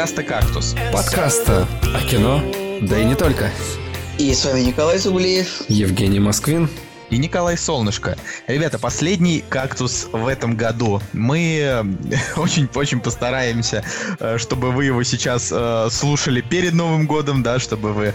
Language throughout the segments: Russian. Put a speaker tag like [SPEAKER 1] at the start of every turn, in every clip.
[SPEAKER 1] подкаста «Кактус».
[SPEAKER 2] Подкаста о кино, да и не только.
[SPEAKER 3] И с вами Николай Зубулиев.
[SPEAKER 2] Евгений Москвин.
[SPEAKER 1] И Николай Солнышко. Ребята, последний кактус в этом году. Мы очень-очень постараемся, э, чтобы вы его сейчас э, слушали перед Новым годом, да, чтобы вы,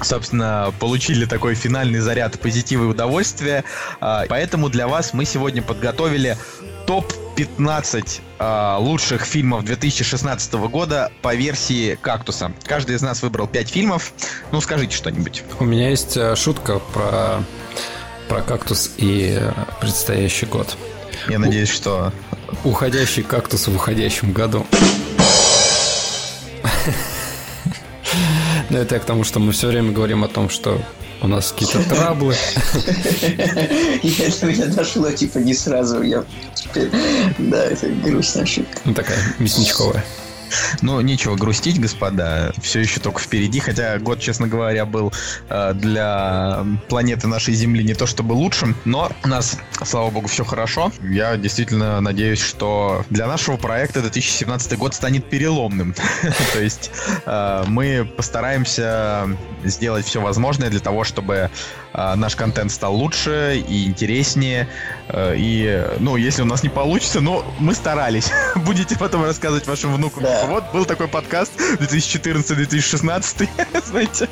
[SPEAKER 1] собственно, получили такой финальный заряд позитива и удовольствия. А, поэтому для вас мы сегодня подготовили топ 15 э, лучших фильмов 2016 года по версии «Кактуса». Каждый из нас выбрал 5 фильмов. Ну, скажите что-нибудь.
[SPEAKER 2] У меня есть э, шутка про, про «Кактус» и предстоящий год.
[SPEAKER 1] Я надеюсь, что...
[SPEAKER 2] Уходящий кактус в уходящем году. Ну, это я к тому, что мы все время говорим о том, что у нас какие-то траблы.
[SPEAKER 3] Это меня дошло, типа, не сразу. Я Да, это грустная ошибка.
[SPEAKER 2] Ну, такая мясничковая.
[SPEAKER 1] Ну, нечего грустить, господа. Все еще только впереди. Хотя год, честно говоря, был э, для планеты нашей Земли не то чтобы лучшим. Но у нас, слава богу, все хорошо. Я действительно надеюсь, что для нашего проекта 2017 год станет переломным. То есть э, мы постараемся сделать все возможное для того, чтобы наш контент стал лучше и интереснее. Э, и, ну, если у нас не получится, ну, мы старались. Будете потом рассказывать вашим внукам. Да. Вот был такой подкаст 2014-2016, знаете.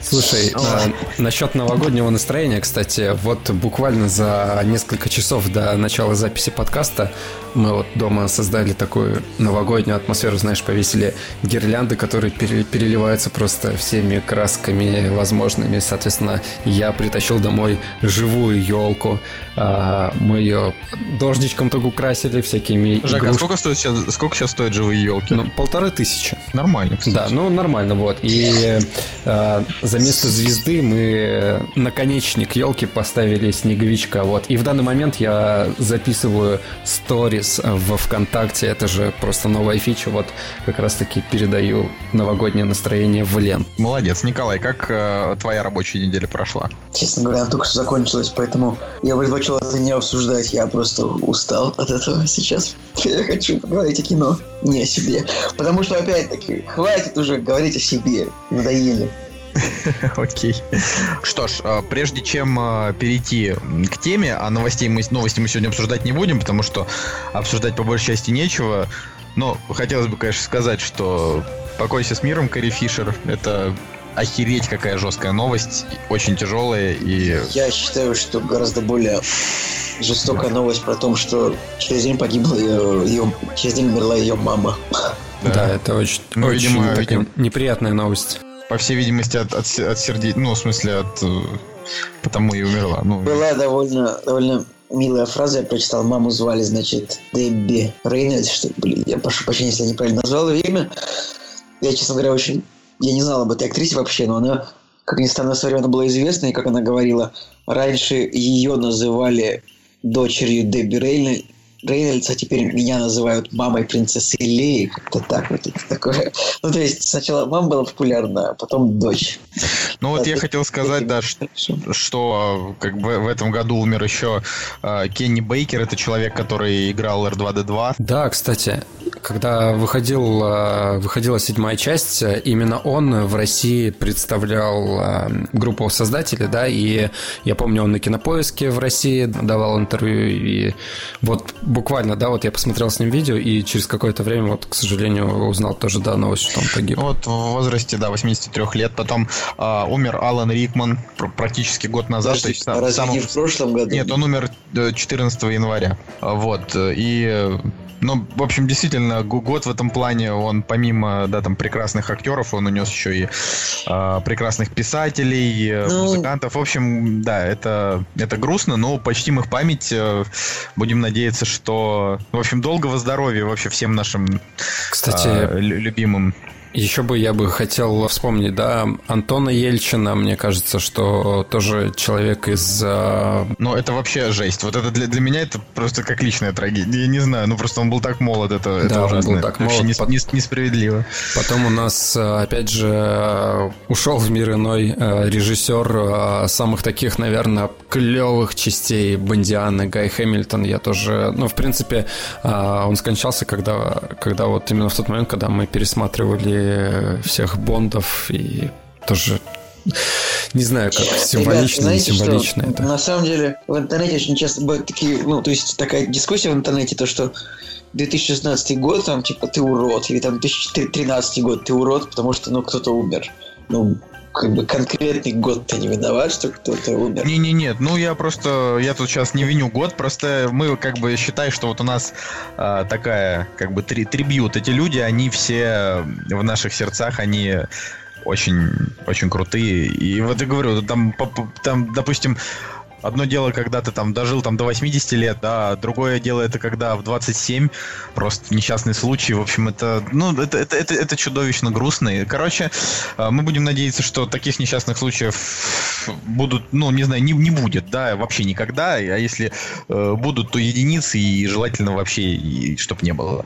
[SPEAKER 2] Слушай, а, насчет новогоднего настроения, кстати, вот буквально за несколько часов до начала записи подкаста мы вот дома создали такую новогоднюю атмосферу, знаешь, повесили гирлянды, которые переливаются просто всеми красками возможными. Соответственно, я притащил домой живую елку. А, мы ее дождичком только украсили всякими
[SPEAKER 1] Жак, игруш... а сколько, стоит сейчас, сколько сейчас стоят живые елки?
[SPEAKER 2] Ну, полторы тысячи.
[SPEAKER 1] Нормально, кстати.
[SPEAKER 2] Да, ну нормально, вот. И э, за место звезды мы наконечник елки поставили снеговичка, вот. И в данный момент я записываю сторис сторис в ВКонтакте. Это же просто новая фича. Вот как раз-таки передаю новогоднее настроение в Лен.
[SPEAKER 1] Молодец. Николай, как э, твоя рабочая неделя прошла?
[SPEAKER 3] Честно говоря, она только что закончилась, поэтому я предпочел это не обсуждать. Я просто устал от этого сейчас. Я хочу поговорить о кино, не о себе. Потому что, опять-таки, хватит уже говорить о себе. Надоели.
[SPEAKER 1] Окей. Что ж, а, прежде чем а, перейти к теме, а новостей мы, новости мы сегодня обсуждать не будем, потому что обсуждать по большей части нечего. Но хотелось бы, конечно, сказать, что покойся с миром, Кэрри Фишер. Это охереть какая жесткая новость, очень тяжелая и...
[SPEAKER 3] Я считаю, что гораздо более жестокая новость про то, что через день погибла ее, ее через день умерла ее мама.
[SPEAKER 2] Да, да это очень, ну, очень видимо, такая видимо, неприятная новость
[SPEAKER 1] по всей видимости, от, от, от сердец, ну, в смысле, от... Э, потому и умерла. Ну.
[SPEAKER 3] Была довольно, довольно милая фраза, я прочитал, маму звали, значит, Дебби Рейнольдс, что, блин, я прошу прощения, если я неправильно назвал ее имя. Я, честно говоря, очень... Я не знал об этой актрисе вообще, но она, как ни странно, в свое время была известна, и как она говорила, раньше ее называли дочерью Дебби Рейнольдс, Рейнольдс, а теперь меня называют мамой принцессы Леи. Как-то так вот это такое. Ну, то есть сначала мама была популярна, а потом дочь.
[SPEAKER 1] Ну, вот я хотел сказать, да, что, что как бы в этом году умер еще э, Кенни Бейкер. Это человек, который играл R2-D2.
[SPEAKER 2] Да, кстати, когда выходил, э, выходила седьмая часть, именно он в России представлял э, группу создателей, да, и я помню, он на Кинопоиске в России давал интервью, и вот буквально, да, вот я посмотрел с ним видео, и через какое-то время, вот, к сожалению, узнал тоже, да, новость, что он погиб.
[SPEAKER 1] Вот в возрасте, да, 83 лет. Потом э, умер Алан Рикман практически год назад.
[SPEAKER 3] Подожди, то есть, разве самом... не в прошлом году?
[SPEAKER 1] Нет, он умер 14 января. Вот. И ну, в общем, действительно, год в этом плане, он помимо, да, там, прекрасных актеров, он унес еще и э, прекрасных писателей, э, ну... музыкантов. В общем, да, это, это грустно, но почтим их память. Э, будем надеяться, что, в общем, долгого здоровья вообще всем нашим
[SPEAKER 2] Кстати, э,
[SPEAKER 1] любимым
[SPEAKER 2] Еще бы я бы хотел вспомнить, да, Антона Ельчина, мне кажется, что тоже человек из...
[SPEAKER 1] Ну, это вообще жесть. Вот это для, для меня это просто как личная трагедия. Я не знаю, ну просто он был так молод, это, да, это ужасно.
[SPEAKER 2] Он был так молод.
[SPEAKER 1] Вообще не, не, несправедливо.
[SPEAKER 2] Потом у нас, опять же, ушел в мир иной режиссер самых таких, наверное, клевых частей Бондианы, Гай Хэмилтон. Я тоже, ну, в принципе, он скончался, когда, когда вот именно в тот момент, когда мы пересматривали всех Бондов и тоже не знаю, как символично, Ребят, знаете, символично
[SPEAKER 3] что,
[SPEAKER 2] это.
[SPEAKER 3] На самом деле, в интернете очень часто бывают такие, ну, то есть такая дискуссия в интернете, то, что 2016 год, там, типа, ты урод, или там 2013 год, ты урод, потому что, ну, кто-то умер. Ну, как бы конкретный год ты не виноват, что кто-то умер.
[SPEAKER 1] Не-не, нет, ну я просто, я тут сейчас не виню год, просто мы как бы считаем, что вот у нас а, такая, как бы три, трибьют, эти люди, они все в наших сердцах, они очень, очень крутые. И вот я говорю, там, там, допустим, Одно дело, когда ты там дожил там до 80 лет, да, а другое дело это когда в 27 просто несчастный случай. В общем, это, ну, это, это, это, это чудовищно грустно. И, короче, э, мы будем надеяться, что таких несчастных случаев будут, ну, не знаю, не, не будет, да, вообще никогда. А если э, будут, то единицы, и желательно вообще, чтобы не было.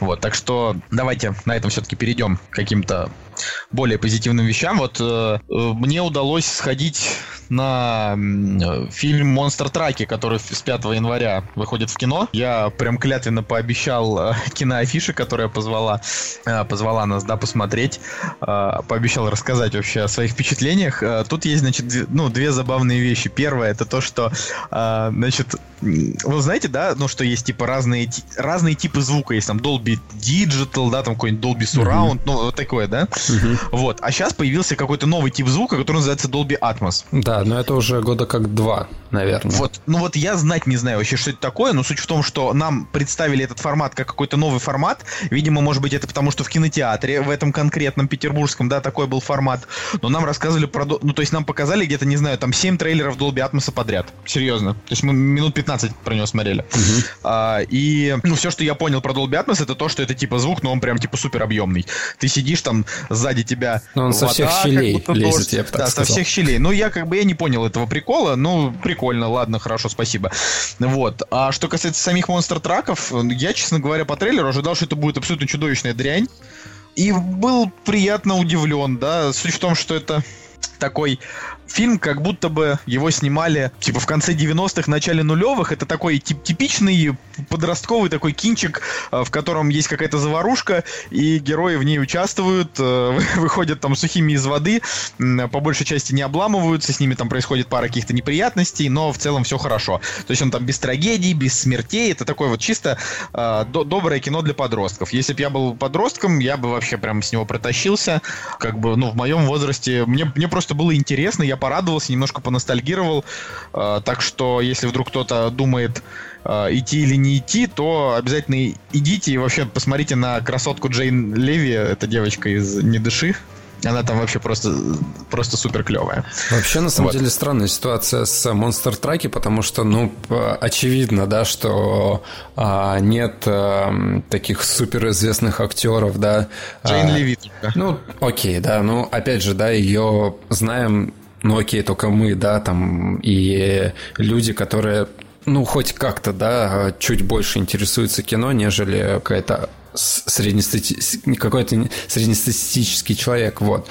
[SPEAKER 1] Вот, так что давайте на этом все-таки перейдем к каким-то более позитивным вещам. Вот э, э мне удалось сходить на фильм «Монстр Траки», который с 5 января выходит в кино. Я прям клятвенно пообещал э, киноафише, которая позвала, э, позвала нас, да, посмотреть. Э, пообещал рассказать вообще о своих впечатлениях. Тут есть, значит, ну, две забавные вещи. Первое, это то, что, значит, вы знаете, да, ну, что есть, типа, разные, разные типы звука. Есть там Dolby Digital, да, там какой-нибудь Dolby Surround, mm-hmm. ну, вот такое, да? Mm-hmm. Вот. А сейчас появился какой-то новый тип звука, который называется Dolby Atmos.
[SPEAKER 2] Да, но это уже года как два, наверное.
[SPEAKER 1] Вот, ну вот я знать не знаю вообще, что это такое, но суть в том, что нам представили этот формат как какой-то новый формат. Видимо, может быть, это потому, что в кинотеатре, в этом конкретном петербургском, да, такой был формат. Но нам рассказывали про... Ну, то есть нам показали где-то, не знаю, там 7 трейлеров Dolby Atmos подряд. Серьезно. То есть мы минут 15 про него смотрели. Uh-huh. А, и, ну, все, что я понял про Dolby Atmos, это то, что это типа звук, но он прям типа супер объемный. Ты сидишь там, сзади тебя
[SPEAKER 2] Но он вода, со всех щелей лезет, я бы так
[SPEAKER 1] Да,
[SPEAKER 2] сказал.
[SPEAKER 1] со всех щелей. Ну, я как бы я не понял этого прикола. Ну, прикольно, ладно, хорошо, спасибо. Вот. А что касается самих монстр-траков, я, честно говоря, по трейлеру ожидал, что это будет абсолютно чудовищная дрянь. И был приятно удивлен, да. Суть в том, что это такой фильм, как будто бы его снимали, типа, в конце 90-х, начале нулевых. Это такой тип типичный подростковый такой кинчик, э, в котором есть какая-то заварушка, и герои в ней участвуют, э, выходят там сухими из воды, по большей части не обламываются, с ними там происходит пара каких-то неприятностей, но в целом все хорошо. То есть он там без трагедий, без смертей, это такое вот чисто э, до доброе кино для подростков. Если бы я был подростком, я бы вообще прям с него протащился, как бы, ну, в моем возрасте, мне, мне просто было интересно, я порадовался, немножко поностальгировал. Э, так что, если вдруг кто-то думает э, идти или не идти, то обязательно идите и вообще посмотрите на красотку Джейн Леви, это девочка из «Не дыши». Она там вообще просто, просто супер клевая.
[SPEAKER 2] Вообще, на самом вот. деле, странная ситуация с Monster Траки, потому что, ну, очевидно, да, что а, нет а, таких суперизвестных актеров, да.
[SPEAKER 1] Джейн а, Левит.
[SPEAKER 2] Ну, окей, да, ну, опять же, да, ее знаем ну окей, только мы, да, там, и люди, которые ну, хоть как-то, да, чуть больше интересуются кино, нежели какая-то среднестати... какой-то среднестатистический человек, вот.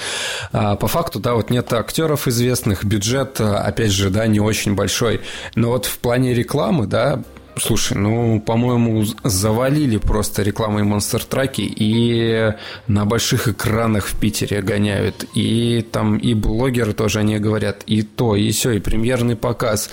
[SPEAKER 2] А по факту, да, вот нет актеров известных, бюджет, опять же, да, не очень большой, но вот в плане рекламы, да, Слушай, ну, по-моему, завалили просто рекламой Monster Траки и на больших экранах в Питере гоняют. И там и блогеры тоже они говорят, и то, и все, и премьерный показ.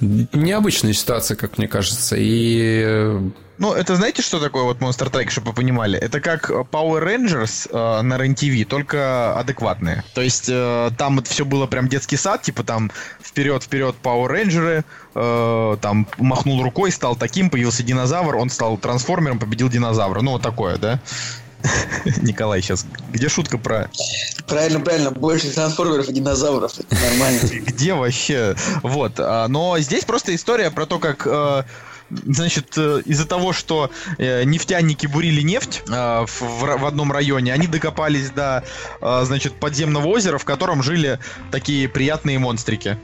[SPEAKER 2] Необычная ситуация, как мне кажется. И
[SPEAKER 1] ну, это знаете, что такое вот Monster Truck, чтобы вы понимали? Это как Power Rangers э, на рен только адекватные. То есть э, там это все было прям детский сад, типа там вперед-вперед Power Rangers, э, там махнул рукой, стал таким, появился динозавр, он стал трансформером, победил динозавра. Ну, вот такое, да? Николай, сейчас, где шутка про...
[SPEAKER 3] Правильно, правильно, больше трансформеров и динозавров, это нормально.
[SPEAKER 1] Где вообще? Вот, а, но здесь просто история про то, как э, значит, э, из-за того, что э, нефтяники бурили нефть э, в, одном районе, они докопались до, значит, подземного озера, в котором жили такие приятные монстрики.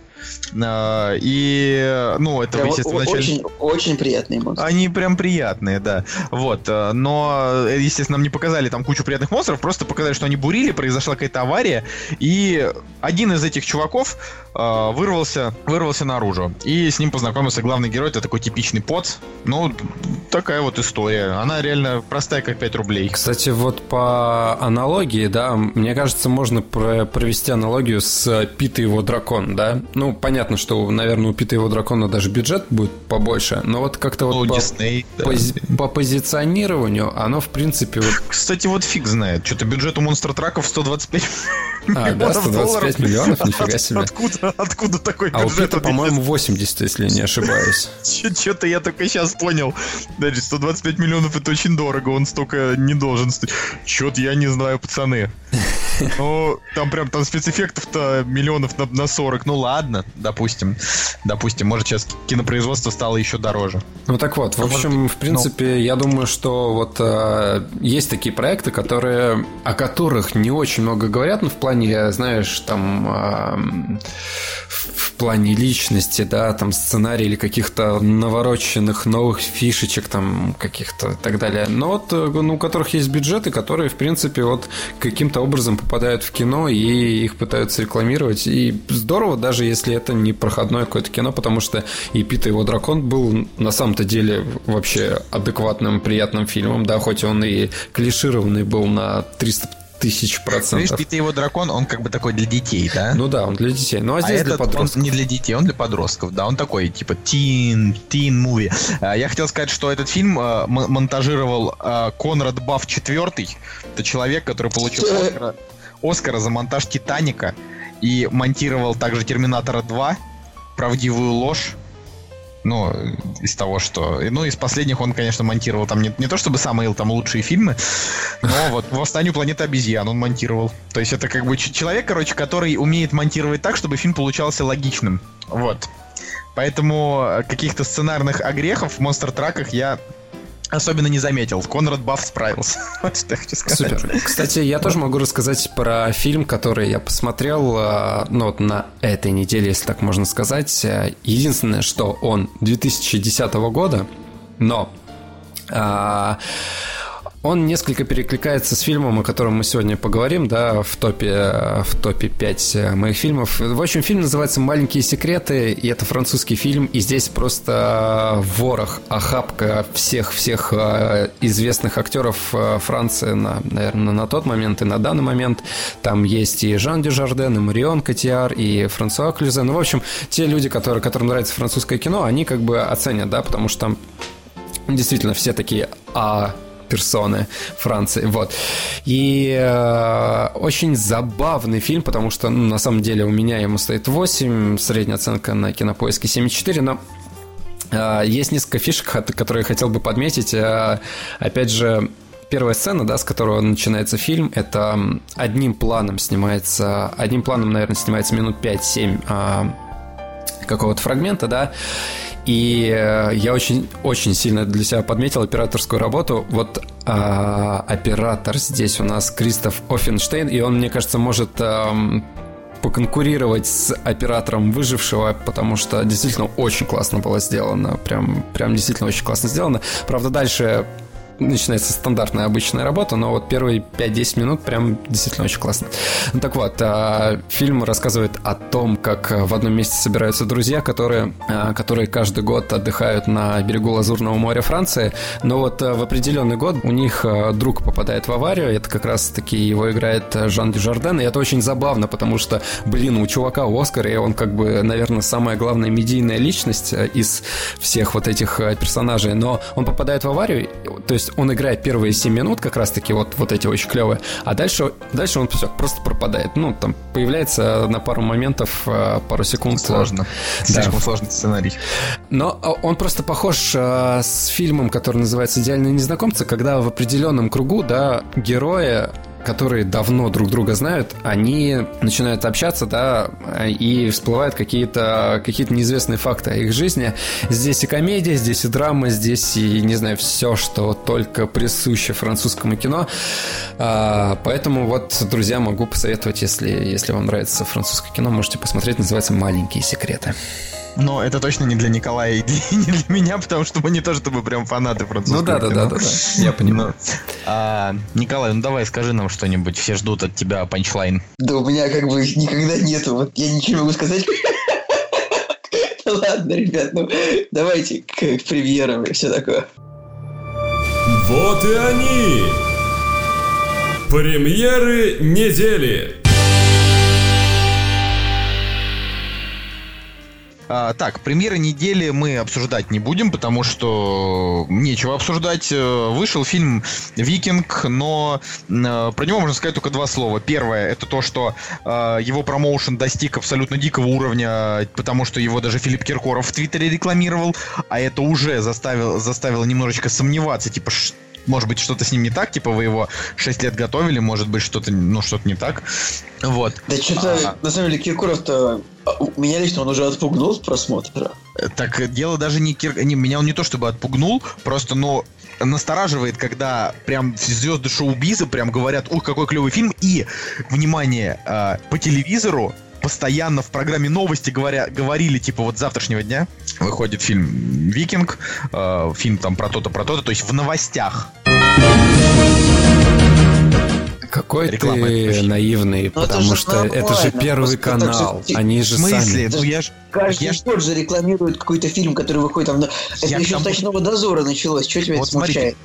[SPEAKER 1] И, ну, это,
[SPEAKER 3] прям
[SPEAKER 1] естественно,
[SPEAKER 3] очень,
[SPEAKER 1] вначале...
[SPEAKER 3] очень приятные монстры.
[SPEAKER 1] Они прям приятные, да. Вот. Но, естественно, нам не показали там кучу приятных монстров, просто показали, что они бурили, произошла какая-то авария, и один из этих чуваков э, вырвался, вырвался наружу. И с ним познакомился главный герой, это такой типичный пот. Ну, такая вот история. Она реально простая, как 5 рублей.
[SPEAKER 2] Кстати, вот по аналогии, да, мне кажется, можно провести аналогию с Пита и его дракон, да? Ну, понятно, что, наверное, у Пита его дракона даже бюджет будет побольше, но вот как-то вот ну, по, Disney, да. пози- по позиционированию оно, в принципе... Вот...
[SPEAKER 1] Кстати, вот фиг знает. Что-то бюджет у Монстр Траков 125
[SPEAKER 2] а, да, 125 миллионов, нифига себе.
[SPEAKER 1] Откуда, откуда такой
[SPEAKER 2] бюджет? А у Пита, по-моему, 80, если не ошибаюсь.
[SPEAKER 1] Что-то я только сейчас понял. Даже 125 миллионов это очень дорого, он столько не должен стоить. Чё-то я не знаю, пацаны. Ну, там прям там спецэффектов-то миллионов на, на 40. Ну ладно, допустим. Допустим, может сейчас кинопроизводство стало еще дороже.
[SPEAKER 2] Ну так вот, в общем, в принципе, ну. я думаю, что вот э, есть такие проекты, которые, о которых не очень много говорят, но в плане, знаешь, там э, в плане личности, да, там сценарий или каких-то навороченных новых фишечек там каких-то и так далее. Но вот э, ну, у которых есть бюджеты, которые, в принципе, вот каким-то образом попадают в кино и их пытаются рекламировать. И здорово, даже если это не проходное какое-то кино, потому что и Пита его дракон был на самом-то деле вообще адекватным, приятным фильмом, да, хоть он и клишированный был на 300 тысяч процентов. Видишь,
[SPEAKER 1] Пита его дракон, он как бы такой для детей, да?
[SPEAKER 2] Ну да, он для детей. Ну а, а здесь а для подростков.
[SPEAKER 1] Он не для детей, он для подростков, да. Он такой, типа, тин, тин муви. Я хотел сказать, что этот фильм э, монтажировал э, Конрад Бафф IV. Это человек, который получил Оскара, Оскара за монтаж Титаника и монтировал также Терминатора 2, Правдивую ложь, ну, из того, что... Ну, из последних он, конечно, монтировал там не, не то чтобы самые там лучшие фильмы, но вот «Восстанию планеты обезьян» он монтировал. То есть это как бы человек, короче, который умеет монтировать так, чтобы фильм получался логичным. Вот. Поэтому каких-то сценарных огрехов в «Монстр-траках» я особенно не заметил. Конрад Бафф справился. вот я хочу сказать.
[SPEAKER 2] Супер. Кстати, я тоже могу рассказать про фильм, который я посмотрел а, ну, вот на этой неделе, если так можно сказать. Единственное, что он 2010 года, но а, он несколько перекликается с фильмом, о котором мы сегодня поговорим, да, в топе, в топе 5 моих фильмов. В общем, фильм называется «Маленькие секреты», и это французский фильм, и здесь просто ворох, охапка всех-всех э, известных актеров э, Франции, на, наверное, на тот момент и на данный момент. Там есть и Жан Дюжарден, и Марион Котиар, и Франсуа Клюзе. Ну, в общем, те люди, которые, которым нравится французское кино, они как бы оценят, да, потому что там действительно все такие а персоны Франции. Вот. И э, очень забавный фильм, потому что, ну, на самом деле, у меня ему стоит 8, средняя оценка на кинопоиске 7,4, но э, есть несколько фишек, которые я хотел бы подметить. Э, опять же, первая сцена, да, с которого начинается фильм, это одним планом снимается, одним планом, наверное, снимается минут 5-7 э, какого-то фрагмента, да, и э, я очень, очень сильно для себя подметил операторскую работу. Вот а, оператор здесь у нас Кристоф Оффенштейн, и он, мне кажется, может а, поконкурировать с оператором выжившего, потому что действительно очень классно было сделано. Прям, прям действительно очень классно сделано. Правда, дальше начинается стандартная обычная работа, но вот первые 5-10 минут прям действительно очень классно. Ну так вот, а, фильм рассказывает о том, как в одном месте собираются друзья, которые, а, которые каждый год отдыхают на берегу Лазурного моря Франции, но вот а, в определенный год у них друг попадает в аварию, это как раз таки его играет Жан Дюжарден, и это очень забавно, потому что, блин, у чувака Оскар, и он как бы, наверное, самая главная медийная личность из всех вот этих персонажей, но он попадает в аварию, то есть он играет первые 7 минут, как раз-таки вот, вот эти очень клевые, а дальше, дальше он все, просто пропадает. Ну, там появляется на пару моментов, э, пару секунд.
[SPEAKER 1] Сложно. Да. Слишком сложный сценарий.
[SPEAKER 2] Но э, он просто похож э, с фильмом, который называется «Идеальные незнакомцы», когда в определенном кругу, да, герои которые давно друг друга знают, они начинают общаться, да, и всплывают какие-то какие неизвестные факты о их жизни. Здесь и комедия, здесь и драма, здесь и, не знаю, все, что только присуще французскому кино. А, поэтому вот, друзья, могу посоветовать, если, если вам нравится французское кино, можете посмотреть, называется «Маленькие секреты».
[SPEAKER 1] Но это точно не для Николая и не для меня, потому что мы не то чтобы прям фанаты французского
[SPEAKER 2] Ну да, да, да, да, да, я понимаю.
[SPEAKER 1] А, Николай, ну давай скажи нам что-нибудь, все ждут от тебя панчлайн.
[SPEAKER 3] Да у меня как бы никогда нету, вот я ничего не могу сказать. Ладно, ребят, ну давайте к, к премьерам и все такое.
[SPEAKER 4] Вот и они! Премьеры недели!
[SPEAKER 1] А, так, премьеры недели мы обсуждать не будем, потому что нечего обсуждать. Э, вышел фильм «Викинг», но э, про него можно сказать только два слова. Первое, это то, что э, его промоушен достиг абсолютно дикого уровня, потому что его даже Филипп Киркоров в Твиттере рекламировал, а это уже заставил, заставило немножечко сомневаться, типа, может быть, что-то с ним не так, типа вы его 6 лет готовили, может быть, что-то, ну, что-то не так. Вот.
[SPEAKER 3] Да что-то, а... на самом деле, Киркоров-то меня лично он уже отпугнул с просмотра.
[SPEAKER 1] Так дело даже не Кир... не меня он не то чтобы отпугнул, просто, но настораживает, когда прям звезды шоу-биза прям говорят, ух, какой клевый фильм, и, внимание, э, по телевизору постоянно в программе новости говоря, говорили, типа, вот завтрашнего дня выходит фильм «Викинг», э, фильм там про то-то, про то-то, то есть в новостях.
[SPEAKER 2] Какой Реклама ты наивный, Но ну, потому это что нормально. это же первый канал. Же... Они же
[SPEAKER 1] В смысле? Сами... Ну, я ж...
[SPEAKER 3] Каждый я год же рекламирует какой-то фильм, который выходит там... Это я еще там... с «Ночного дозора» началось. Что тебя вот это смущает?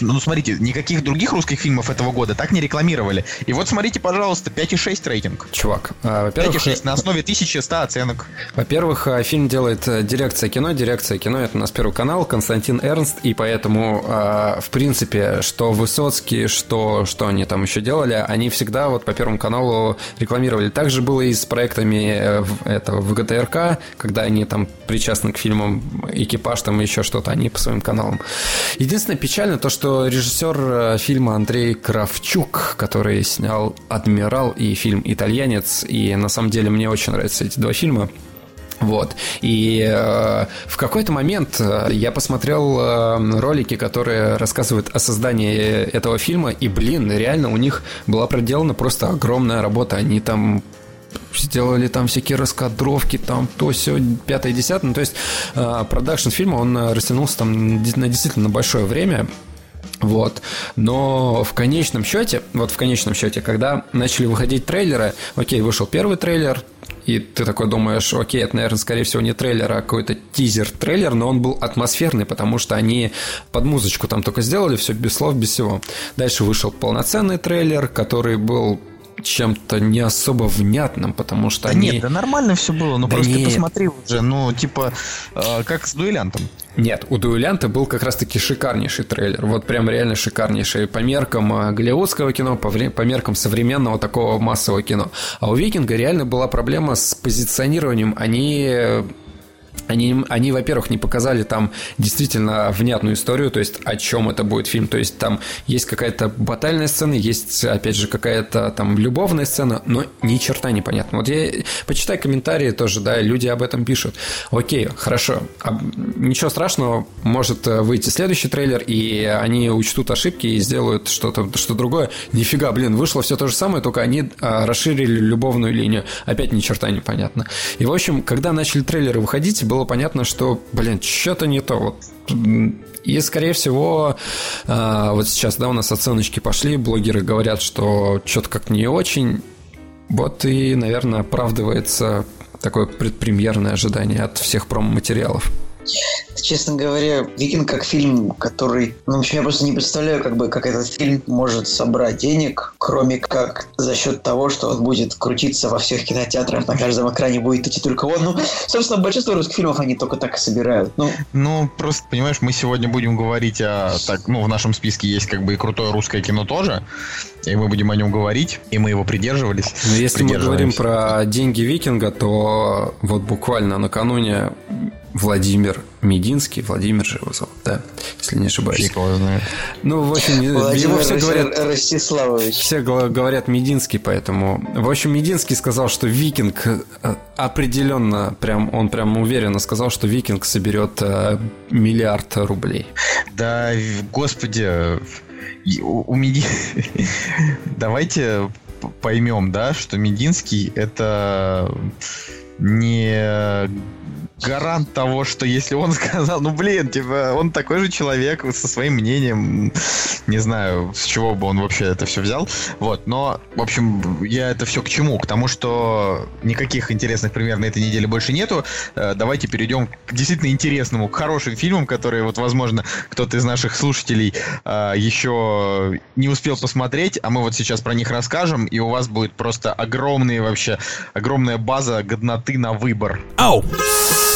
[SPEAKER 1] Ну, смотрите, никаких других русских фильмов этого года так не рекламировали. И вот смотрите, пожалуйста, 5,6 рейтинг.
[SPEAKER 2] Чувак,
[SPEAKER 1] а, во-первых... 5,6 на основе 1100 оценок.
[SPEAKER 2] Во-первых, а, фильм делает э, дирекция кино. Дирекция кино — это у нас первый канал, Константин Эрнст, и поэтому, а, в принципе, что Высоцкий, что, что они там еще делали, они всегда вот по Первому каналу рекламировали. Также было и с проектами э, этого ВГТРК, когда они там причастны к фильмам «Экипаж», там еще что-то, они по своим каналам. Единственное, печаль печально то, что режиссер э, фильма Андрей Кравчук, который снял «Адмирал» и фильм «Итальянец», и на самом деле мне очень нравятся эти два фильма, вот. И э, в какой-то момент э, я посмотрел э, ролики, которые рассказывают о создании этого фильма, и, блин, реально у них была проделана просто огромная работа. Они там сделали там всякие раскадровки, там то все пятое, десятое. Ну, то есть э, продакшн фильма, он э, растянулся там на действительно большое время. Вот. Но в конечном счете, вот в конечном счете, когда начали выходить трейлеры, окей, вышел первый трейлер, и ты такой думаешь, окей, это, наверное, скорее всего, не трейлер, а какой-то тизер-трейлер, но он был атмосферный, потому что они под музычку там только сделали, все без слов, без всего. Дальше вышел полноценный трейлер, который был чем-то не особо внятным, потому что
[SPEAKER 1] да
[SPEAKER 2] они...
[SPEAKER 1] Нет, да нормально все было, ну да просто нет. посмотри уже, ну типа э, как с дуэлянтом.
[SPEAKER 2] Нет, у дуэлянта был как раз-таки шикарнейший трейлер, вот прям реально шикарнейший по меркам э, голливудского кино, по, по меркам современного такого массового кино. А у Викинга реально была проблема с позиционированием, они они, они, во-первых, не показали там действительно внятную историю, то есть о чем это будет фильм. То есть там есть какая-то батальная сцена, есть, опять же, какая-то там любовная сцена, но ни черта непонятно. Вот я почитай комментарии тоже, да, люди об этом пишут. Окей, хорошо. А, ничего страшного, может выйти следующий трейлер, и они учтут ошибки и сделают что-то что другое. Нифига, блин, вышло все то же самое, только они а, расширили любовную линию. Опять ни черта непонятно. И, в общем, когда начали трейлеры выходить, было понятно, что, блин, что-то не то. Вот и, скорее всего, а, вот сейчас, да, у нас оценочки пошли, блогеры говорят, что что-то как не очень. Вот и, наверное, оправдывается такое предпремьерное ожидание от всех промо-материалов.
[SPEAKER 3] Честно говоря, «Викинг» как фильм, который... Ну, в общем, я просто не представляю, как бы, как этот фильм может собрать денег, кроме как за счет того, что он будет крутиться во всех кинотеатрах, на каждом экране будет идти только он. Ну, собственно, большинство русских фильмов они только так и собирают. Ну,
[SPEAKER 1] ну просто, понимаешь, мы сегодня будем говорить о... Так, ну, в нашем списке есть как бы и крутое русское кино тоже, и мы будем о нем говорить, и мы его придерживались.
[SPEAKER 2] Но если мы говорим про деньги Викинга, то вот буквально накануне Владимир Мединский. Владимир же его зовут, да, если не ошибаюсь.
[SPEAKER 1] Фиг его знает.
[SPEAKER 2] Ну, в общем,
[SPEAKER 3] Владимир
[SPEAKER 2] его все говорят...
[SPEAKER 3] Ростиславович.
[SPEAKER 2] Все говорят Мединский, поэтому... В общем, Мединский сказал, что Викинг э, определенно, прям, он прям уверенно сказал, что Викинг соберет э, миллиард рублей.
[SPEAKER 1] Да, господи, у, у Меди- Давайте поймем, да, что Мединский это не гарант того, что если он сказал, ну блин, типа, он такой же человек со своим мнением, не знаю, с чего бы он вообще это все взял, вот, но, в общем, я это все к чему? К тому, что никаких интересных примеров на этой неделе больше нету, Э, давайте перейдем к действительно интересному, к хорошим фильмам, которые, вот, возможно, кто-то из наших слушателей э, еще не успел посмотреть, а мы вот сейчас про них расскажем, и у вас будет просто огромные вообще, огромная база годноты на выбор.
[SPEAKER 4] Ау!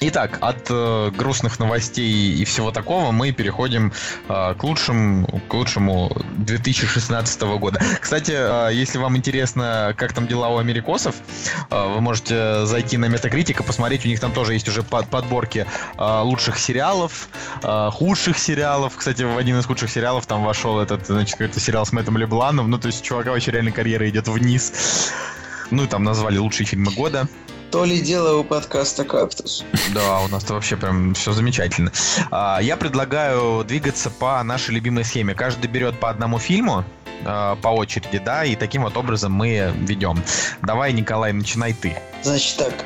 [SPEAKER 1] Итак, от э, грустных новостей и всего такого мы переходим э, к лучшему, к лучшему 2016 года. Кстати, э, если вам интересно, как там дела у америкосов, э, вы можете зайти на Metacritic и посмотреть, у них там тоже есть уже под- подборки э, лучших сериалов, э, худших сериалов. Кстати, в один из худших сериалов там вошел этот, значит, какой-то сериал с Мэттом Лебланом. Ну, то есть, чувака вообще реально карьера идет вниз. Ну, и там назвали лучшие фильмы года.
[SPEAKER 3] То ли дело у подкаста «Кактус».
[SPEAKER 1] Да, у нас-то вообще прям все замечательно. А, Я предлагаю двигаться по нашей любимой схеме. Каждый берет по одному фильму а, по очереди, да, и таким вот образом мы ведем. Давай, Николай, начинай ты.
[SPEAKER 3] Значит так,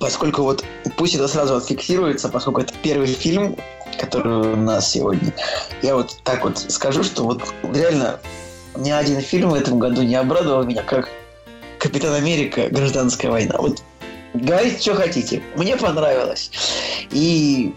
[SPEAKER 3] поскольку вот пусть это сразу отфиксируется, поскольку это первый фильм, который у нас сегодня, я вот так вот скажу, что вот реально ни один фильм в этом году не обрадовал меня, как Капитан Америка. Гражданская война. Вот говорите, что хотите. Мне понравилось. И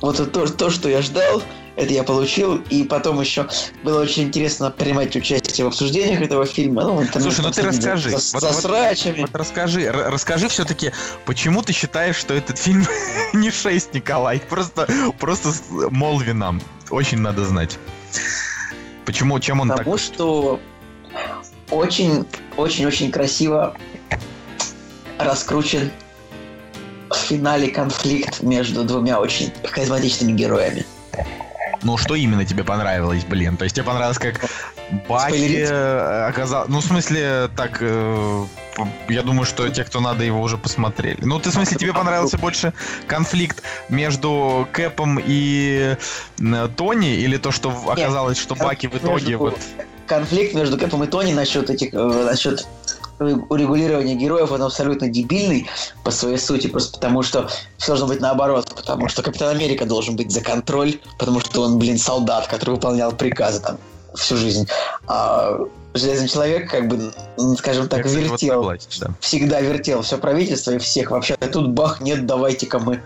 [SPEAKER 3] вот то, то, что я ждал, это я получил. И потом еще было очень интересно принимать участие в обсуждениях этого фильма. Ну, интернете
[SPEAKER 1] Слушай, ну
[SPEAKER 3] там
[SPEAKER 1] ты расскажи.
[SPEAKER 3] За,
[SPEAKER 1] Вот-
[SPEAKER 3] за
[SPEAKER 1] вот-
[SPEAKER 3] срачами.
[SPEAKER 1] Вот расскажи, расскажи все-таки, почему ты считаешь, что этот фильм не 6, Николай? Просто, просто молви нам. Очень надо знать. Почему, чем он так...
[SPEAKER 3] Потому что очень, очень, очень красиво раскручен в финале конфликт между двумя очень харизматичными героями.
[SPEAKER 1] Ну, что именно тебе понравилось, блин? То есть тебе понравилось, как Баки оказал... Ну, в смысле, так... э, я думаю, что те, кто надо, его уже посмотрели. Ну, ты, в смысле, тебе понравился больше конфликт между Кэпом и э, Тони? Или то, что оказалось, что Баки в итоге
[SPEAKER 3] Между-
[SPEAKER 1] вот...
[SPEAKER 3] Конфликт между Кэпом и Тони насчет этих, э, насчет урегулирования героев, он абсолютно дебильный по своей сути, просто потому что все должно быть наоборот, потому что Капитан Америка должен быть за контроль, потому что он, блин, солдат, который выполнял приказы там всю жизнь. А Железный человек, как бы, скажем так,
[SPEAKER 1] Я, кстати, вот
[SPEAKER 3] вертел
[SPEAKER 1] согласен, да.
[SPEAKER 3] всегда вертел все правительство и всех вообще. А тут бах, нет, давайте-ка мы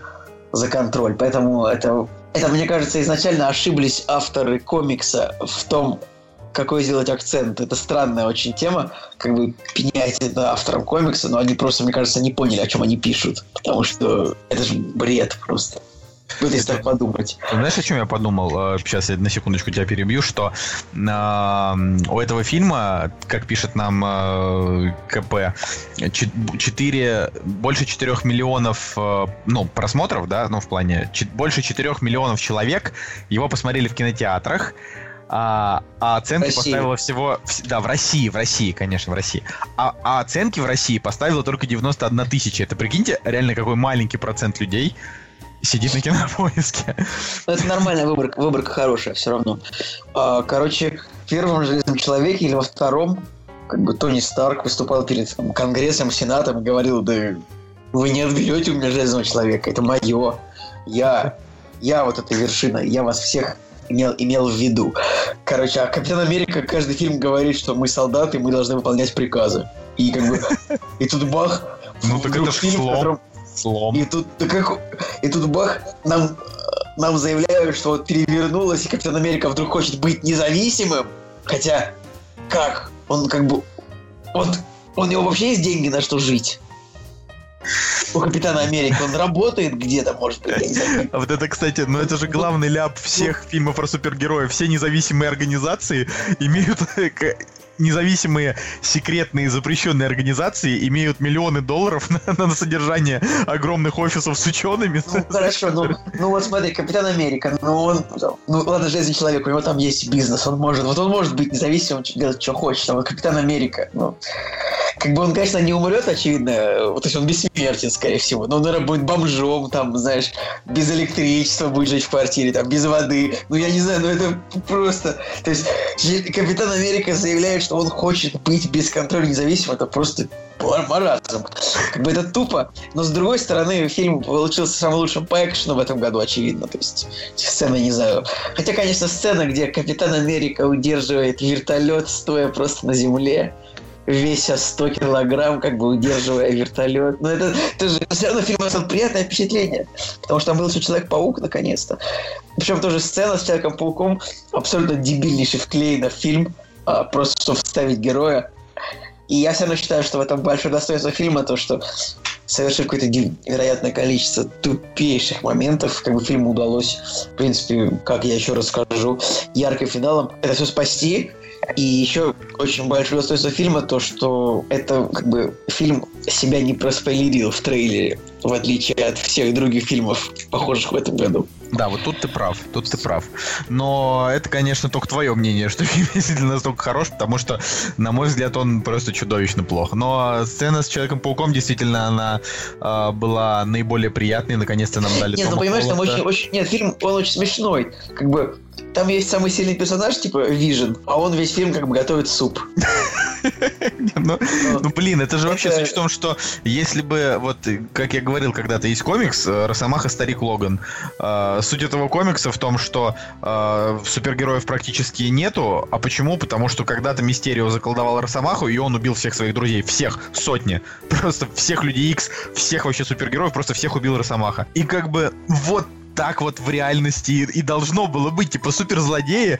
[SPEAKER 3] за контроль. Поэтому это, это, мне кажется, изначально ошиблись авторы комикса в том, какой сделать акцент. Это странная очень тема, как бы пенять это авторам комикса, но они просто, мне кажется, не поняли, о чем они пишут. Потому что это же бред просто. Вот если так подумать.
[SPEAKER 1] Знаешь, о чем я подумал? Э, Сейчас я на секундочку тебя перебью, что э, у этого фильма, как пишет нам э, КП, 4, больше 4 миллионов э, ну, просмотров, да, ну, в плане, больше 4 миллионов человек его посмотрели в кинотеатрах, а, а оценки
[SPEAKER 3] России.
[SPEAKER 1] поставила всего... вс- Да, в России, в России, конечно, в России. А, а оценки в России поставила только 91 тысяча. Это, прикиньте, реально какой маленький процент людей сидит на кинопоиске.
[SPEAKER 3] Ну, это нормальная выборка, выборка хорошая все равно. А, короче, в первом «Железном человеке» или во втором, как бы Тони Старк выступал перед там, Конгрессом, Сенатом и говорил, да вы не отберете у меня Железного Человека, это мое. Я, я вот эта вершина, я вас всех имел, имел в виду. Короче, а Капитан Америка каждый фильм говорит, что мы солдаты, мы должны выполнять приказы. И как бы, и тут бах,
[SPEAKER 1] Ну, так это
[SPEAKER 3] фильм, в
[SPEAKER 1] слом.
[SPEAKER 3] котором
[SPEAKER 1] Слом.
[SPEAKER 3] и тут, да как, и тут бах, нам, нам заявляют, что вот перевернулось, и Капитан Америка вдруг хочет быть независимым. Хотя, как? Он как бы... Вот, он, у него вообще есть деньги на что жить? У Капитана Америки. Он работает где-то, может быть.
[SPEAKER 1] А вот это, кстати, ну это же главный ляп всех фильмов про супергероев. Все независимые организации имеют независимые секретные запрещенные организации имеют миллионы долларов на, на содержание огромных офисов с учеными.
[SPEAKER 3] Ну, хорошо, ну, ну вот смотри, Капитан Америка, ну он, ну ладно, Железный Человек, у него там есть бизнес, он может, вот он может быть независимым, делать, что хочет, а вот Капитан Америка, ну, как бы он, конечно, не умрет, очевидно, то есть он бессмертен, скорее всего, но он, наверное, будет бомжом, там, знаешь, без электричества будет жить в квартире, там, без воды, ну, я не знаю, ну, это просто, то есть Капитан Америка заявляет, что он хочет быть бесконтрольно независимым, это просто маразм. Как бы это тупо. Но с другой стороны, фильм получился самым лучшим по экшену в этом году, очевидно. То есть сцена, не знаю. Хотя, конечно, сцена, где Капитан Америка удерживает вертолет, стоя просто на земле веся 100 килограмм, как бы удерживая вертолет. Но это, это же все равно фильм оставил приятное впечатление, потому что там был еще Человек-паук, наконец-то. Причем тоже сцена с Человеком-пауком абсолютно дебильнейший вклеена в фильм, просто чтобы вставить героя. И я все равно считаю, что в этом большое достоинство фильма то, что совершив какое-то невероятное количество тупейших моментов, как бы фильму удалось, в принципе, как я еще раз скажу, ярким финалом это все спасти, и еще очень большое достоинство фильма то, что это как бы фильм себя не проспойлерил в трейлере, в отличие от всех других фильмов, похожих в этом году.
[SPEAKER 1] Да, вот тут ты прав, тут ты прав. Но это, конечно, только твое мнение, что фильм действительно настолько хорош, потому что, на мой взгляд, он просто чудовищно плох. Но сцена с Человеком-пауком действительно она э, была наиболее приятной, наконец-то нам дали
[SPEAKER 3] Нет, ну понимаешь, там очень, очень... Нет, фильм, он очень смешной. Как бы там есть самый сильный персонаж, типа Вижен, а он весь фильм как бы готовит суп.
[SPEAKER 1] Ну, ну, блин, это же вообще суть в том, что если бы, вот, как я говорил когда-то, есть комикс э, «Росомаха. Старик Логан». Э, суть этого комикса в том, что э, супергероев практически нету. А почему? Потому что когда-то Мистерио заколдовал Росомаху, и он убил всех своих друзей. Всех. Сотни. Просто всех Людей Икс, всех вообще супергероев, просто всех убил Росомаха. И как бы вот так вот в реальности и, должно было быть. Типа суперзлодеи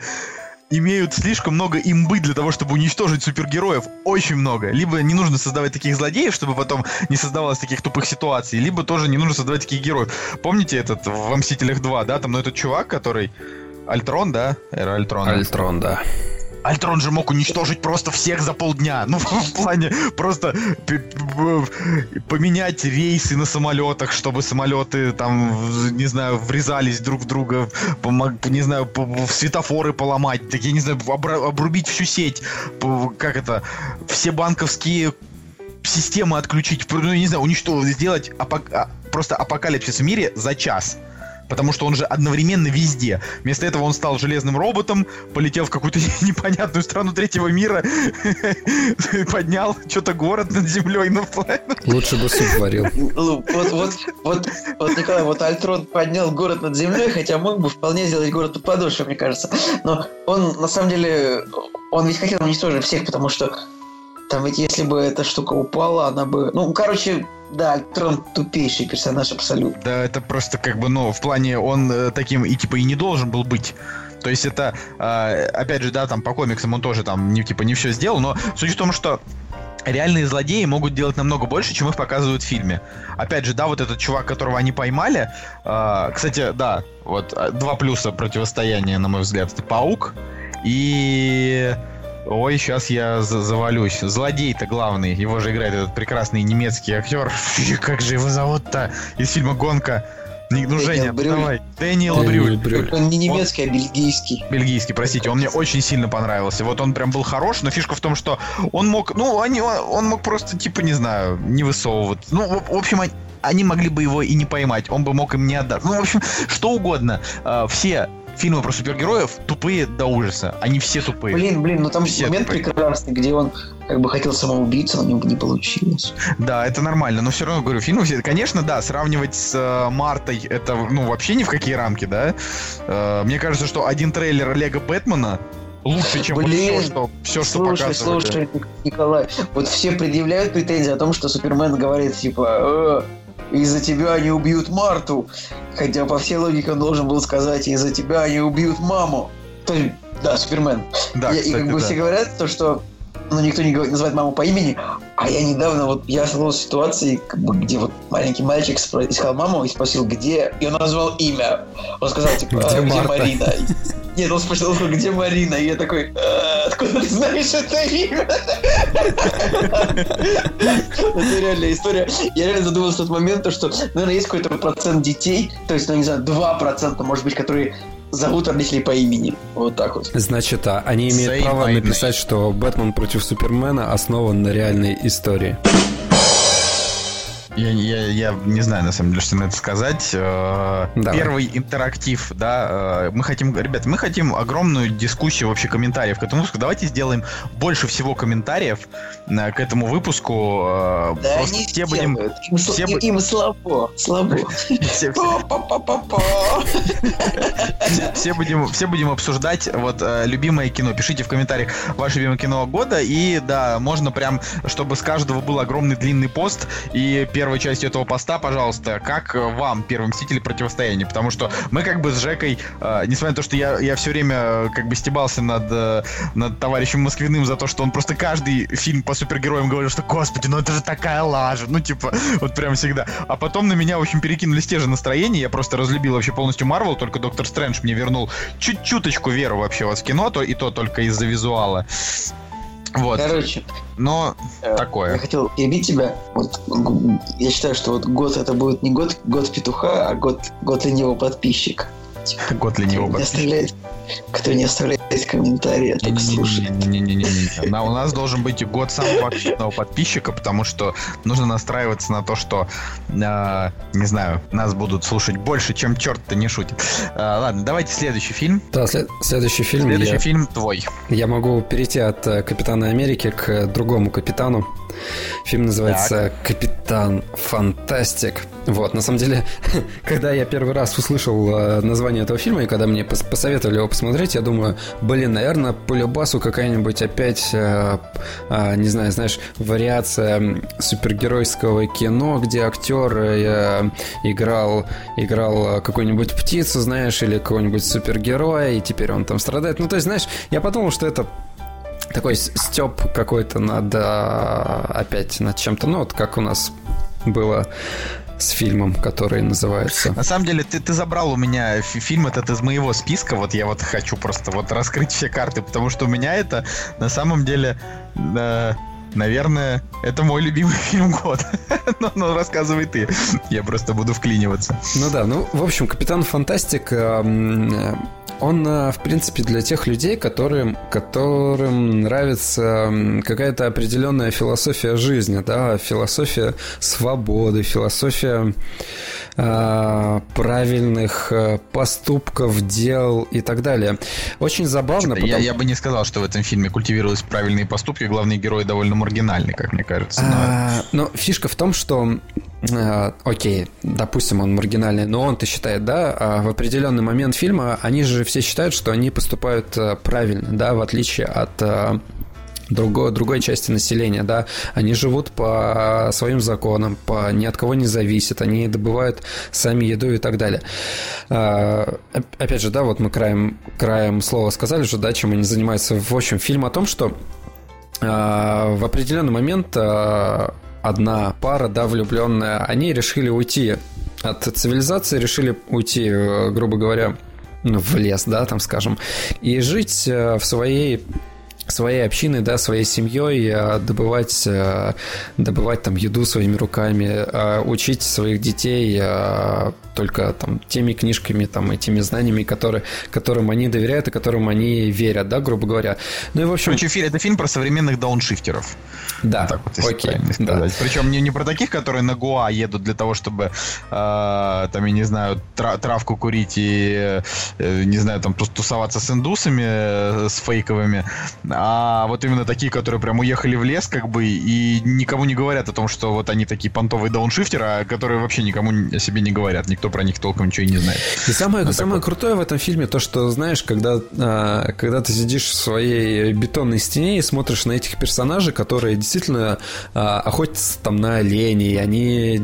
[SPEAKER 1] имеют слишком много имбы для того, чтобы уничтожить супергероев. Очень много. Либо не нужно создавать таких злодеев, чтобы потом не создавалось таких тупых ситуаций, либо тоже не нужно создавать таких героев. Помните этот в «Мстителях 2», да? Там, ну, этот чувак, который... Альтрон, да? Эра Альтрона.
[SPEAKER 2] Альтрон, да.
[SPEAKER 1] Альтрон же мог уничтожить просто всех за полдня. Ну, в плане просто поменять рейсы на самолетах, чтобы самолеты там, не знаю, врезались друг в друга, не знаю, светофоры поломать, так я не знаю, обрубить всю сеть, как это, все банковские системы отключить, ну, не знаю, уничтожить, сделать апок... А, просто апокалипсис в мире за час потому что он же одновременно везде. Вместо этого он стал железным роботом, полетел в какую-то непонятную страну третьего мира, поднял что-то город над землей. Ну,
[SPEAKER 2] Лучше бы суп варил.
[SPEAKER 3] Вот, вот, вот, вот, Николай, вот Альтрон поднял город над землей, хотя мог бы вполне сделать город под подошвой, мне кажется. Но он, на самом деле, он ведь хотел уничтожить всех, потому что там ведь если бы эта штука упала, она бы... Ну, короче, да, Трон тупейший персонаж абсолютно.
[SPEAKER 1] Да, это просто как бы, ну, в плане он э, таким и типа и не должен был быть. То есть это, э, опять же, да, там по комиксам он тоже там не типа не все сделал, но суть в том, что реальные злодеи могут делать намного больше, чем их показывают в фильме. Опять же, да, вот этот чувак, которого они поймали, э, кстати, да, вот э, два плюса противостояния, на мой взгляд, это паук и Ой, сейчас я завалюсь. Злодей-то главный. Его же играет этот прекрасный немецкий актер. Как же его зовут-то? Из фильма «Гонка». Ну, Женя, Брюль. давай. Дэниел Брюль.
[SPEAKER 3] Брюль. Он не немецкий, он... а бельгийский.
[SPEAKER 1] Бельгийский, простите. Он мне очень сильно понравился. Вот он прям был хорош, но фишка в том, что он мог, ну, они, он мог просто, типа, не знаю, не высовываться. Ну, в, в общем, они могли бы его и не поймать. Он бы мог им не отдать. Ну, в общем, что угодно. А, все фильмы про супергероев тупые до ужаса. Они все тупые.
[SPEAKER 3] Блин, блин, ну там все момент тупые. прекрасный, где он как бы хотел самоубийца, но не получилось.
[SPEAKER 1] Да, это нормально, но все равно говорю, фильмы все, конечно, да, сравнивать с э, Мартой это, ну, вообще ни в какие рамки, да. Э, мне кажется, что один трейлер Лего Бэтмена лучше, чем
[SPEAKER 3] Блин, все, что, все, что слушай, показывали. Слушай, Николай, вот все предъявляют претензии о том, что Супермен говорит, типа, э, из-за тебя они убьют Марту. Хотя по всей логике он должен был сказать, из-за тебя они убьют маму. То есть, да, Супермен. Да, и, кстати, и как бы да. все говорят, то, что ну, никто не называет маму по имени, А я недавно вот я столкнулся в ситуации, как бы, где вот маленький мальчик спро- искал маму и спросил, где, и он назвал имя. Он сказал, типа,
[SPEAKER 2] Где
[SPEAKER 3] «А, где
[SPEAKER 2] Марта?»
[SPEAKER 3] Марина? Нет, он спросил, где Марина? И я такой, «А, откуда ты знаешь это имя? Это реальная история. Я реально задумался в тот момент, то, что, наверное, есть какой-то процент детей, то есть, ну, не знаю, 2%, может быть, которые зовут родителей по имени. Вот так вот.
[SPEAKER 2] Значит, а, они имеют
[SPEAKER 1] Say
[SPEAKER 2] право написать, что Бэтмен против Супермена основан на реальной истории.
[SPEAKER 1] Я, я, я не знаю, на самом деле, что на это сказать. Э,
[SPEAKER 2] Давай.
[SPEAKER 1] Первый интерактив, да. э, Мы хотим, ребят, мы хотим огромную дискуссию, вообще комментариев к этому выпуску. Давайте сделаем больше всего комментариев э, к этому выпуску.
[SPEAKER 3] Да
[SPEAKER 1] Просто
[SPEAKER 3] они
[SPEAKER 1] все будем.
[SPEAKER 3] Им,
[SPEAKER 1] все бу-
[SPEAKER 3] им слабо, слабо.
[SPEAKER 1] все, будем, все будем обсуждать вот любимое кино. Пишите в комментариях ваше любимое кино года. И да, можно прям, чтобы с каждого был огромный длинный пост. И первой частью этого поста, пожалуйста, как э, вам первый Мститель противостояние? Потому что мы как бы с Жекой, э, несмотря на то, что я, я все время э, как бы стебался над, э, над товарищем Москвиным за то, что он просто каждый фильм по супергероям говорил, что, господи, ну это же такая лажа. Ну, типа, вот прям всегда. А потом на меня, в общем, перекинулись те же настроения. Я просто разлюбил вообще полностью Марвел, только Доктор Стрэндж мне вернул чуть-чуточку веру вообще вот в кино, то, и то только из-за визуала. Вот.
[SPEAKER 3] Короче,
[SPEAKER 1] Но
[SPEAKER 3] э,
[SPEAKER 1] такое.
[SPEAKER 3] я хотел перебить тебя. Вот, я считаю, что вот год это будет не год, год петуха, а год, год ленивого подписчика.
[SPEAKER 1] Год ленивого
[SPEAKER 3] Кто не оставляет, кто не оставляет комментарии, а только слушает.
[SPEAKER 1] Не-не-не-не-не-не. На- У нас должен быть год самого активного подписчика, потому что нужно настраиваться на то, что, э, не знаю, нас будут слушать больше, чем черт-то не шутит. Э, ладно, давайте следующий фильм.
[SPEAKER 2] Да, след- следующий фильм.
[SPEAKER 1] Следующий
[SPEAKER 2] я,
[SPEAKER 1] фильм твой.
[SPEAKER 2] я могу перейти от э, Капитана Америки к другому капитану. Фильм называется Капитан Фантастик. Вот, на самом деле, когда я первый раз услышал э, название этого фильма, и когда мне пос- посоветовали его посмотреть, я думаю, блин, наверное, по любасу какая-нибудь опять, э, а, не знаю, знаешь, вариация супергеройского кино, где актер э, играл, играл э, какую-нибудь птицу, знаешь, или какого-нибудь супергероя, и теперь он там страдает. Ну, то есть, знаешь, я подумал, что это такой степ какой-то над а, опять над чем-то, ну вот как у нас было с фильмом, который называется.
[SPEAKER 1] На самом деле, ты, ты забрал у меня фи- фильм этот из моего списка. Вот я вот хочу просто вот раскрыть все карты, потому что у меня это на самом деле, э, наверное, это мой любимый фильм года. но, но рассказывай ты. Я просто буду вклиниваться.
[SPEAKER 2] Ну да, ну, в общем, Капитан Фантастик, эм, э, он, э, в принципе, для тех людей, которым, которым нравится какая-то определенная философия жизни, да, философия свободы, философия э, правильных поступков, дел и так далее. Очень забавно,
[SPEAKER 1] Я,
[SPEAKER 2] потому-
[SPEAKER 1] я бы не сказал, что в этом фильме культивировались правильные поступки. Главный герой довольно маргинальный, как мне кажется. но-
[SPEAKER 2] А, Но фишка в том, что а, окей, допустим, он маргинальный, но он-то считает, да, а в определенный момент фильма они же все считают, что они поступают а, правильно, да, в отличие от а, другой, другой части населения, да, они живут по своим законам, по ни от кого не зависят, они добывают сами еду и так далее. А, оп- опять же, да, вот мы краем, краем слова сказали же, да, чем они занимаются. В общем, фильм о том, что а, в определенный момент а, одна пара, да, влюбленная, они решили уйти от цивилизации, решили уйти, э, грубо говоря, ну, в лес, да, там, скажем, и жить э, в своей своей общиной, да, своей семьей, э, добывать, э, добывать там еду своими руками, э, учить своих детей э, только там теми книжками, там, и теми знаниями, которые, которым они доверяют и которым они верят, да, грубо говоря. Ну и в общем...
[SPEAKER 1] Короче, это фильм про современных дауншифтеров.
[SPEAKER 2] Да,
[SPEAKER 1] Так вот,
[SPEAKER 2] окей, да.
[SPEAKER 1] Причем не, не про таких, которые на Гуа едут для того, чтобы, э, там, я не знаю, тра- травку курить и, э, не знаю, там, тусоваться с индусами, э, с фейковыми, а вот именно такие, которые прям уехали в лес, как бы, и никому не говорят о том, что вот они такие понтовые дауншифтеры, а которые вообще никому о себе не говорят. Никто про них толком ничего и не знает.
[SPEAKER 2] И самое,
[SPEAKER 1] Ну,
[SPEAKER 2] самое
[SPEAKER 1] такой.
[SPEAKER 2] крутое в этом фильме то, что, знаешь, когда, а, когда ты сидишь в своей бетонной стене и смотришь на этих персонажей, которые действительно а, охотятся там на оленей, они,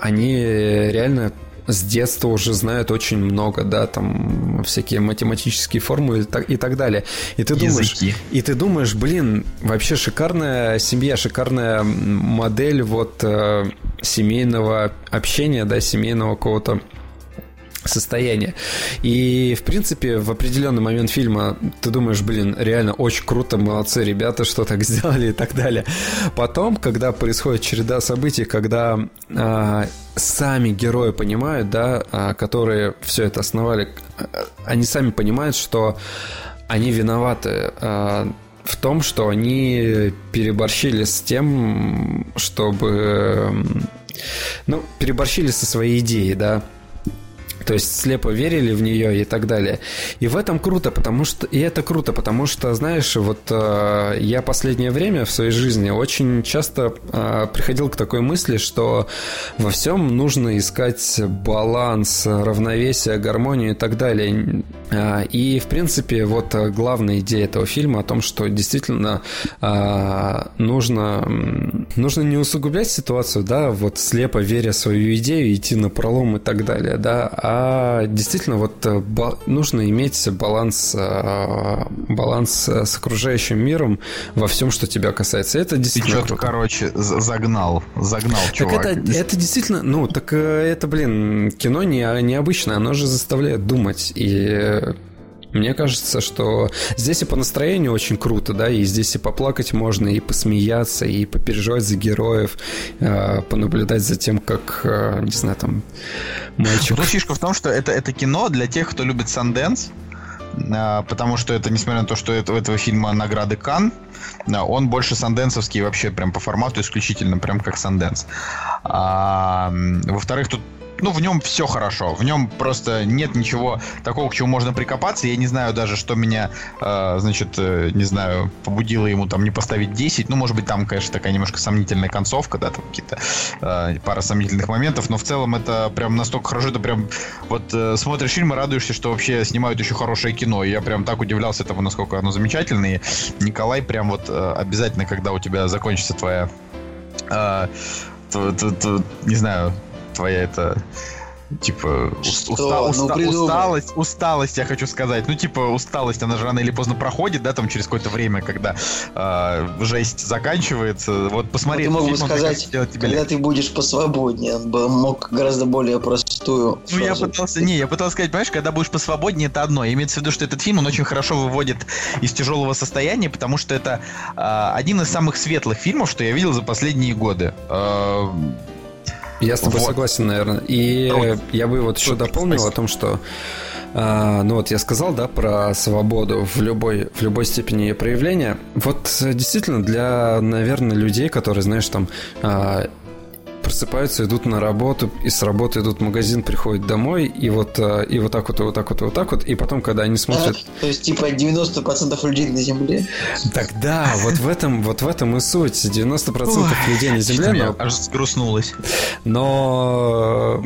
[SPEAKER 2] они реально с детства уже знают очень много, да, там всякие математические формулы и так, и так далее. И ты думаешь, и ты думаешь, блин, вообще шикарная семья, шикарная модель вот э, семейного общения, да, семейного какого-то состояние. И, в принципе, в определенный момент фильма ты думаешь, блин, реально очень круто, молодцы ребята, что так сделали и так далее. Потом, когда происходит череда событий, когда а, сами герои понимают, да, а, которые все это основали, а, они сами понимают, что они виноваты а, в том, что они переборщили с тем, чтобы... Ну, переборщили со своей идеей, да, то есть слепо верили в нее и так далее. И в этом круто, потому что... И это круто, потому что, знаешь, вот э, я последнее время в своей жизни очень часто э, приходил к такой мысли, что во всем нужно искать баланс, равновесие, гармонию и так далее. Э, и, в принципе, вот главная идея этого фильма о том, что действительно э, нужно, нужно не усугублять ситуацию, да, вот слепо веря в свою идею, идти на пролом и так далее, да, а действительно вот э, нужно иметь баланс, э, баланс э, с окружающим миром во всем, что тебя касается. Это действительно
[SPEAKER 1] Ты что-то, короче, загнал, загнал,
[SPEAKER 2] чувак. Так это, это действительно, ну, так это, блин, кино не, необычное, оно же заставляет думать. И мне кажется, что здесь и по настроению очень круто, да, и здесь и поплакать можно, и посмеяться, и попереживать за героев, э, понаблюдать за тем, как, э, не знаю, там, мальчик...
[SPEAKER 1] Ну, фишка в том, что это, это кино для тех, кто любит Санденс, э, потому что это, несмотря на то, что это, у этого фильма награды Кан, он больше санденсовский вообще прям по формату исключительно, прям как Санденс. А, во-вторых, тут ну, в нем все хорошо. В нем просто нет ничего такого, к чему можно прикопаться. Я не знаю даже, что меня, э, значит, э, не знаю, побудило ему там не поставить 10. Ну, может быть, там, конечно, такая немножко сомнительная концовка, да, там какие-то э, пара сомнительных моментов, но в целом это прям настолько хорошо, это прям вот э, смотришь фильм и радуешься, что вообще снимают еще хорошее кино. И я прям так удивлялся этому, насколько оно замечательное. И Николай прям вот э, обязательно, когда у тебя закончится твоя э, не знаю, твоя это типа уста, уста, ну, усталость, усталость, я хочу сказать. Ну, типа, усталость, она же рано или поздно проходит, да, там через какое-то время, когда э, жесть заканчивается. Вот посмотри,
[SPEAKER 3] ну, ты мог бы сказать, тебе когда легче. ты будешь посвободнее, он бы мог гораздо более простую.
[SPEAKER 1] Ну, я пытался, не, я пытался сказать, понимаешь, когда будешь посвободнее, это одно. Имеется в виду, что этот фильм, он очень хорошо выводит из тяжелого состояния, потому что это э, один из самых светлых фильмов, что я видел за последние годы. Э,
[SPEAKER 2] я с тобой вот. согласен, наверное. И вот. я бы вот еще дополнил о том, что а, ну вот я сказал, да, про свободу в любой, в любой степени ее проявления. Вот действительно для, наверное, людей, которые, знаешь, там а, просыпаются, идут на работу, и с работы идут в магазин, приходят домой, и вот, э, и вот так вот, и вот так вот, и вот так вот, и потом, когда они смотрят...
[SPEAKER 3] А, то есть, типа, 90% людей на Земле?
[SPEAKER 2] Так да, вот в этом, вот в этом и суть. 90% Ой, людей на Земле,
[SPEAKER 1] но... аж сгрустнулось.
[SPEAKER 2] Но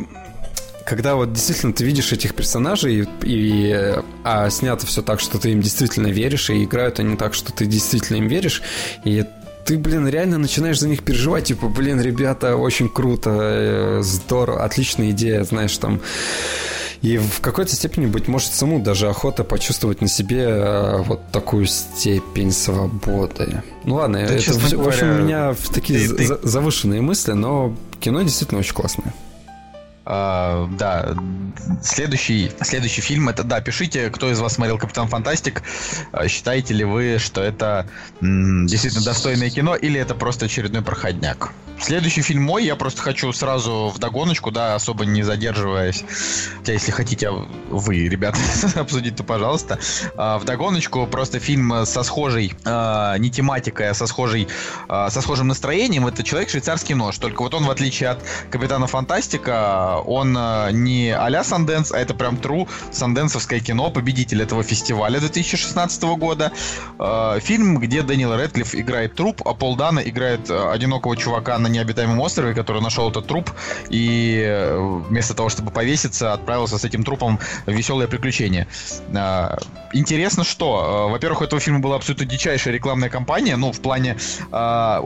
[SPEAKER 2] когда вот действительно ты видишь этих персонажей, и, а снято все так, что ты им действительно веришь, и играют они так, что ты действительно им веришь, и ты, блин, реально начинаешь за них переживать, типа, блин, ребята, очень круто, э, здорово, отличная идея, знаешь, там... И в какой-то степени, быть может, саму даже охота почувствовать на себе э, вот такую степень свободы. Ну ладно, да, это, в, говоря, в общем, у меня такие ты, ты... завышенные мысли, но кино действительно очень классное.
[SPEAKER 1] Uh, да, следующий, следующий фильм это, да, пишите, кто из вас смотрел Капитан Фантастик, а, считаете ли вы, что это действительно достойное кино или это просто очередной проходняк? Следующий фильм мой, я просто хочу сразу в догоночку, да, особо не задерживаясь. Хотя, если хотите вы, ребята, обсудить, то пожалуйста. А, в догоночку просто фильм со схожей, а, не тематикой, а со схожей, а, со схожим настроением. Это «Человек швейцарский нож». Только вот он, в отличие от Капитана Фантастика, он не а-ля Санденс, а это прям true санденсовское кино, победитель этого фестиваля 2016 года. Фильм, где Дэниел Рэдклифф играет труп, а Пол Дана играет одинокого чувака на необитаемом острове, который нашел этот труп, и э, вместо того, чтобы повеситься, отправился с этим трупом в веселое приключение. Интересно, что, э, во-первых, у этого фильма была абсолютно дичайшая рекламная кампания, ну, в плане а,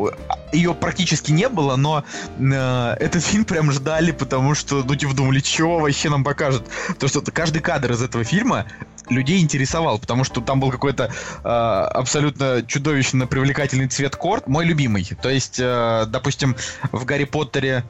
[SPEAKER 1] ее практически не было, но э, этот фильм прям ждали, потому что что, ну, типа, думали, чего вообще нам покажут? То, что каждый кадр из этого фильма людей интересовал, потому что там был какой-то э, абсолютно чудовищно привлекательный цвет корт, мой любимый. То есть, э, допустим, в Гарри Поттере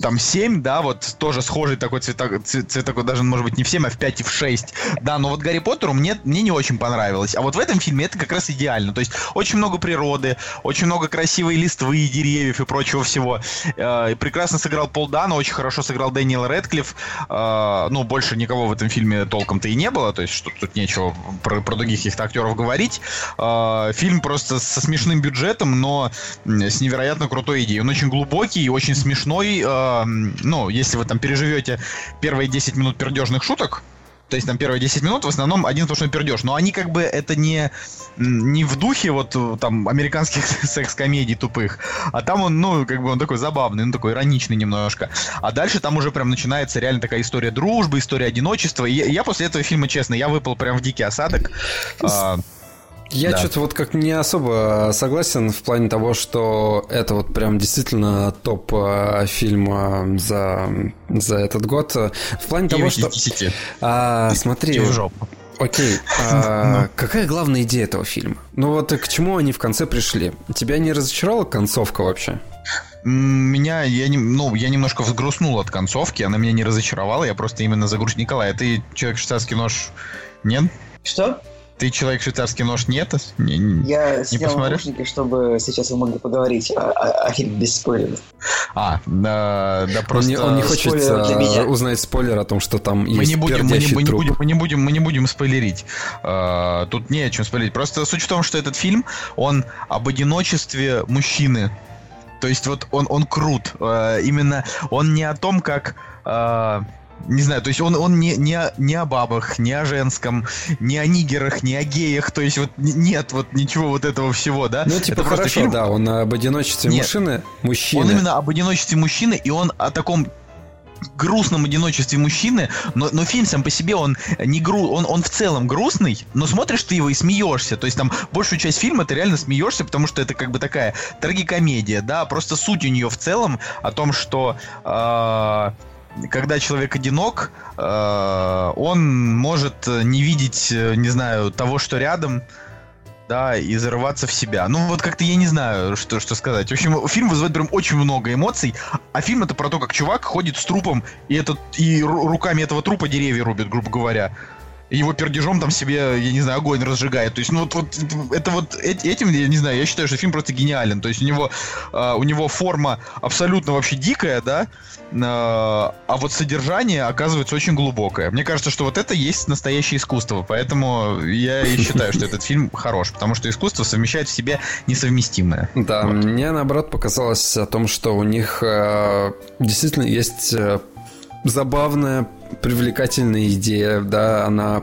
[SPEAKER 1] там 7, да, вот тоже схожий такой цвета, цвет такой даже, может быть, не в 7, а в 5 и в 6. Да, но вот Гарри Поттеру мне, мне не очень понравилось. А вот в этом фильме это как раз идеально. То есть очень много природы, очень много красивой листвы, деревьев и прочего всего. Э, прекрасно сыграл Пол Дана, очень хорошо сыграл Дэниел Редклифф. Э, ну, больше никого в этом фильме толком-то и не было, то есть что тут нечего про, про других каких-то актеров говорить. Э, фильм просто со смешным бюджетом, но с невероятно крутой идеей. Он очень глубокий и очень смешной смешной, э, ну, если вы там переживете первые 10 минут пердежных шуток, то есть там первые 10 минут в основном один сплошной пердеж. Но они как бы это не, не в духе вот там американских секс-комедий тупых, а там он, ну, как бы он такой забавный, ну, такой ироничный немножко. А дальше там уже прям начинается реально такая история дружбы, история одиночества. И я, я после этого фильма, честно, я выпал прям в дикий осадок. А,
[SPEAKER 2] я да. что-то вот как не особо согласен в плане того, что это вот прям действительно топ э, фильма за, за этот год. В плане того, что... 10. А, смотри... В жопу. Окей, а ну. какая главная идея этого фильма? Ну вот к чему они в конце пришли? Тебя не разочаровала концовка вообще?
[SPEAKER 1] Меня, я, не, ну, я немножко взгрустнул от концовки, она меня не разочаровала, я просто именно загруз... Николай, а ты человек швейцарский нож, нет?
[SPEAKER 3] Что?
[SPEAKER 1] Ты человек швейцарский нож нет? Не,
[SPEAKER 3] я не снял наушники, чтобы сейчас вы могли поговорить о, о, о фильме без спойлеров.
[SPEAKER 1] А, да, да просто...
[SPEAKER 2] Он не, он не хочет узнать спойлер о том, что там мы есть
[SPEAKER 1] не будем, мы не, мы не будем, мы не будем, мы не будем спойлерить. Uh, тут не о чем спойлерить. Просто суть в том, что этот фильм, он об одиночестве мужчины. То есть вот он, он крут. Uh, именно он не о том, как... Uh, не знаю, то есть он, он не, не, не о бабах, не о женском, не о нигерах, не о геях, то есть вот нет вот ничего вот этого всего, да?
[SPEAKER 2] Ну, типа, Это хорошо, фильм... да, он об одиночестве нет, мужчины, мужчины.
[SPEAKER 1] Он именно об одиночестве мужчины, и он о таком грустном одиночестве мужчины, но, но фильм сам по себе, он не гру, он, он в целом грустный, но смотришь ты его и смеешься. То есть там большую часть фильма ты реально смеешься, потому что это как бы такая трагикомедия, да, просто суть у нее в целом о том, что э, когда человек одинок, э, он может не видеть, э, не знаю, того, что рядом, да, и зарываться в себя. Ну, вот как-то я не знаю, что, что сказать. В общем, фильм вызывает прям очень много эмоций, а фильм это про то, как чувак ходит с трупом, и, этот, и руками этого трупа деревья рубит, грубо говоря его пердежом там себе, я не знаю, огонь разжигает. То есть, ну вот, вот это вот этим, я не знаю, я считаю, что фильм просто гениален. То есть у него, э, у него форма абсолютно вообще дикая, да, э, а вот содержание оказывается очень глубокое. Мне кажется, что вот это есть настоящее искусство, поэтому я и считаю, что этот фильм хорош, потому что искусство совмещает в себе несовместимое.
[SPEAKER 2] Да, вот. мне наоборот показалось о том, что у них э, действительно есть э, забавная привлекательная идея, да, она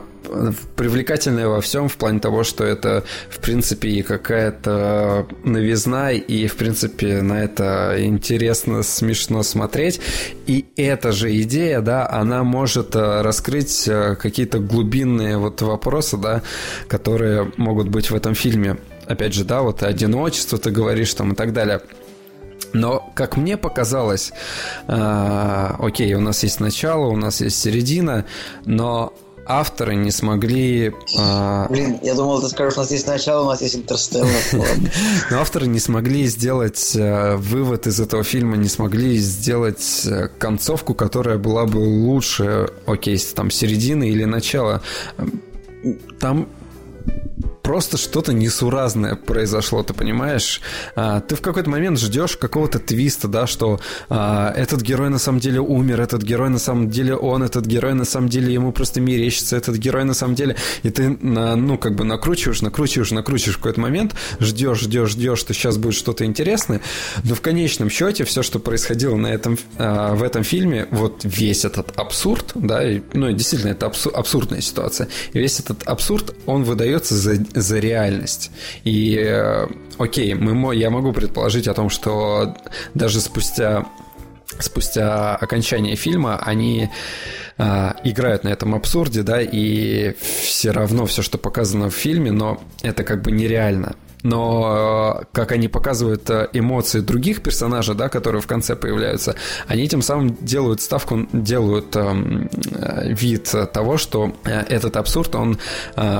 [SPEAKER 2] привлекательная во всем в плане того, что это, в принципе, и какая-то новизна, и, в принципе, на это интересно, смешно смотреть. И эта же идея, да, она может э, раскрыть э, какие-то глубинные вот вопросы, да, которые могут быть в этом фильме. Опять же, да, вот одиночество ты говоришь там и так далее. Но, как мне показалось, э, окей, у нас есть начало, у нас есть середина, но авторы не смогли...
[SPEAKER 3] Э... Блин, я думал, ты скажешь, у нас есть начало, у нас есть интерстеллар.
[SPEAKER 2] Но авторы не смогли сделать э, вывод из этого фильма, не смогли сделать концовку, которая была бы лучше, окей, там середина или начало. Там просто что-то несуразное произошло, ты понимаешь? А, ты в какой-то момент ждешь какого-то твиста, да, что а, этот герой на самом деле умер, этот герой на самом деле он, этот герой на самом деле ему просто мерещится, этот герой на самом деле... И ты, ну, как бы накручиваешь, накручиваешь, накручиваешь в какой-то момент, ждешь, ждешь, ждешь, что сейчас будет что-то интересное, но в конечном счете все, что происходило на этом, а, в этом фильме, вот весь этот абсурд, да, и, ну, действительно, это абсурдная ситуация, и весь этот абсурд, он выдается за за реальность. И э, окей, мы, я могу предположить о том, что даже спустя спустя окончание фильма они э, играют на этом абсурде, да, и все равно все, что показано в фильме, но это как бы нереально. Но э, как они показывают э, эмоции других персонажей, да, которые в конце появляются, они тем самым делают ставку, делают эм, э, вид того, что этот абсурд, он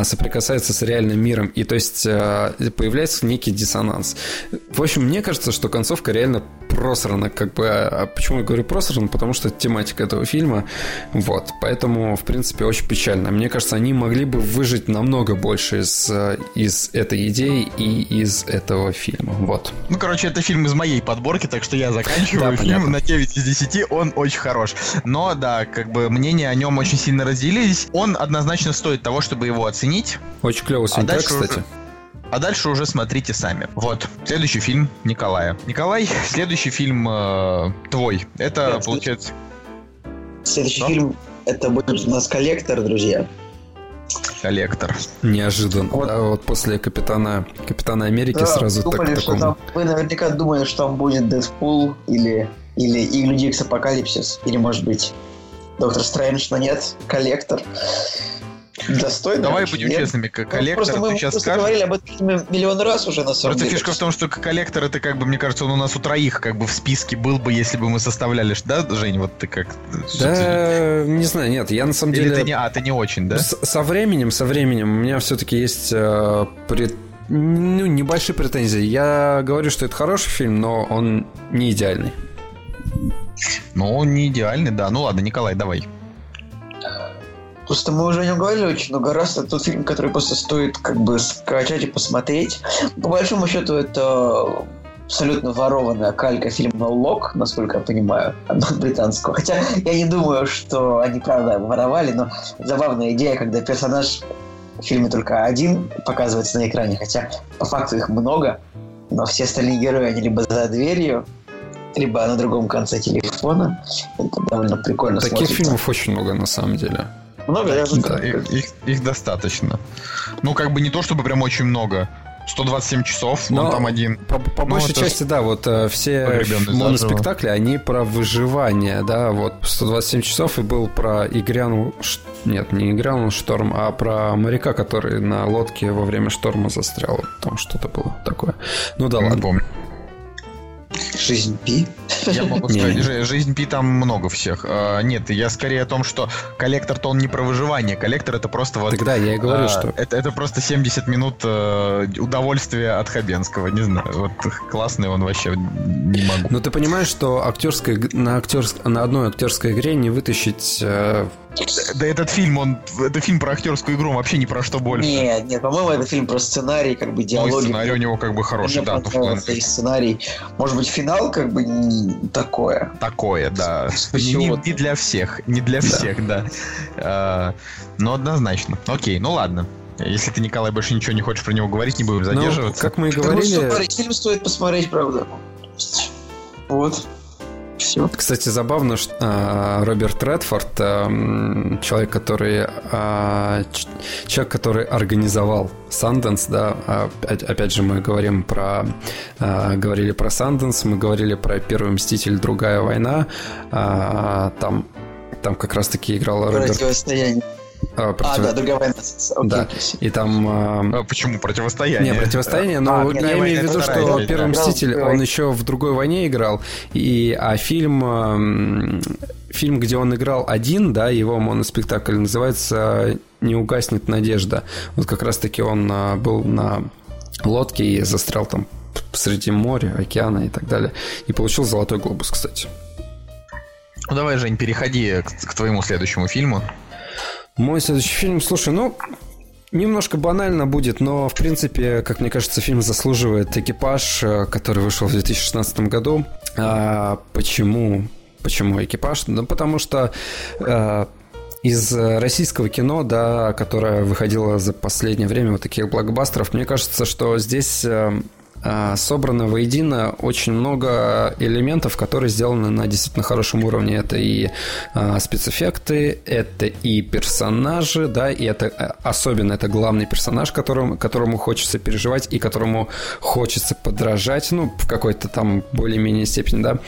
[SPEAKER 2] соприкасается с реальным миром, и то есть появляется некий диссонанс. В общем, мне кажется, что концовка реально просрана, как бы, а почему я говорю просрана, потому что тематика этого фильма, вот, поэтому, в принципе, очень печально. Мне кажется, они могли бы выжить намного больше из, из этой идеи и из этого фильма, вот.
[SPEAKER 1] Ну, короче, это фильм из моей подборки, так что я заканчиваю да, фильм понятно. на 9 из 10, он очень хорош. Но, да, как бы мнения о нем очень сильно разделились. Он однозначно стоит того, чтобы его оценить.
[SPEAKER 2] Очень клево а дальше кстати.
[SPEAKER 1] А дальше уже смотрите сами. Вот, следующий фильм Николая. Николай, следующий фильм э, твой. Это, Нет, получается...
[SPEAKER 3] Следующий Что? фильм, это будет у нас «Коллектор», друзья.
[SPEAKER 1] Коллектор.
[SPEAKER 2] Неожиданно. Вот, да, вот после Капитана, Капитана Америки да, сразу
[SPEAKER 3] думали,
[SPEAKER 2] так,
[SPEAKER 3] что там, Вы наверняка думали, что там будет Дэдпул или, или, или Люди Икс Апокалипсис, или, может быть, Доктор Стрэндж, но нет, Коллектор. Достойно.
[SPEAKER 1] Давай будем нет. честными, как коллектор, просто
[SPEAKER 3] мы
[SPEAKER 1] сейчас
[SPEAKER 3] скажешь... говорили об этом миллион раз уже, на самом
[SPEAKER 1] просто деле. фишка в том, что коллектор, это как бы, мне кажется, он у нас у троих как бы в списке был бы, если бы мы составляли, да, Жень, вот ты как...
[SPEAKER 2] Да, не знаю, нет, я на самом
[SPEAKER 1] Или
[SPEAKER 2] деле...
[SPEAKER 1] ты не, а, ты не очень, да?
[SPEAKER 2] С, со временем, со временем у меня все-таки есть э, пред... ну, небольшие претензии. Я говорю, что это хороший фильм, но он не идеальный.
[SPEAKER 1] Ну, он не идеальный, да. Ну ладно, Николай, давай.
[SPEAKER 3] Просто мы уже о нем говорили очень много раз. Это тот фильм, который просто стоит как бы скачать и посмотреть. По большому счету, это абсолютно ворованная калька фильма «Лок», насколько я понимаю, британского. Хотя я не думаю, что они, правда, воровали, но забавная идея, когда персонаж в фильме только один показывается на экране, хотя по факту их много, но все остальные герои, они либо за дверью, либо на другом конце телефона. Это довольно прикольно
[SPEAKER 2] Таких смотрится. фильмов очень много, на самом деле.
[SPEAKER 3] Много?
[SPEAKER 1] Я да, их, их, их достаточно. Ну, как бы не то, чтобы прям очень много. 127 часов, Но он там один.
[SPEAKER 2] По, по ну, большей части, да, вот э, все моноспектакли, они про выживание, да, вот 127 часов и был про и грянул, нет, не грянул шторм, а про моряка, который на лодке во время шторма застрял, там что-то было такое. Ну да, ладно.
[SPEAKER 3] Помню. Жизнь Пи?
[SPEAKER 1] Я могу сказать, жизнь Пи там много всех. А, нет, я скорее о том, что коллектор-то он не про выживание. Коллектор это просто вот...
[SPEAKER 2] Тогда я и говорю, а, что...
[SPEAKER 1] Это, это просто 70 минут э, удовольствия от Хабенского. Не знаю, вот классный он вообще не могу.
[SPEAKER 2] Но ты понимаешь, что актерской, на, актерск, на одной актерской игре не вытащить э,
[SPEAKER 1] да этот фильм, он, это фильм про актерскую игру, вообще ни про что больше.
[SPEAKER 3] Нет, нет, по-моему, это фильм про сценарий, как бы диалоги. Ну,
[SPEAKER 1] сценарий у него как бы хороший, Мне да.
[SPEAKER 3] Сценарий. Может быть, финал как бы не такое.
[SPEAKER 1] Такое, да. Не, не, не для всех, не для да. всех, да. А, но однозначно. Окей, ну ладно. Если ты, Николай, больше ничего не хочешь про него говорить, не будем ну, задерживаться.
[SPEAKER 2] Ну, как мы и говорили... Ну,
[SPEAKER 3] фильм стоит посмотреть, правда. Вот
[SPEAKER 2] все. Кстати, забавно, что а, Роберт Редфорд, а, человек, который а, человек, который организовал Санденс, да, а, опять же мы говорим про говорили про Санденс, мы говорили про Первый Мститель, Другая война, там там как раз таки играл
[SPEAKER 3] Роберт...
[SPEAKER 2] А, против... а, да, другая война. Окей. Да. И там...
[SPEAKER 1] А... а почему противостояние?
[SPEAKER 2] Не, противостояние, но а, я имею в виду, что часть, Первый да. Мститель, он еще в другой войне играл, и, а фильм, фильм, где он играл один, да, его моноспектакль называется «Не угаснет надежда». Вот как раз-таки он а, был на лодке и застрял там среди моря, океана и так далее. И получил «Золотой глобус», кстати.
[SPEAKER 1] Ну давай, Жень, переходи к, к твоему следующему фильму.
[SPEAKER 2] Мой следующий фильм, слушай, ну, Немножко банально будет, но, в принципе, как мне кажется, фильм заслуживает экипаж, э, который вышел в 2016 году. А, почему? Почему экипаж? Ну, потому что а, из российского кино, да, которое выходило за последнее время, вот таких блокбастеров, мне кажется, что здесь а, собрано воедино очень много элементов, которые сделаны на действительно хорошем уровне. Это и а, спецэффекты, это и персонажи, да, и это а, особенно это главный персонаж, которому, которому хочется переживать и которому хочется подражать, ну, в какой-то там более-менее степени, да.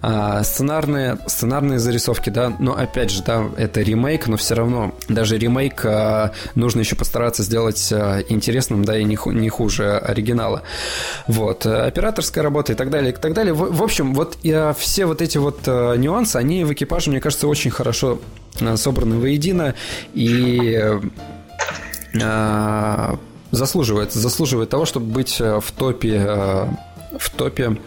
[SPEAKER 2] А, сценарные, сценарные зарисовки, да, но опять же, да, это ремейк, но все равно даже ремейк нужно еще постараться сделать интересным, да, и не хуже оригинала. Вот. Э, операторская работа и так далее, и так далее. В, в общем, вот и, все вот эти вот э, нюансы, они в экипаже, мне кажется, очень хорошо э, собраны воедино и э, заслуживает, заслуживает того, чтобы быть в топе, в топе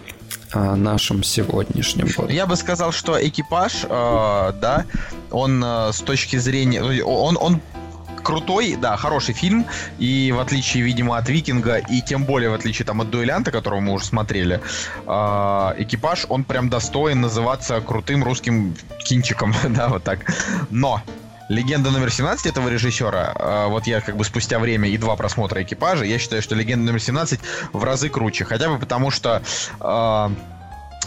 [SPEAKER 2] нашем сегодняшнем.
[SPEAKER 1] Я бы сказал, что экипаж, э, да, он э, с точки зрения, он, он крутой, да, хороший фильм, и в отличие, видимо, от Викинга, и тем более в отличие там от Дуэлянта, которого мы уже смотрели, э, экипаж, он прям достоин называться крутым русским кинчиком, да, вот так. Но Легенда номер 17 этого режиссера, э, вот я как бы спустя время и два просмотра экипажа, я считаю, что Легенда номер 17 в разы круче. Хотя бы потому, что э,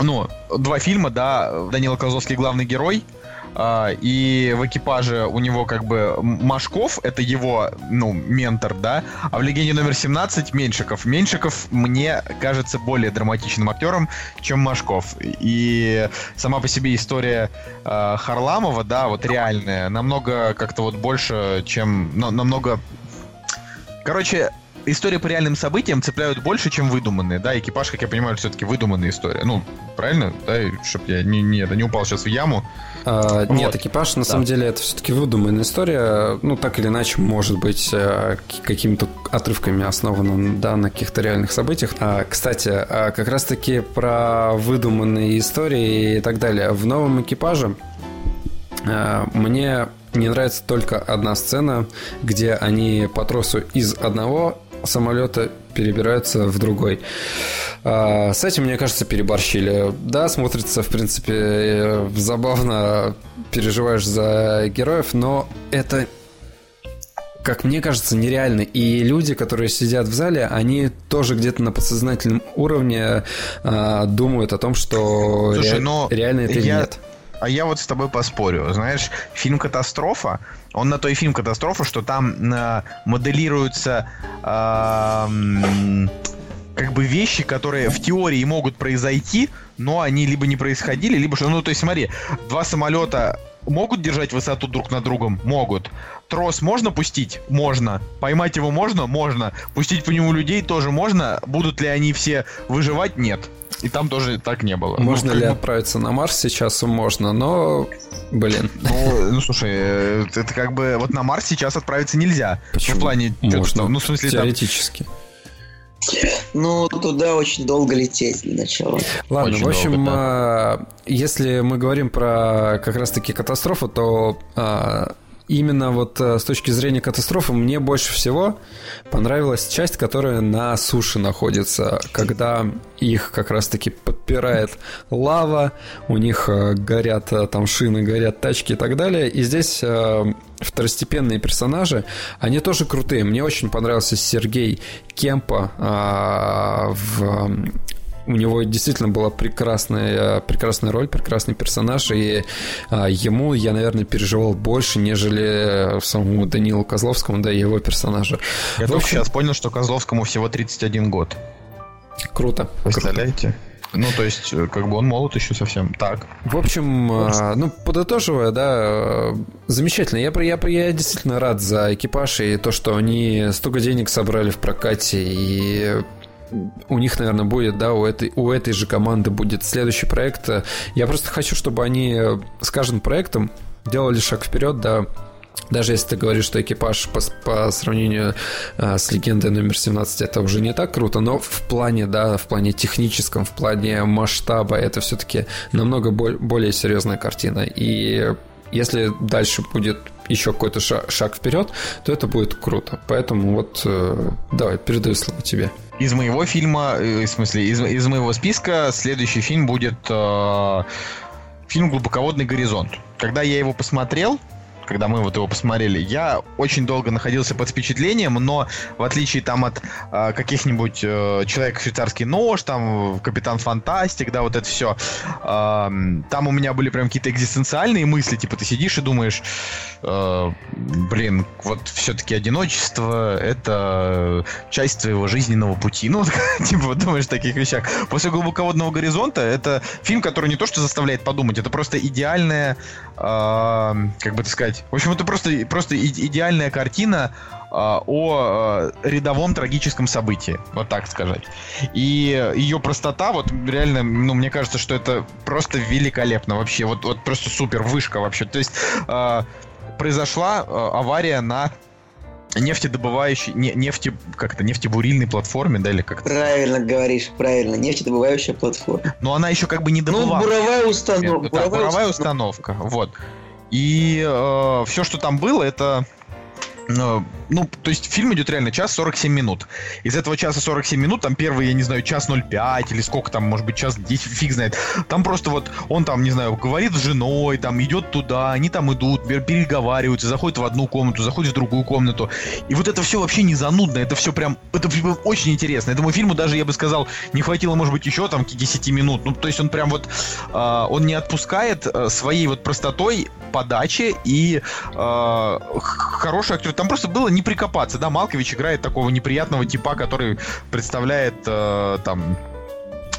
[SPEAKER 1] ну, два фильма, да, Данила Козловский главный герой, а, и в экипаже у него как бы Машков, это его, ну, ментор, да, а в «Легенде номер 17» Меньшиков. Меньшиков мне кажется более драматичным актером, чем Машков. И сама по себе история э, Харламова, да, вот реальная, намного как-то вот больше, чем... Ну, намного... Короче, истории по реальным событиям цепляют больше, чем выдуманные, да, экипаж, как я понимаю, все-таки выдуманная история. Ну, правильно, да, чтобы я не, не, не упал сейчас в яму.
[SPEAKER 2] А, вот. Нет, экипаж, на да. самом деле, это все-таки выдуманная история, ну, так или иначе, может быть, э, какими-то отрывками основана, да, на каких-то реальных событиях. А, кстати, а как раз-таки про выдуманные истории и так далее. В новом экипаже а, мне не нравится только одна сцена, где они по тросу из одного самолета перебираются в другой. А, с этим, мне кажется, переборщили. Да, смотрится, в принципе, э, забавно, переживаешь за героев, но это как мне кажется, нереально. И люди, которые сидят в зале, они тоже где-то на подсознательном уровне э, думают о том, что Слушай, ре- реально это я... нет.
[SPEAKER 1] А я вот с тобой поспорю. Знаешь, фильм «Катастрофа», он на той фильм «Катастрофа», что там э, моделируются э, как бы вещи, которые в теории могут произойти, но они либо не происходили, либо что... Ну, то есть смотри, два самолета могут держать высоту друг над другом? Могут. Трос можно пустить? Можно. Поймать его можно? Можно. Пустить по нему людей тоже можно. Будут ли они все выживать? Нет. И там тоже так не было.
[SPEAKER 2] Ну, можно ну, ли бы... отправиться на Марс сейчас? Можно, но... Блин.
[SPEAKER 1] Ну, ну, слушай, э, это как бы... Вот на Марс сейчас отправиться нельзя.
[SPEAKER 2] Почему?
[SPEAKER 1] В плане...
[SPEAKER 2] Можно. Ну, в смысле... Теоретически. Там...
[SPEAKER 3] Ну, туда очень долго лететь для начала.
[SPEAKER 2] Ладно, очень в общем, долго, да. А, если мы говорим про как раз-таки катастрофу, то а, именно вот э, с точки зрения катастрофы мне больше всего понравилась часть, которая на суше находится, когда их как раз-таки подпирает лава, у них э, горят э, там шины, горят тачки и так далее. И здесь второстепенные персонажи, они тоже крутые. Мне очень понравился Сергей Кемпа а, в у него действительно была прекрасная, прекрасная роль, прекрасный персонаж, и а, ему я, наверное, переживал больше, нежели самому Данилу Козловскому, да, и его персонажу.
[SPEAKER 1] Я только сейчас понял, что Козловскому всего 31 год.
[SPEAKER 2] Круто.
[SPEAKER 1] Представляете? Ну, то есть, э, как бы он молод еще совсем. Так.
[SPEAKER 2] В общем, а, ну, подытоживая, да, замечательно. Я, я, я действительно рад за экипаж и то, что они столько денег собрали в прокате и у них, наверное, будет, да, у этой, у этой же команды будет следующий проект. Я просто хочу, чтобы они с каждым проектом делали шаг вперед, да, даже если ты говоришь, что экипаж по, по сравнению э, с легендой номер 17 это уже не так круто, но в плане, да, в плане техническом, в плане масштаба это все-таки намного более серьезная картина. И если дальше будет еще какой-то шаг, шаг вперед, то это будет круто. Поэтому вот э, давай, передаю слово тебе.
[SPEAKER 1] Из моего фильма, э, в смысле, из, из моего списка следующий фильм будет э, фильм «Глубоководный горизонт». Когда я его посмотрел, когда мы вот его посмотрели, я очень долго находился под впечатлением, но в отличие там от э, каких-нибудь э, Человек швейцарский нож, там Капитан Фантастик, да, вот это все, э, там у меня были прям какие-то экзистенциальные мысли, типа ты сидишь и думаешь, э, блин, вот все-таки одиночество это часть твоего жизненного пути. Ну, типа, вот думаешь в таких вещах. После глубоководного горизонта это фильм, который не то что заставляет подумать, это просто идеальная, э, как бы так сказать, в общем, это просто, просто идеальная картина а, о э, рядовом трагическом событии, вот так сказать. И ее простота, вот реально, ну, мне кажется, что это просто великолепно вообще, вот, вот просто супер, вышка вообще. То есть э, произошла э, авария на нефтедобывающей, не, нефте, как то нефтебурильной платформе, да, или как -то?
[SPEAKER 3] Правильно говоришь, правильно, нефтедобывающая платформа.
[SPEAKER 1] Но она еще как бы не добывала.
[SPEAKER 3] Ну, буровая установка.
[SPEAKER 1] Да, буровая, буровая установка, вот. И э, все, что там было, это ну, ну, то есть фильм идет реально час 47 минут. Из этого часа 47 минут, там первый, я не знаю, час 05 или сколько там, может быть, час 10, фиг знает. Там просто вот он там, не знаю, говорит с женой, там идет туда, они там идут, переговариваются, заходят в одну комнату, заходят в другую комнату. И вот это все вообще не занудно, это все прям, это очень интересно. Этому фильму даже, я бы сказал, не хватило, может быть, еще там 10 минут. Ну, то есть он прям вот, э, он не отпускает э, своей вот простотой подачи и э, хороший актер. Там просто было не прикопаться, да, Малкович играет такого неприятного типа, который представляет э, там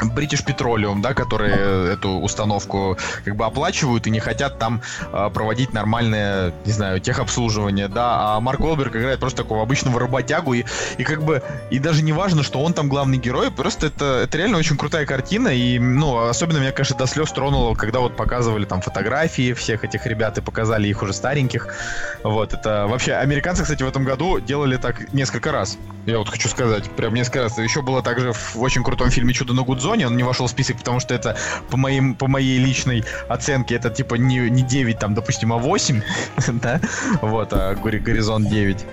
[SPEAKER 1] British Petroleum, да, которые эту установку как бы оплачивают и не хотят там э, проводить нормальное, не знаю, техобслуживание, да, а Марк Уолберг играет просто такого обычного работягу и, и как бы, и даже не важно, что он там главный герой, просто это, это реально очень крутая картина. И, ну, особенно меня, конечно, до слез тронуло, когда вот показывали там фотографии всех этих ребят и показали их уже стареньких, вот, это вообще, американцы, кстати, в этом году делали так несколько раз, я вот хочу сказать, прям несколько раз, еще было также в очень крутом фильме «Чудо на Гудзоне», зоне, он не вошел в список, потому что это по, моим, по моей личной оценке это типа не, не 9, там, допустим, а 8, да, вот, а Горизонт 9.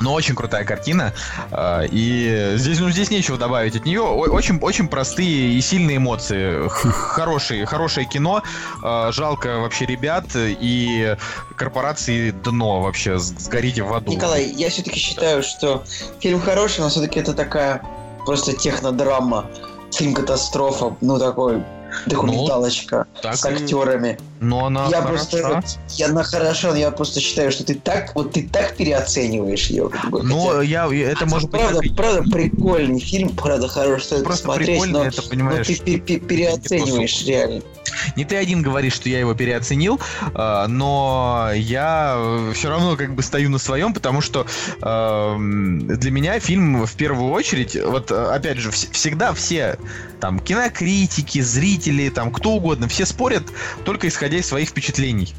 [SPEAKER 1] Но очень крутая картина. А, и здесь, ну, здесь нечего добавить от нее. Очень, очень простые и сильные эмоции. Хорошие, хорошее кино. А, жалко вообще ребят и корпорации дно вообще. Сгорите в аду.
[SPEAKER 3] Николай, я все-таки считаю, что фильм хороший, но все-таки это такая просто технодрама фильм «Катастрофа», ну такой документалочка ну, с актерами.
[SPEAKER 1] Но она
[SPEAKER 3] я
[SPEAKER 1] хороша.
[SPEAKER 3] просто, я на хорошо, я просто считаю, что ты так, вот ты так переоцениваешь ее. Как бы,
[SPEAKER 1] ну, хотя, я, это может
[SPEAKER 3] правда,
[SPEAKER 1] быть...
[SPEAKER 3] Правда, прикольный фильм, правда, хороший, стоит
[SPEAKER 1] Просто
[SPEAKER 3] посмотреть, но,
[SPEAKER 1] это,
[SPEAKER 3] но ты переоцениваешь реально.
[SPEAKER 1] Не ты один говоришь, что я его переоценил, а, но я все равно как бы стою на своем, потому что для меня фильм в первую очередь, вот опять же, всегда все там кинокритики, зрители, там кто угодно, все спорят только исходя из своих впечатлений.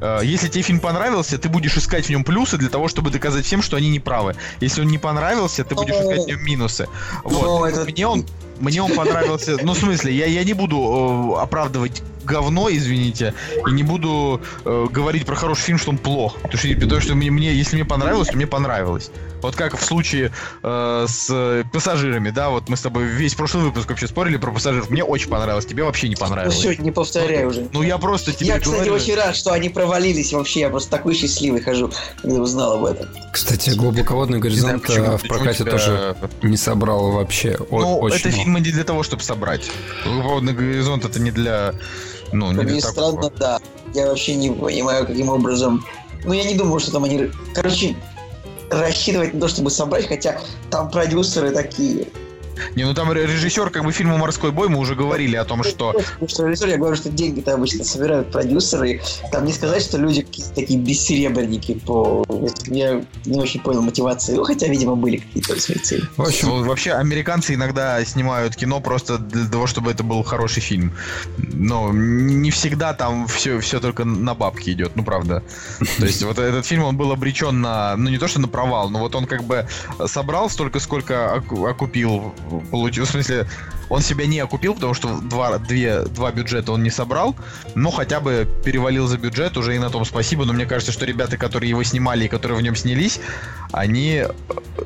[SPEAKER 1] А, если тебе фильм понравился, ты будешь искать в нем плюсы для того, чтобы доказать всем, что они не правы. Если он не понравился, ты будешь искать в нем минусы. Вот. Это... Мне он мне он понравился. Ну, в смысле, я, я не буду э, оправдывать говно, извините, и не буду э, говорить про хороший фильм, что он плох. Потому что, потому что мне, мне, если мне понравилось, то мне понравилось. Вот как в случае э, с пассажирами, да, вот мы с тобой весь прошлый выпуск вообще спорили про пассажиров. Мне очень понравилось, тебе вообще не понравилось.
[SPEAKER 3] Ну все, не повторяй
[SPEAKER 1] ну,
[SPEAKER 3] уже.
[SPEAKER 1] Ну я просто тебе
[SPEAKER 3] Я, кстати, очень рад, что они провалились вообще. Я просто такой счастливый хожу, когда узнал об этом.
[SPEAKER 2] Кстати, глубоководный горизонт знаю, почему, в прокате тебя... тоже не собрал вообще.
[SPEAKER 1] Ну,
[SPEAKER 2] очень
[SPEAKER 1] это фильм не для того, чтобы собрать. Глубоководный горизонт это не для ну, не
[SPEAKER 3] Мне странно, да. Я вообще не понимаю, каким образом... Ну, я не думаю, что там они... Короче, рассчитывать на то, чтобы собрать, хотя там продюсеры такие
[SPEAKER 1] не, ну там режиссер как бы фильма «Морской бой» мы уже говорили о том, что...
[SPEAKER 3] Что режиссер, я говорю, что деньги-то обычно собирают продюсеры. Там не сказать, что люди какие-то такие бессеребренники по... Я не очень понял мотивации. Ну, хотя, видимо, были какие-то свои цели.
[SPEAKER 1] В общем, ну, вообще, американцы иногда снимают кино просто для того, чтобы это был хороший фильм. Но не всегда там все, все только на бабки идет, ну правда. То есть вот этот фильм, он был обречен на, ну не то что на провал, но вот он как бы собрал столько, сколько окупил получил, в смысле, он себя не окупил, потому что два, две, два бюджета он не собрал, но хотя бы перевалил за бюджет, уже и на том спасибо, но мне кажется, что ребята, которые его снимали и которые в нем снялись, они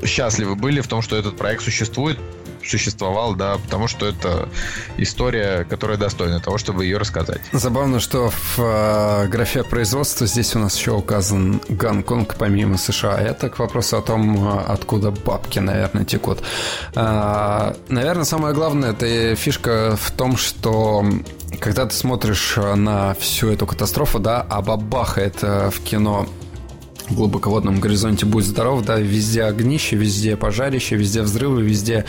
[SPEAKER 1] счастливы были в том, что этот проект существует, существовал, да, потому что это история, которая достойна того, чтобы ее рассказать.
[SPEAKER 2] Забавно, что в э, графе производства здесь у нас еще указан Гонконг помимо США. Это к вопросу о том, э, откуда бабки, наверное, текут. Э, наверное, самое главное, это фишка в том, что когда ты смотришь на всю эту катастрофу, да, а бабахает в кино глубоководном горизонте будь здоров, да, везде огнище, везде пожарище, везде взрывы, везде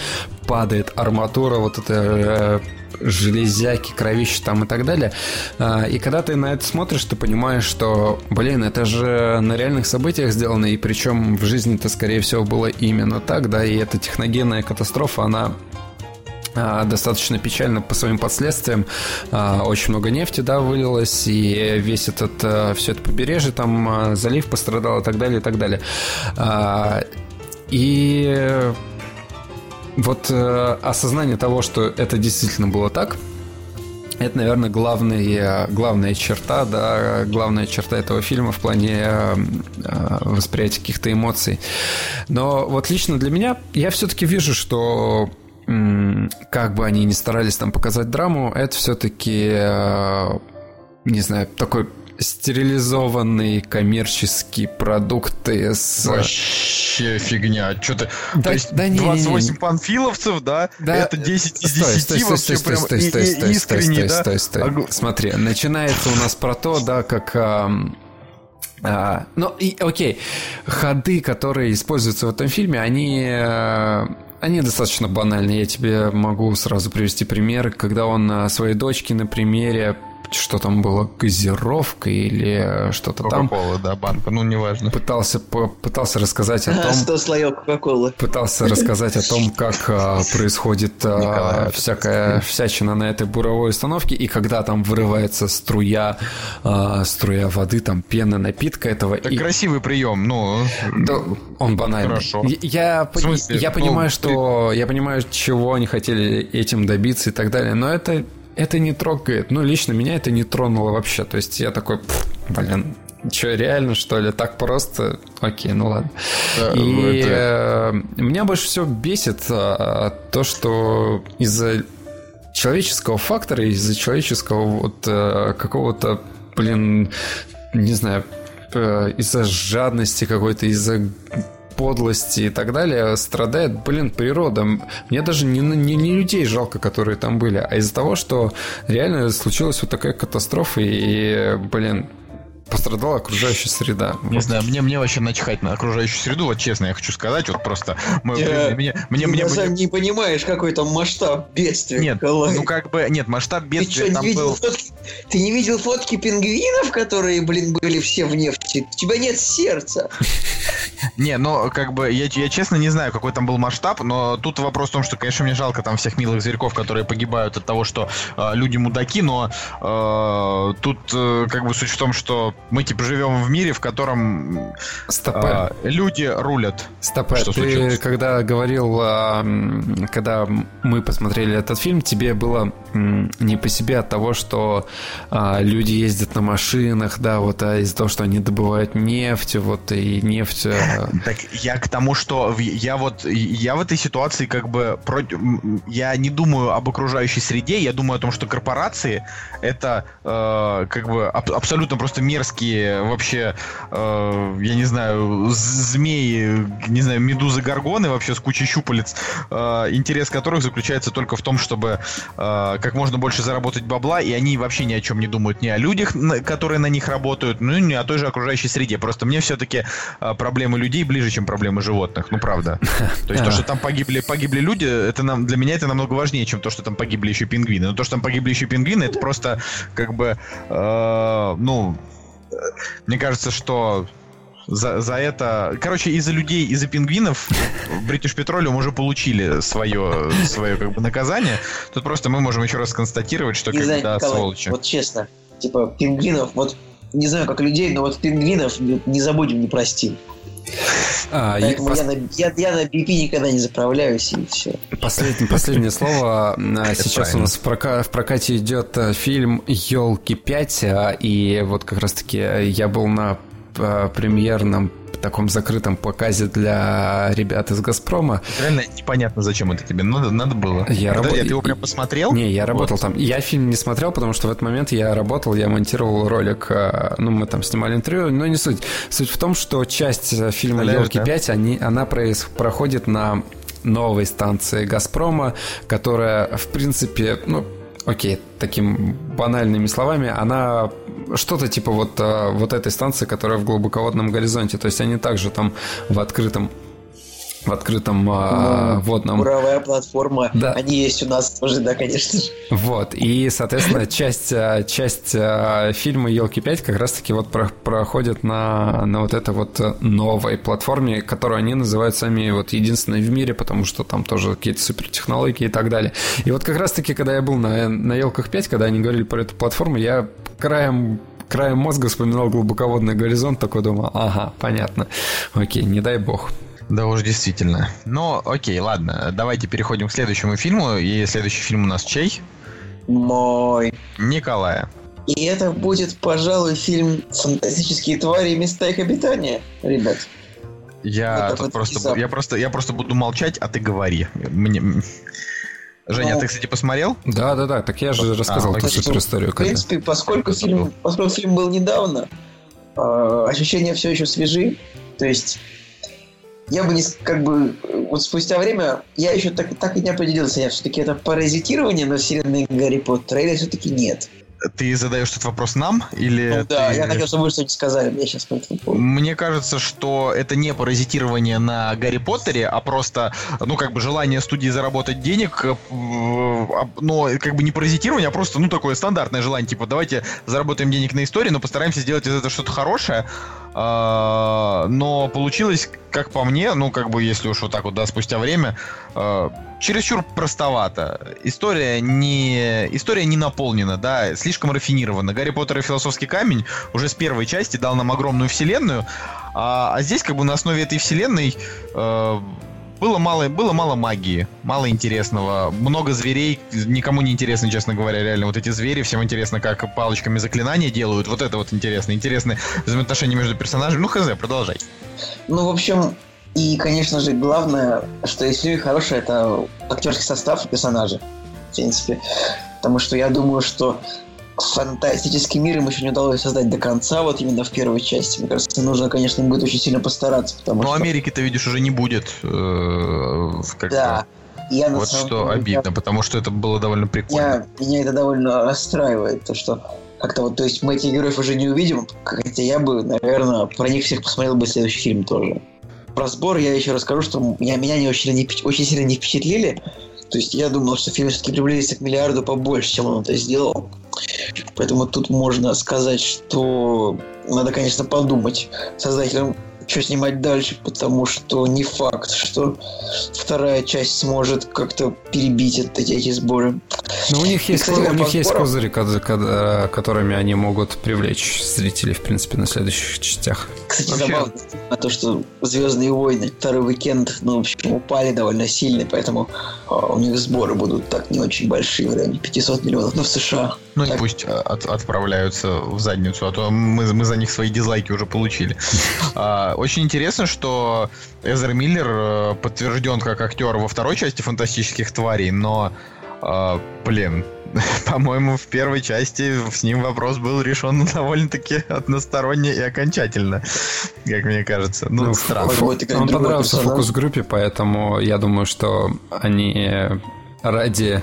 [SPEAKER 2] падает арматура, вот это э, железяки, кровище там и так далее. А, и когда ты на это смотришь, ты понимаешь, что, блин, это же на реальных событиях сделано, и причем в жизни это, скорее всего, было именно так, да, и эта техногенная катастрофа, она достаточно печально по своим последствиям. А, очень много нефти, да, вылилось, и весь этот, а, все это побережье, там залив пострадал и так далее, и так далее. И вот осознание того, что это действительно было так, это, наверное, главная, главная черта, да, главная черта этого фильма в плане восприятия каких-то эмоций. Но вот лично для меня я все-таки вижу, что как бы они ни старались там показать драму, это все-таки, э, не знаю, такой стерилизованный коммерческий продукт с...
[SPEAKER 1] Вообще фигня. Что ты... Да, То есть да, не, 28 не, не. панфиловцев, да? да? Это 10 из 10 стой, вообще стой, прям стой, стой, стой, искренне,
[SPEAKER 2] стой, стой, стой, стой. Смотри, начинается у нас про то, да, как... А, ну, и, окей, ходы, которые используются в этом фильме, они э, они достаточно банальные. Я тебе могу сразу привести пример, когда он своей дочке на примере что там было, газировка или что-то там.
[SPEAKER 1] Кока-кола, да, банка, ну неважно.
[SPEAKER 2] Пытался, пытался рассказать о том...
[SPEAKER 3] 100 слоев Кока-колы.
[SPEAKER 2] Пытался рассказать о том, как а, происходит а, всякая всячина на этой буровой установке, и когда там вырывается струя, а, струя воды, там пена напитка этого.
[SPEAKER 1] Это красивый прием, ну...
[SPEAKER 2] Он банальный. Хорошо. Я, я понимаю, ну, что... Ты... Я понимаю, чего они хотели этим добиться и так далее, но это это не трогает. Ну, лично меня это не тронуло вообще. То есть я такой, блин, что, реально, что ли? Так просто? Окей, ну ладно. Да, и ну, это... э, меня больше всего бесит а, то, что из-за человеческого фактора, из-за человеческого вот э, какого-то, блин, не знаю, э, из-за жадности какой-то, из-за подлости и так далее страдает, блин, природа. Мне даже не, не, не людей жалко, которые там были, а из-за того, что реально случилась вот такая катастрофа, и, блин, пострадала окружающая среда.
[SPEAKER 1] Не вот. знаю, мне, мне вообще начхать на окружающую среду, вот честно, я хочу сказать, вот просто...
[SPEAKER 3] Мы, я, мне, мне, ты мне, мне, не понимаешь, какой там масштаб бедствия.
[SPEAKER 1] Нет, Николай. ну как бы, нет, масштаб бедствия
[SPEAKER 3] ты что,
[SPEAKER 1] там
[SPEAKER 3] не видел
[SPEAKER 1] был...
[SPEAKER 3] Фотки, ты не видел фотки пингвинов, которые, блин, были все в нефти? У тебя нет сердца.
[SPEAKER 1] Не, ну, как бы, я, я честно не знаю, какой там был масштаб, но тут вопрос в том, что, конечно, мне жалко там всех милых зверьков, которые погибают от того, что э, люди мудаки, но э, тут, э, как бы, суть в том, что мы, типа, живем в мире, в котором э, люди рулят.
[SPEAKER 2] Стопэ, что ты случилось? когда говорил, э, когда мы посмотрели этот фильм, тебе было э, не по себе от того, что э, люди ездят на машинах, да, вот, а из-за того, что они добывают нефть, вот, и нефть... Э,
[SPEAKER 1] так я к тому, что я вот я в этой ситуации как бы против, я не думаю об окружающей среде, я думаю о том, что корпорации это э, как бы аб- абсолютно просто мерзкие вообще, э, я не знаю, змеи, не знаю, медузы горгоны вообще с кучей щупалец, э, интерес которых заключается только в том, чтобы э, как можно больше заработать бабла, и они вообще ни о чем не думают, ни о людях, которые на них работают, ну и ни о той же окружающей среде. Просто мне все-таки э, проблемы людей ближе, чем проблемы животных. Ну, правда. То есть то, что там погибли, погибли люди, это нам, для меня это намного важнее, чем то, что там погибли еще пингвины. Но то, что там погибли еще пингвины, это просто как бы, э, ну, мне кажется, что за, за это... Короче, из-за людей, из-за пингвинов British Petroleum уже получили свое, свое как бы наказание. Тут просто мы можем еще раз констатировать, что
[SPEAKER 3] когда
[SPEAKER 1] сволочи.
[SPEAKER 3] Вот честно, типа пингвинов, вот не знаю, как людей, но вот пингвинов не забудем, не простим. А, Поэтому я, пос... я, на, я, я на BP никогда не заправляюсь и все.
[SPEAKER 2] Последнее, последнее слово. А, сейчас у нас в, прока... в прокате идет э, фильм Елки 5, а, и вот как раз таки я был на премьерном таком закрытом показе для ребят из «Газпрома».
[SPEAKER 1] Реально непонятно, зачем это тебе надо, надо было.
[SPEAKER 2] Я
[SPEAKER 1] это,
[SPEAKER 2] раб...
[SPEAKER 1] Ты его прям посмотрел?
[SPEAKER 2] Не, я работал вот. там. Я фильм не смотрел, потому что в этот момент я работал, я монтировал ролик, э, ну, мы там снимали интервью, но не суть. Суть в том, что часть э, фильма «Елки 5», они, она происходит на новой станции «Газпрома», которая, в принципе, ну, окей, таким банальными словами, она что-то типа вот, э, вот этой станции, которая в глубоководном горизонте. То есть они также там в открытом в открытом ну, водном.
[SPEAKER 3] Буровая платформа. Да. Они есть у нас тоже, да, конечно же.
[SPEAKER 2] Вот. И, соответственно, часть, э, часть э, фильма Елки 5 как раз-таки вот про проходит на, на вот этой вот новой платформе, которую они называют сами вот единственной в мире, потому что там тоже какие-то супертехнологии и так далее. И вот как раз-таки, когда я был на, на Елках 5, когда они говорили про эту платформу, я краем краем мозга вспоминал глубоководный горизонт, такой думал, ага, понятно, окей, не дай бог.
[SPEAKER 1] Да уж, действительно. Но, окей, ладно, давайте переходим к следующему фильму. И следующий фильм у нас чей?
[SPEAKER 3] Мой.
[SPEAKER 1] Николая.
[SPEAKER 3] И это будет, пожалуй, фильм «Фантастические твари и места их обитания», ребят.
[SPEAKER 1] Я тут просто, я просто, я просто буду молчать, а ты говори. Мне... Женя, ну, ты, кстати, посмотрел?
[SPEAKER 2] Да, да, да. Так я же рассказал а, эту супер историю.
[SPEAKER 3] В принципе, поскольку фильм, поскольку фильм был недавно, э, ощущения все еще свежи. То есть я бы не как бы вот спустя время я еще так, так и не определился, я все-таки это паразитирование на вселенной Гарри Поттера или все-таки нет.
[SPEAKER 1] Ты задаешь этот вопрос нам или?
[SPEAKER 3] Ну, да,
[SPEAKER 1] ты...
[SPEAKER 3] я хотел, чтобы вы что-нибудь сказали. Мне сейчас
[SPEAKER 1] Мне кажется, что это не паразитирование на Гарри Поттере, а просто, ну, как бы желание студии заработать денег, э, но как бы не паразитирование, а просто, ну, такое стандартное желание, типа, давайте заработаем денег на истории, но постараемся сделать из этого что-то хорошее. А, но получилось, как по мне, ну, как бы, если уж вот так вот, да, спустя время, а, чересчур простовато. История не, история не наполнена, да, слишком рафинирована. Гарри Поттер и Философский камень уже с первой части дал нам огромную вселенную, а, а здесь, как бы, на основе этой вселенной было мало, было мало магии, мало интересного, много зверей, никому не интересно, честно говоря, реально. Вот эти звери, всем интересно, как палочками заклинания делают, вот это вот интересно, интересны взаимоотношения между персонажами, ну хз, продолжай.
[SPEAKER 3] Ну, в общем, и, конечно же, главное, что если фильме хороший, это актерский состав и персонажи, в принципе, потому что я думаю, что фантастический мир им еще не удалось создать до конца, вот именно в первой части. Мне кажется, нужно, конечно, им будет очень сильно постараться, потому
[SPEAKER 1] Но
[SPEAKER 3] что...
[SPEAKER 1] Америки-то, видишь, уже не будет. Э, да. Я вот что деле, обидно, я... потому что это было довольно прикольно.
[SPEAKER 3] Я... Меня это довольно расстраивает, то что как-то вот, то есть мы этих героев уже не увидим, хотя я бы, наверное, про них всех посмотрел бы следующий фильм тоже. Про сбор я еще расскажу, что меня, меня не очень, не, очень сильно не впечатлили. То есть я думал, что фильм все-таки приблизится к миллиарду побольше, чем он это сделал. Поэтому тут можно сказать, что надо, конечно, подумать создателям что снимать дальше, потому что не факт, что вторая часть сможет как-то перебить эти, эти сборы.
[SPEAKER 2] Но у них есть, кстати, у них есть козыри, которыми они могут привлечь зрителей, в принципе, на следующих частях.
[SPEAKER 3] Кстати, Вообще... забавно то, что Звездные войны второй уикенд, ну, в общем, упали довольно сильно, поэтому а, у них сборы будут так не очень большие, в районе 500 миллионов, ну, в США.
[SPEAKER 1] Ну
[SPEAKER 3] так.
[SPEAKER 1] и пусть а, от, отправляются в задницу, а то мы, мы за них свои дизлайки уже получили. А, очень интересно, что Эзер Миллер э, подтвержден как актер во второй части «Фантастических тварей», но, э, блин, по-моему, в первой части с ним вопрос был решен довольно-таки односторонне и окончательно, как мне кажется. Ну, ну странно.
[SPEAKER 2] Он понравился в фокус-группе, поэтому я думаю, что они ради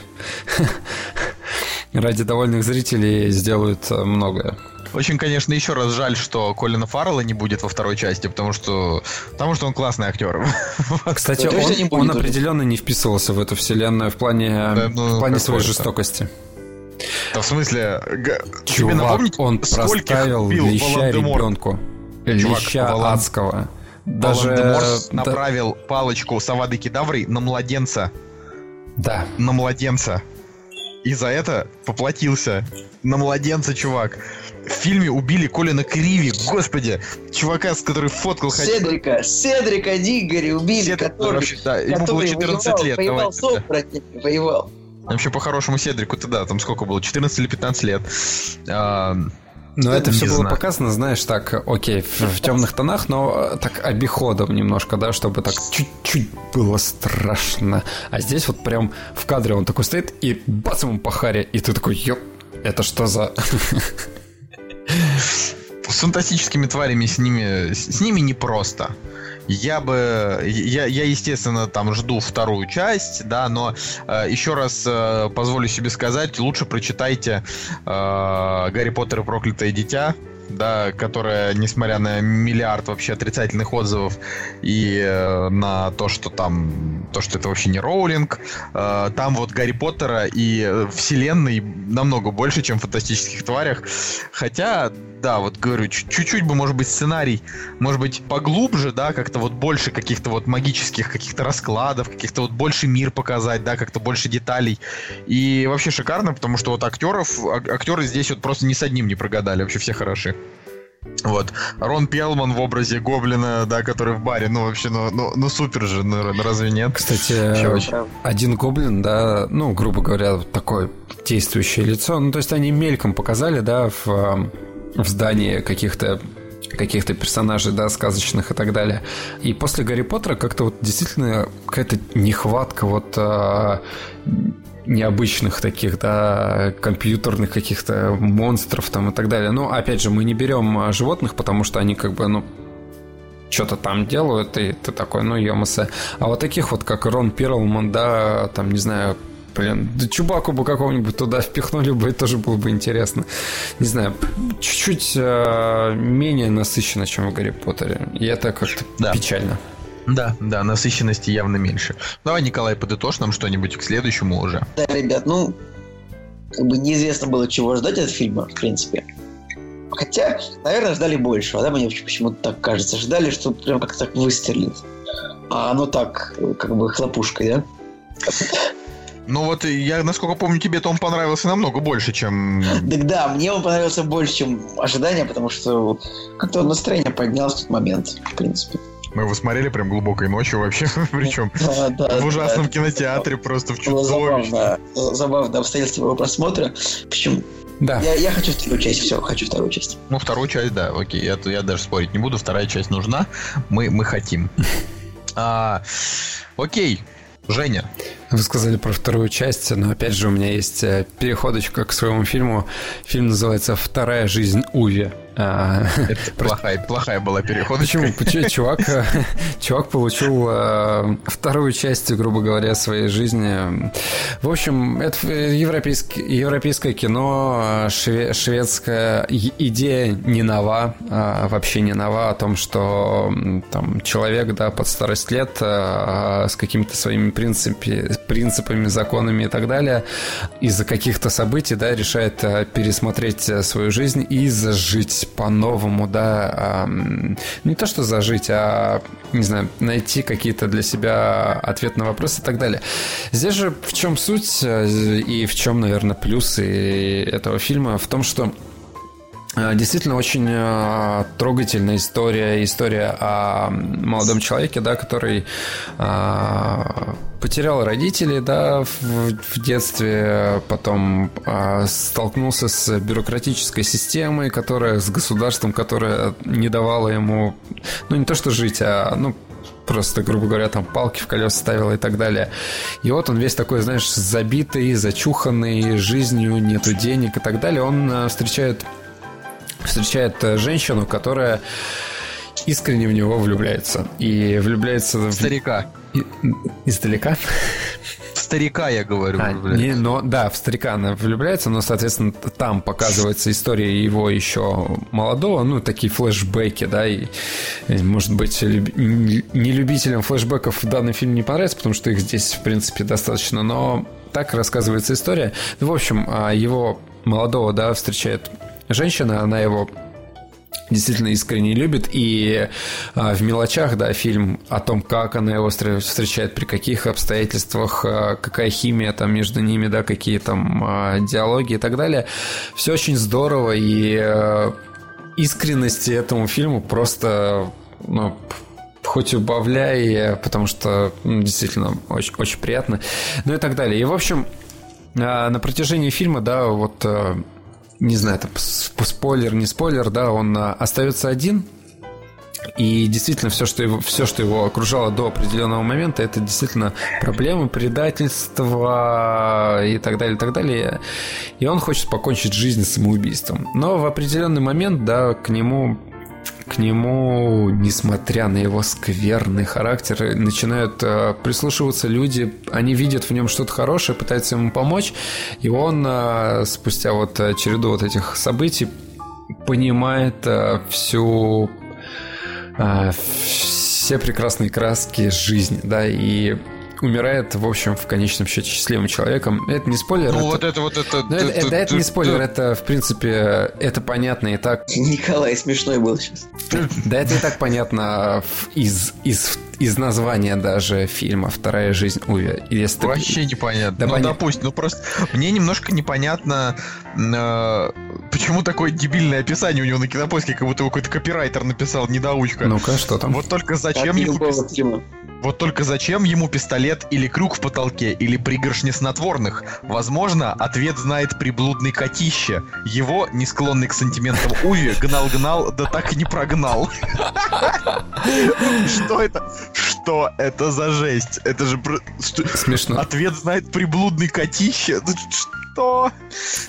[SPEAKER 2] ради довольных зрителей сделают многое.
[SPEAKER 1] Очень, конечно, еще раз жаль, что Колина Фаррелла не будет во второй части, потому что, потому что он классный актер.
[SPEAKER 2] Кстати, он, он определенно не вписывался в эту вселенную в плане, да, ну, в плане своей жестокости.
[SPEAKER 1] Да в смысле,
[SPEAKER 2] Чувак, тебе напомнить, он проставил леща ребенку. Леща адского.
[SPEAKER 1] Даже Волан-де-Мор да... направил палочку Савады Кедавры на младенца.
[SPEAKER 2] Да.
[SPEAKER 1] На младенца. И за это поплатился. На младенца, чувак в фильме убили Колина Криви, господи, чувака, с которым фоткал...
[SPEAKER 3] Седрика, Седрика Диггери убили, Седрик, который, вообще,
[SPEAKER 1] да, ему было 14
[SPEAKER 3] воевал,
[SPEAKER 1] лет.
[SPEAKER 3] Воевал, давай, воевал.
[SPEAKER 1] Вообще, по-хорошему, Седрику-то да, там сколько было, 14 или 15 лет. А,
[SPEAKER 2] Но это все было показано, знаешь, так, окей, в, в темных тонах, но так обиходом немножко, да, чтобы так чуть-чуть было страшно. А здесь вот прям в кадре он такой стоит и бац ему по харе, и ты такой, ёп, это что за...
[SPEAKER 1] С фантастическими тварями с ними, с ними непросто. Я бы, я, я естественно там жду вторую часть, да, но э, еще раз э, позволю себе сказать, лучше прочитайте э, Гарри Поттер и проклятое дитя, да, которая, несмотря на миллиард вообще отрицательных отзывов и э, на то, что там, то, что это вообще не Роулинг, э, там вот Гарри Поттера и вселенной намного больше, чем в фантастических тварях. Хотя, да, вот говорю, чуть-чуть бы, может быть, сценарий, может быть, поглубже, да, как-то вот больше каких-то вот магических каких-то раскладов, каких-то вот больше мир показать, да, как-то больше деталей. И вообще шикарно, потому что вот актеров, актеры здесь вот просто ни с одним не прогадали, вообще все хороши. Вот. Рон Пелман в образе Гоблина, да, который в баре, ну, вообще, ну, ну, ну супер же, ну, разве нет?
[SPEAKER 2] Кстати, один Гоблин, да, ну, грубо говоря, такое действующее лицо, ну, то есть они мельком показали, да, в, в здании каких-то каких-то персонажей, да, сказочных и так далее. И после Гарри Поттера как-то вот действительно какая-то нехватка вот а, необычных таких, да, компьютерных каких-то монстров там и так далее. Но, опять же, мы не берем а, животных, потому что они как бы, ну, что-то там делают, и ты такой, ну, емоса. А вот таких вот, как Рон Перлман, да, там, не знаю, Блин, да Чубаку бы какого-нибудь туда впихнули бы, это тоже было бы интересно. Не знаю, чуть-чуть э, менее насыщенно, чем в Гарри Поттере. И это как-то да. печально.
[SPEAKER 1] Да, да, насыщенности явно меньше. Давай, Николай, подытожь нам что-нибудь к следующему уже.
[SPEAKER 3] Да, ребят, ну, как бы неизвестно было, чего ждать от фильма, в принципе. Хотя, наверное, ждали больше, да, мне почему-то так кажется. Ждали, что прям как-то так выстрелит. А оно так, как бы хлопушкой, да?
[SPEAKER 1] Ну вот я, насколько помню, тебе-то он понравился намного больше, чем...
[SPEAKER 3] Так да, мне он понравился больше, чем ожидания, потому что как-то настроение поднялось в тот момент, в принципе.
[SPEAKER 1] Мы его смотрели прям глубокой ночью вообще, причем в ужасном кинотеатре, просто в чудовищном.
[SPEAKER 3] Забавно, забавно обстоятельства его просмотра. Причем да. Я, я хочу вторую часть, все, хочу вторую часть.
[SPEAKER 1] Ну, вторую часть, да, окей, я, я даже спорить не буду, вторая часть нужна, мы, мы хотим. А, окей, Женя.
[SPEAKER 2] Вы сказали про вторую часть, но опять же у меня есть э, переходочка к своему фильму. Фильм называется «Вторая жизнь Уви».
[SPEAKER 1] А, Это плохая, плохая была переходочка.
[SPEAKER 2] Почему? Чувак, чувак получил э, вторую часть, грубо говоря, своей жизни. В общем, это европейское, европейское кино, шве, шведская идея не нова, а вообще не нова о том, что там человек, да, под старость лет а, с какими-то своими принципами, принципами, законами и так далее, из-за каких-то событий, да, решает э, пересмотреть свою жизнь и зажить по-новому, да, не то что зажить, а, не знаю, найти какие-то для себя ответы на вопросы и так далее. Здесь же в чем суть э, и в чем, наверное, плюсы этого фильма? В том, что э, Действительно очень э, трогательная история, история о молодом человеке, да, который потерял родителей, да, в, детстве, потом э, столкнулся с бюрократической системой, которая с государством, которое не давало ему, ну не то что жить, а ну просто, грубо говоря, там палки в колеса ставила и так далее. И вот он весь такой, знаешь, забитый, зачуханный жизнью, нету денег и так далее. Он э, встречает встречает э, женщину, которая искренне в него влюбляется. И влюбляется в...
[SPEAKER 1] Старика.
[SPEAKER 2] И, издалека?
[SPEAKER 1] В старика, я говорю,
[SPEAKER 2] а, не, но, да, в старика она влюбляется, но, соответственно, там показывается история его еще молодого, ну, такие флешбеки, да, и, может быть, люб... не любителям флешбеков данный фильм не понравится, потому что их здесь, в принципе, достаточно, но так рассказывается история. В общем, а, его молодого, да, встречает женщина, она его действительно искренне любит. И а, в мелочах, да, фильм о том, как она его встречает, при каких обстоятельствах, а, какая химия там между ними, да, какие там а, диалоги и так далее. Все очень здорово, и а, искренности этому фильму просто, ну, хоть убавляй, потому что ну, действительно очень, очень приятно. Ну и так далее. И, в общем, а, на протяжении фильма, да, вот а, не знаю, это спойлер, не спойлер, да, он а, остается один, и действительно, все что, его, все, что его окружало до определенного момента, это действительно проблемы, предательство и так далее, и так далее. И он хочет покончить жизнь самоубийством. Но в определенный момент, да, к нему к нему, несмотря на его скверный характер, начинают э, прислушиваться люди, они видят в нем что-то хорошее, пытаются ему помочь, и он э, спустя вот э, череду вот этих событий понимает э, всю э, все прекрасные краски жизни, да, и умирает, в общем, в конечном счете счастливым человеком. Это не спойлер.
[SPEAKER 1] Ну,
[SPEAKER 2] это...
[SPEAKER 1] вот это вот это...
[SPEAKER 2] Ну, это, это, это не спойлер, это, в принципе, это понятно и так.
[SPEAKER 3] Николай смешной был сейчас.
[SPEAKER 2] Да, это и так понятно из, из, из названия даже фильма «Вторая жизнь Уви».
[SPEAKER 1] Если Вообще ты... непонятно. Да, ну, понятно. допустим, ну просто мне немножко непонятно, э, почему такое дебильное описание у него на кинопоиске, как будто его какой-то копирайтер написал, недоучка.
[SPEAKER 2] Ну-ка, что там?
[SPEAKER 1] Вот только зачем ему... Вот только зачем ему пистолет или крюк в потолке, или пригоршни снотворных? Возможно, ответ знает приблудный котище. Его, не склонный к сантиментам Уви, гнал-гнал, да так и не прогнал. Что это? Что это за жесть? Это же...
[SPEAKER 2] Смешно.
[SPEAKER 1] Ответ знает приблудный котище. Что?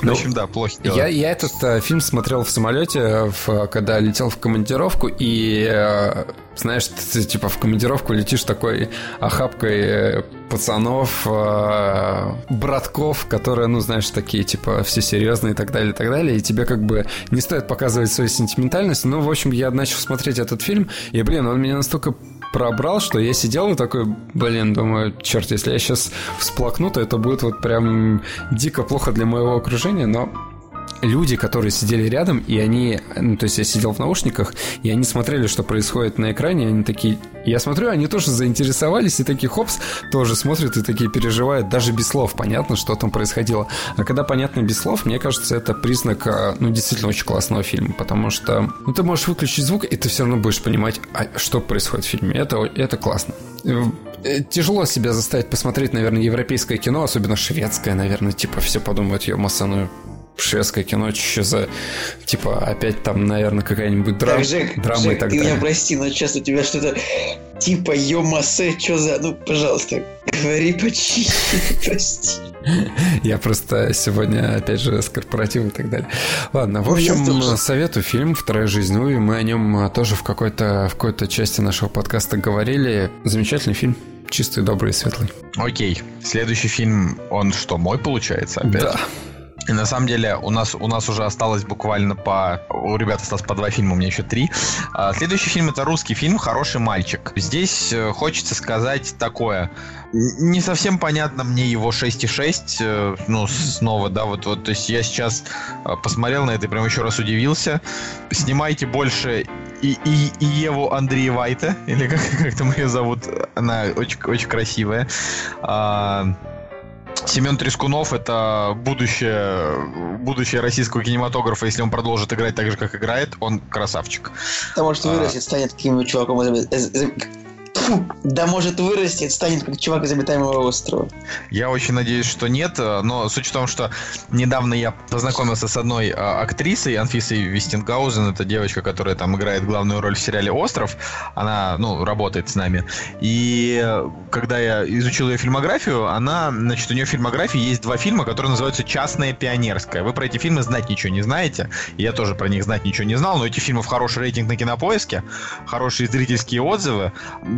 [SPEAKER 2] Ну, в общем, да, плохо Я, я этот э, фильм смотрел в самолете, в, когда летел в командировку, и э, знаешь, ты, типа в командировку летишь такой охапкой э, пацанов, э, братков, которые, ну, знаешь, такие, типа, все серьезные и так далее, и так далее, и тебе как бы не стоит показывать свою сентиментальность. Ну, в общем, я начал смотреть этот фильм, и, блин, он меня настолько пробрал, что я сидел и такой, блин, думаю, черт, если я сейчас всплакну, то это будет вот прям дико плохо для моего окружения, но люди, которые сидели рядом, и они, ну, то есть я сидел в наушниках, и они смотрели, что происходит на экране, и они такие, я смотрю, они тоже заинтересовались, и такие, хопс, тоже смотрят и такие переживают, даже без слов понятно, что там происходило. А когда понятно без слов, мне кажется, это признак, а, ну, действительно очень классного фильма, потому что, ну, ты можешь выключить звук, и ты все равно будешь понимать, а, что происходит в фильме. Это, это классно э, тяжело себя заставить посмотреть, наверное, европейское кино, особенно шведское, наверное, типа все подумают, ее массаную шведское кино, что за, типа, опять там, наверное, какая-нибудь драма, так, Жек, драма Жек, и так
[SPEAKER 3] ты
[SPEAKER 2] далее.
[SPEAKER 3] меня прости, но сейчас у тебя что-то типа Йомасе, что за... Ну, пожалуйста, говори почище, прости.
[SPEAKER 2] Я просто сегодня, опять же, с корпоратива и так далее. Ладно, в ну, общем, советую фильм «Вторая жизнь Уви». Мы о нем тоже в какой-то в какой-то части нашего подкаста говорили. Замечательный фильм. Чистый, добрый и светлый.
[SPEAKER 1] Окей. Следующий фильм, он что, мой получается опять?
[SPEAKER 2] Да.
[SPEAKER 1] И на самом деле у нас, у нас уже осталось буквально по... У ребят осталось по два фильма, у меня еще три. А, следующий фильм это русский фильм «Хороший мальчик». Здесь э, хочется сказать такое. Не совсем понятно мне его 6,6. Э, ну, снова, да, вот, вот. То есть я сейчас э, посмотрел на это и прям еще раз удивился. Снимайте больше и, и, и Еву Андреевайте, или как, как там ее зовут, она очень, очень красивая. Семен Трескунов это будущее, будущее российского кинематографа, если он продолжит играть так же, как играет, он красавчик.
[SPEAKER 3] Потому что вырастет, а... станет каким-нибудь чуваком да может вырастет, станет как чувак из обитаемого острова.
[SPEAKER 1] Я очень надеюсь, что нет, но суть в том, что недавно я познакомился с одной а, актрисой, Анфисой Вестингаузен, это девочка, которая там играет главную роль в сериале «Остров», она, ну, работает с нами, и когда я изучил ее фильмографию, она, значит, у нее в фильмографии есть два фильма, которые называются «Частная пионерская». Вы про эти фильмы знать ничего не знаете, я тоже про них знать ничего не знал, но эти фильмы в хороший рейтинг на кинопоиске, хорошие зрительские отзывы,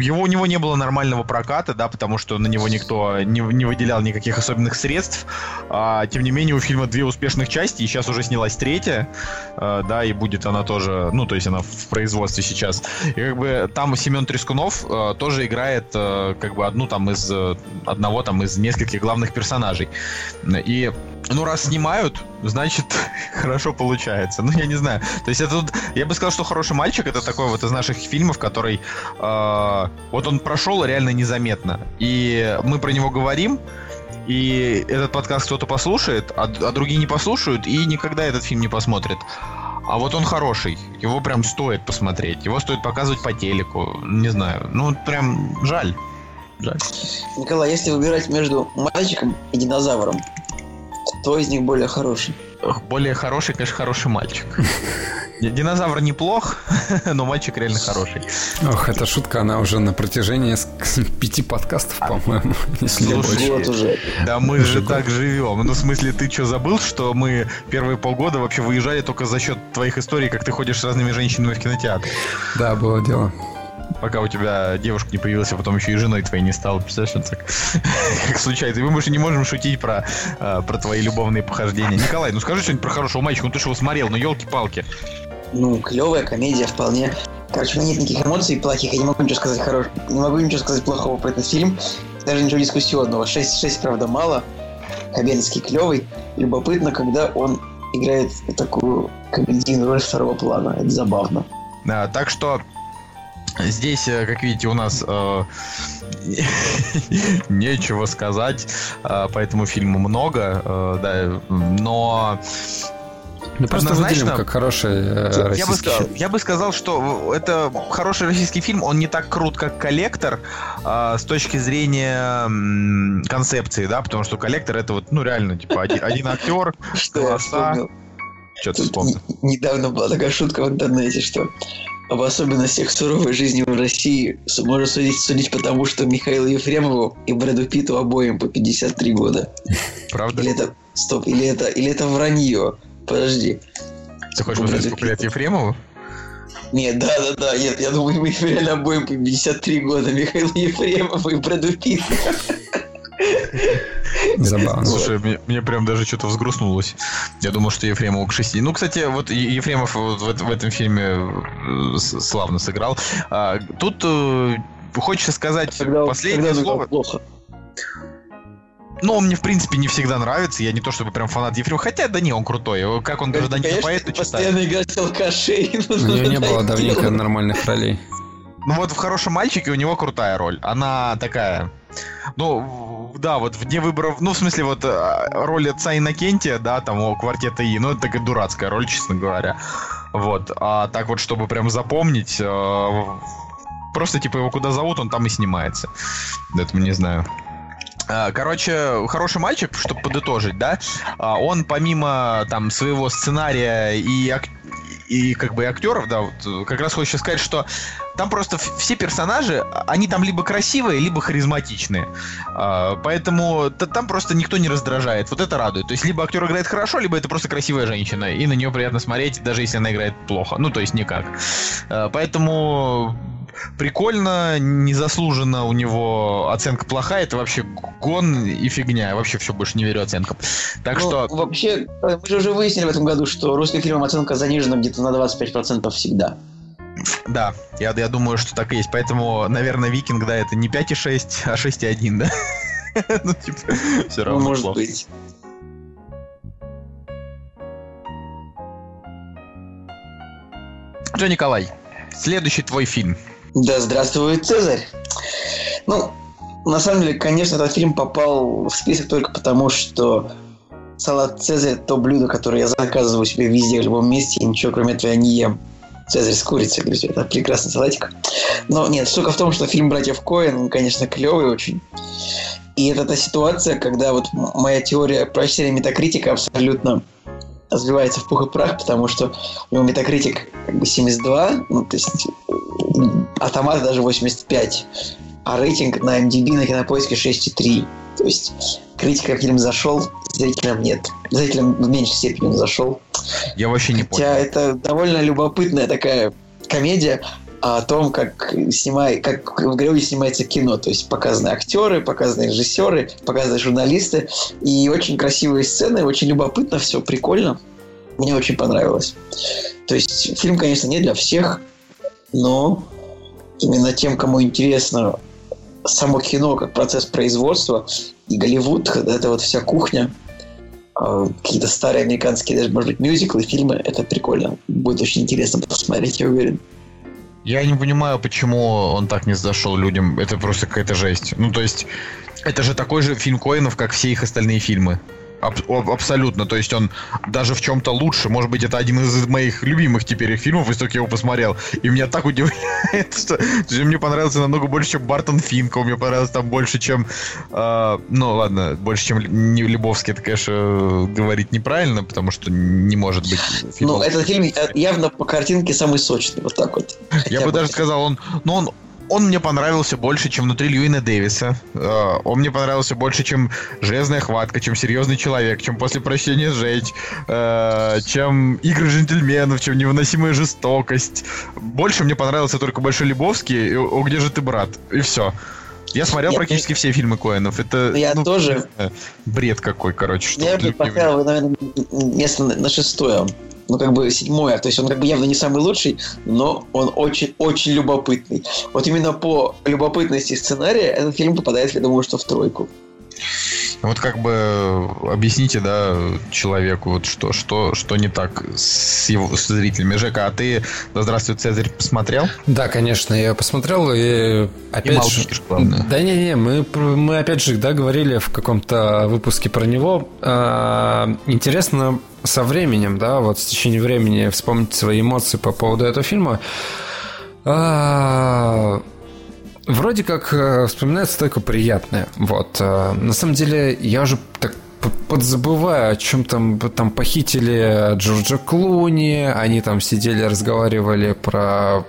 [SPEAKER 1] его, у него не было нормального проката, да, потому что на него никто не, не выделял никаких особенных средств. А, тем не менее, у фильма две успешных части, и сейчас уже снялась третья, а, да, и будет она тоже, ну, то есть она в производстве сейчас. И как бы там Семен Трескунов а, тоже играет а, как бы одну там из одного там из нескольких главных персонажей. И ну, раз снимают, значит, хорошо получается. Ну, я не знаю. То есть это тут... Я бы сказал, что «Хороший мальчик» — это такой вот из наших фильмов, который... Э, вот он прошел реально незаметно. И мы про него говорим, и этот подкаст кто-то послушает, а, а другие не послушают, и никогда этот фильм не посмотрят. А вот он хороший. Его прям стоит посмотреть. Его стоит показывать по телеку. Не знаю. Ну, прям жаль. Жаль.
[SPEAKER 3] Николай, если выбирать между мальчиком и динозавром, Кто из них более хороший?
[SPEAKER 1] Более хороший, конечно, хороший мальчик. Динозавр неплох, но мальчик реально хороший.
[SPEAKER 2] Ох, эта шутка, она уже на протяжении пяти подкастов, по-моему, если не больше.
[SPEAKER 3] уже.
[SPEAKER 1] Да мы же так живем. Ну, в смысле, ты что, забыл, что мы первые полгода вообще выезжали только за счет твоих историй, как ты ходишь с разными женщинами в кинотеатр?
[SPEAKER 2] Да, было дело
[SPEAKER 1] пока у тебя девушка не появилась, а потом еще и женой твоей не стала. Представляешь, так как случается. И мы больше не можем шутить про, э, про твои любовные похождения. Николай, ну скажи что-нибудь про хорошего мальчика, ну ты же его смотрел, ну елки-палки.
[SPEAKER 3] Ну, клевая комедия вполне. Короче, у меня нет никаких эмоций плохих, я не могу ничего сказать хорошего, не могу ничего сказать плохого про этот фильм. Даже ничего дискуссионного. 6, 6 правда, мало. Хабенский клевый. Любопытно, когда он играет такую комедийную роль второго плана. Это забавно.
[SPEAKER 1] Да, так что Здесь, э, как видите, у нас э, нечего сказать э, по этому фильму много, э, да, но
[SPEAKER 2] ну, просто выделим как хороший э,
[SPEAKER 1] я бы, сказал, я бы сказал, что это хороший российский фильм, он не так крут, как «Коллектор» э, с точки зрения м, концепции, да, потому что «Коллектор» это вот, ну, реально, типа, один, один актер, голоса.
[SPEAKER 3] Что ты вспомнил? Недавно была такая шутка в интернете, что об особенностях суровой жизни в России можно судить, судить потому, что Михаилу Ефремову и Брэду Питту обоим по 53 года.
[SPEAKER 1] Правда?
[SPEAKER 3] Или это... Стоп, или это, или это вранье? Подожди.
[SPEAKER 1] Ты хочешь посмотреть, сколько лет Ефремову?
[SPEAKER 3] Нет, да, да, да, нет, я думаю, мы реально обоим по 53 года. Михаил Ефремов и Брэду Питт.
[SPEAKER 2] Забавно.
[SPEAKER 1] Слушай, мне, мне прям даже что-то взгрустнулось. Я думал, что Ефремов к шести. Ну, кстати, вот Ефремов вот в, в этом фильме э, славно сыграл. А, тут э, хочется сказать когда, последнее когда слово. Плохо. Ну, он мне, в принципе, не всегда нравится. Я не то чтобы прям фанат Ефремова. Хотя, да не, он крутой. Как он гражданин поэт,
[SPEAKER 3] ты Постоянно играть алкашей.
[SPEAKER 2] У него не было давненько нормальных ролей.
[SPEAKER 1] Ну вот в «Хорошем мальчике» у него крутая роль. Она такая... Ну, да, вот вне выборов... Ну, в смысле, вот э, роль отца Иннокентия, да, там, у квартета И, ну, это такая дурацкая роль, честно говоря. Вот. А так вот, чтобы прям запомнить... Э, просто, типа, его куда зовут, он там и снимается. Это не знаю. А, короче, хороший мальчик, чтобы подытожить, да, он помимо там своего сценария и и как бы и актеров, да, вот, как раз хочется сказать, что там просто все персонажи, они там либо красивые, либо харизматичные. А, поэтому там просто никто не раздражает. Вот это радует. То есть либо актер играет хорошо, либо это просто красивая женщина. И на нее приятно смотреть, даже если она играет плохо. Ну, то есть никак. А, поэтому прикольно, незаслуженно у него оценка плохая, это вообще гон и фигня. Я вообще все больше не верю оценкам. Так ну, что...
[SPEAKER 3] Вообще, мы же уже выяснили в этом году, что русским фильмам оценка занижена где-то на 25% всегда.
[SPEAKER 1] Да, я, я думаю, что так и есть. Поэтому, наверное, Викинг, да, это не 5,6, а 6,1, да? ну, типа, все равно.
[SPEAKER 3] Ну, может плохо. быть.
[SPEAKER 1] Джо Николай, следующий твой фильм.
[SPEAKER 3] Да, здравствует Цезарь. Ну, на самом деле, конечно, этот фильм попал в список только потому, что салат Цезарь – то блюдо, которое я заказываю себе везде, в любом месте, и ничего кроме этого я не ем. Цезарь с курицей, друзья. Это прекрасный салатик. Но нет, штука в том, что фильм «Братьев Коэн», конечно, клевый очень. И это та ситуация, когда вот моя теория прочтения метакритика абсолютно разбивается в пух и прах, потому что у него метакритик как бы 72, ну, то есть автомат даже 85, а рейтинг на MDB на кинопоиске 6,3. То есть критика фильм зашел, зрителям нет. Зрителям в меньшей степени он зашел.
[SPEAKER 1] Я вообще не
[SPEAKER 3] Хотя
[SPEAKER 1] понял.
[SPEAKER 3] это довольно любопытная такая комедия о том, как, снимай, как в Голливуде снимается кино. То есть показаны актеры, показаны режиссеры, показаны журналисты. И очень красивые сцены, очень любопытно все, прикольно. Мне очень понравилось. То есть фильм, конечно, не для всех, но именно тем, кому интересно само кино как процесс производства и Голливуд, это вот вся кухня, а, какие-то старые американские, даже, может быть, мюзиклы, фильмы, это прикольно. Будет очень интересно посмотреть, я уверен.
[SPEAKER 1] Я не понимаю, почему он так не зашел людям. Это просто какая-то жесть. Ну, то есть, это же такой же фильм Коинов, как все их остальные фильмы. Аб- абсолютно. То есть он даже в чем-то лучше. Может быть, это один из моих любимых теперь фильмов, если только я его посмотрел. И меня так удивляет, что, что мне понравился намного больше, чем Бартон Финкл. Мне понравилось там больше, чем... Э, ну, ладно, больше, чем не Лебовский. Это, конечно, говорить неправильно, потому что не может быть...
[SPEAKER 3] Фильм. Ну, этот фильм явно по картинке самый сочный. Вот так вот.
[SPEAKER 1] Я бы даже сказал, он... Ну, он он мне понравился больше, чем внутри Льюина Дэвиса. Э, он мне понравился больше, чем Железная хватка, чем Серьезный человек, чем После прощения сжечь, э, чем Игры джентльменов, чем Невыносимая жестокость. Больше мне понравился только Большой Лебовский «О, где же ты, брат?» И все. Я смотрел я, практически я... все фильмы Коэнов. Это
[SPEAKER 3] я ну, тоже.
[SPEAKER 1] Бред какой, короче.
[SPEAKER 3] Что я бы поставил, наверное, место на шестое ну, как бы седьмой, то есть он как бы явно не самый лучший, но он очень-очень любопытный. Вот именно по любопытности сценария этот фильм попадает, я думаю, что в тройку.
[SPEAKER 1] Вот как бы объясните, да, человеку, вот что, что, что не так с его с зрителями. Жека, а ты «Да здравствуй, Цезарь» посмотрел?
[SPEAKER 2] Да, конечно, я посмотрел и опять и молчишь, же... главное. Да не-не, мы, мы опять же, да, говорили в каком-то выпуске про него. А, интересно со временем, да, вот с течением времени вспомнить свои эмоции по поводу этого фильма. А, вроде как э, вспоминается только приятное. Вот. Э, на самом деле, я уже так подзабываю, о чем там, там похитили Джорджа Клуни, они там сидели, разговаривали про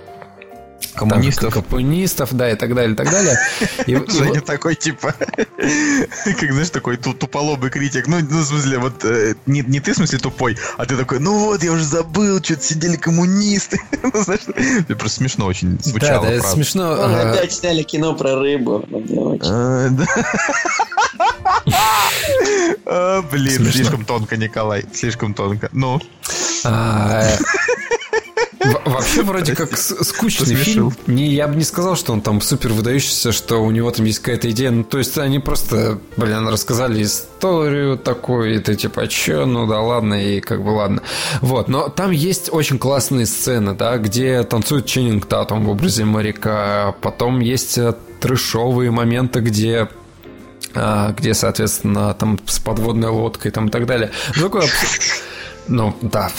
[SPEAKER 1] коммунистов.
[SPEAKER 2] Там, коммунистов, да, и так далее, и так далее.
[SPEAKER 1] И, Женя и... такой, типа, как, знаешь, такой туполобый критик. Ну, ну, в смысле, вот, э, не, не ты, в смысле, тупой, а ты такой, ну вот, я уже забыл, что-то сидели коммунисты. ну, знаешь, это просто смешно очень звучало.
[SPEAKER 2] Да, да, это смешно.
[SPEAKER 3] Опять сняли кино про рыбу. А,
[SPEAKER 1] а, блин, слишком тонко, Николай, слишком тонко. Ну. А,
[SPEAKER 2] Вообще вроде как скучный фильм. Не, я бы не сказал, что он там супер выдающийся, что у него там есть какая-то идея. Ну, то есть они просто, блин, рассказали историю такую, и ты типа, а чё? Ну да ладно, и как бы ладно. Вот, но там есть очень классные сцены, да, где танцует Ченнинг Татум в образе моряка. Потом есть э, трешовые моменты, где а, где, соответственно, там с подводной лодкой там и так далее. Такое ну, да.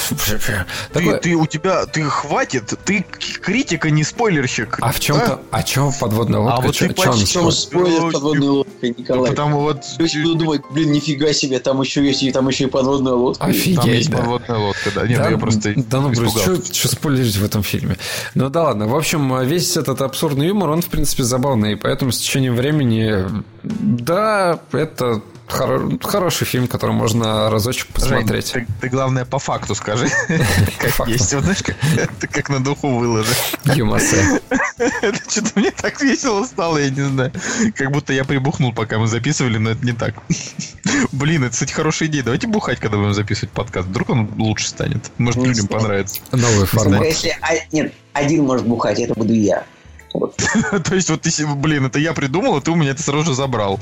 [SPEAKER 1] Ты, ты у тебя, ты хватит, ты критика, не спойлерщик.
[SPEAKER 2] А в чем-то, да? а чем подводная лодка? А
[SPEAKER 3] вот
[SPEAKER 2] чё,
[SPEAKER 3] ты почти чем спойлер подводная лодка, Николай?
[SPEAKER 1] Потому вот...
[SPEAKER 3] То есть буду думать, блин, нифига себе, там еще есть, и там еще и подводная лодка.
[SPEAKER 2] Офигеть,
[SPEAKER 1] Там есть
[SPEAKER 2] да.
[SPEAKER 1] подводная лодка, да. Нет, да, я просто
[SPEAKER 2] Да ну, Брюс, что спойлерить в этом фильме? Ну да ладно, в общем, весь этот абсурдный юмор, он, в принципе, забавный, и поэтому с течением времени, да, это Хор- хороший фильм, который можно разочек посмотреть.
[SPEAKER 1] Жень, ты, ты главное по факту скажи, как есть. Вот знаешь, ты как на духу выложи.
[SPEAKER 2] Юмасе.
[SPEAKER 1] Это что-то мне так весело стало, я не знаю. Как будто я прибухнул, пока мы записывали, но это не так. Блин, это, кстати, хорошая идея. Давайте бухать, когда будем записывать подкаст. Вдруг он лучше станет. Может, людям понравится.
[SPEAKER 2] Новый формат.
[SPEAKER 3] Если нет, один может бухать, это буду я.
[SPEAKER 1] То есть, вот ты, блин, это я придумал, а ты у меня это сразу же забрал.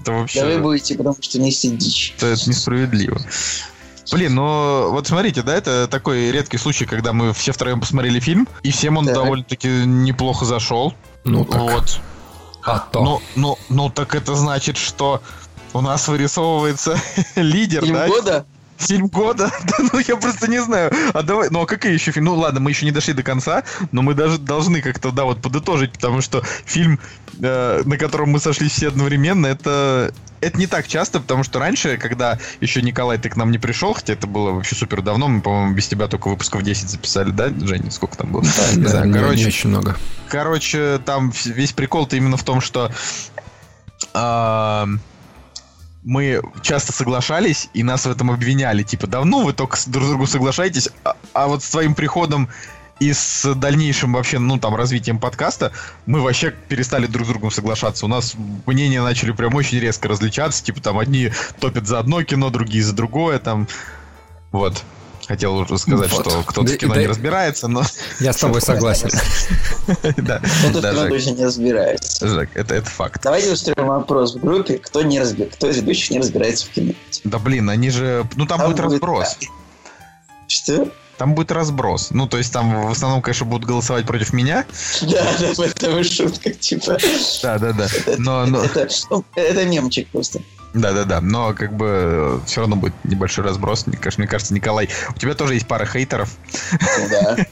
[SPEAKER 1] Это вообще...
[SPEAKER 3] Да вы будете, потому что не сидишь.
[SPEAKER 1] Это, это несправедливо. Блин, ну вот смотрите, да, это такой редкий случай, когда мы все втроем посмотрели фильм, и всем он так. довольно-таки неплохо зашел.
[SPEAKER 2] Ну так.
[SPEAKER 1] Вот.
[SPEAKER 2] А то.
[SPEAKER 1] Ну, ну, ну, так это значит, что у нас вырисовывается лидер,
[SPEAKER 3] фильм
[SPEAKER 1] да?
[SPEAKER 3] года?
[SPEAKER 1] Фильм года? Да, ну я просто не знаю. А давай, ну а какие еще фильмы? Ну ладно, мы еще не дошли до конца, но мы даже должны как-то, да, вот подытожить, потому что фильм, э, на котором мы сошлись все одновременно, это это не так часто, потому что раньше, когда еще Николай ты к нам не пришел, хотя это было вообще супер давно, мы, по-моему, без тебя только выпусков 10 записали, да, Женя? Сколько там было?
[SPEAKER 2] Да, не знаю, короче, не очень много.
[SPEAKER 1] Короче, там весь прикол-то именно в том, что э, мы часто соглашались, и нас в этом обвиняли. Типа, давно вы только друг с другом соглашаетесь, а, а вот с твоим приходом и с дальнейшим вообще, ну, там, развитием подкаста, мы вообще перестали друг с другом соглашаться. У нас мнения начали прям очень резко различаться. Типа, там, одни топят за одно кино, другие за другое, там. Вот. Хотел уже сказать, вот. что кто-то да, в кино да, не разбирается, но...
[SPEAKER 2] Я с тобой согласен.
[SPEAKER 3] Да. Кто-то в кино точно не разбирается.
[SPEAKER 1] Это это факт.
[SPEAKER 3] Давайте устроим вопрос в группе, кто не разбирается, кто из ведущих не разбирается в кино.
[SPEAKER 1] Да блин, они же... Ну там будет разброс.
[SPEAKER 3] Что?
[SPEAKER 1] Там будет разброс. Ну, то есть там в основном, конечно, будут голосовать против меня.
[SPEAKER 3] Да, да, в этом шутка, типа.
[SPEAKER 1] Да, да, да. Но,
[SPEAKER 3] но... Это, это, это мемчик просто.
[SPEAKER 1] Да-да-да, но как бы все равно будет небольшой разброс. Мне кажется, мне кажется, Николай, у тебя тоже есть пара хейтеров.
[SPEAKER 3] Да.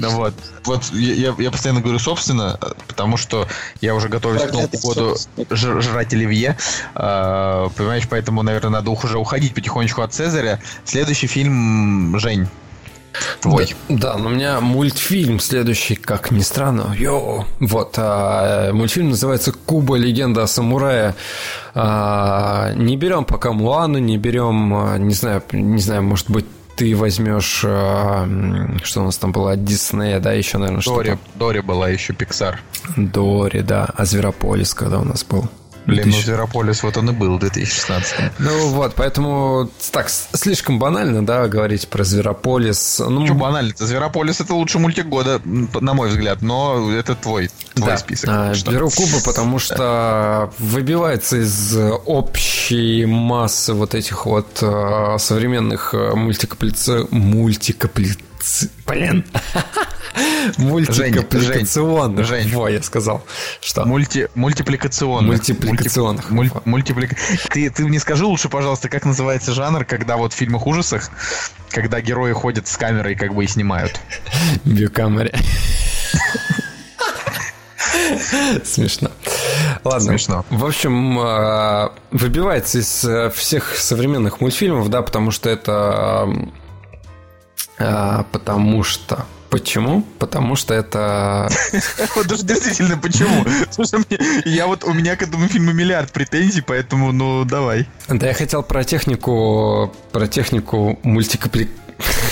[SPEAKER 1] Ну вот. Вот я, постоянно говорю собственно, потому что я уже готовлюсь к Новому году жрать оливье. А, понимаешь, поэтому, наверное, надо уже уходить потихонечку от Цезаря. Следующий фильм Жень. Твой.
[SPEAKER 2] Да, но у меня мультфильм следующий, как ни странно. Йо! Вот, а, мультфильм называется Куба. Легенда о самурае. А, не берем пока Муану, не берем, а, не знаю, не знаю, может быть, ты возьмешь, а, что у нас там было от Диснея, да, еще, наверное,
[SPEAKER 1] Дори,
[SPEAKER 2] что-то.
[SPEAKER 1] Дори была еще Пиксар.
[SPEAKER 2] Дори, да. А Зверополис когда у нас был?
[SPEAKER 1] Блин, ну
[SPEAKER 2] 2000.
[SPEAKER 1] Зверополис вот он и был в 2016
[SPEAKER 2] Ну вот, поэтому так слишком банально, да, говорить про Зверополис. Ну,
[SPEAKER 1] Что банально-то? Зверополис это лучший мультик года, на мой взгляд, но это твой, твой
[SPEAKER 2] да.
[SPEAKER 1] список.
[SPEAKER 2] А,
[SPEAKER 1] Что?
[SPEAKER 2] беру Куба, потому что выбивается из общей массы вот этих вот а, современных мультикаплици... мультикаплици... Блин. Мультикапликационных.
[SPEAKER 1] Жень.
[SPEAKER 2] Во, я сказал. Что?
[SPEAKER 1] Мульти, мультипликационных.
[SPEAKER 2] Мультипликационных.
[SPEAKER 1] Мульти- муль- мультиплика- Ты, ты мне скажи лучше, пожалуйста, как называется жанр, когда вот в фильмах ужасах, когда герои ходят с камерой как бы и снимают.
[SPEAKER 2] Бьюкамере. Смешно. Ладно.
[SPEAKER 1] Смешно.
[SPEAKER 2] В общем, а, выбивается из э, всех современных мультфильмов, да, потому что это... а, Потому что... Почему? Потому что это...
[SPEAKER 1] Даже действительно, почему? Слушай, я вот, у меня к этому фильму миллиард претензий, поэтому, ну, давай.
[SPEAKER 2] Да, я хотел про технику... Про технику мультикапли...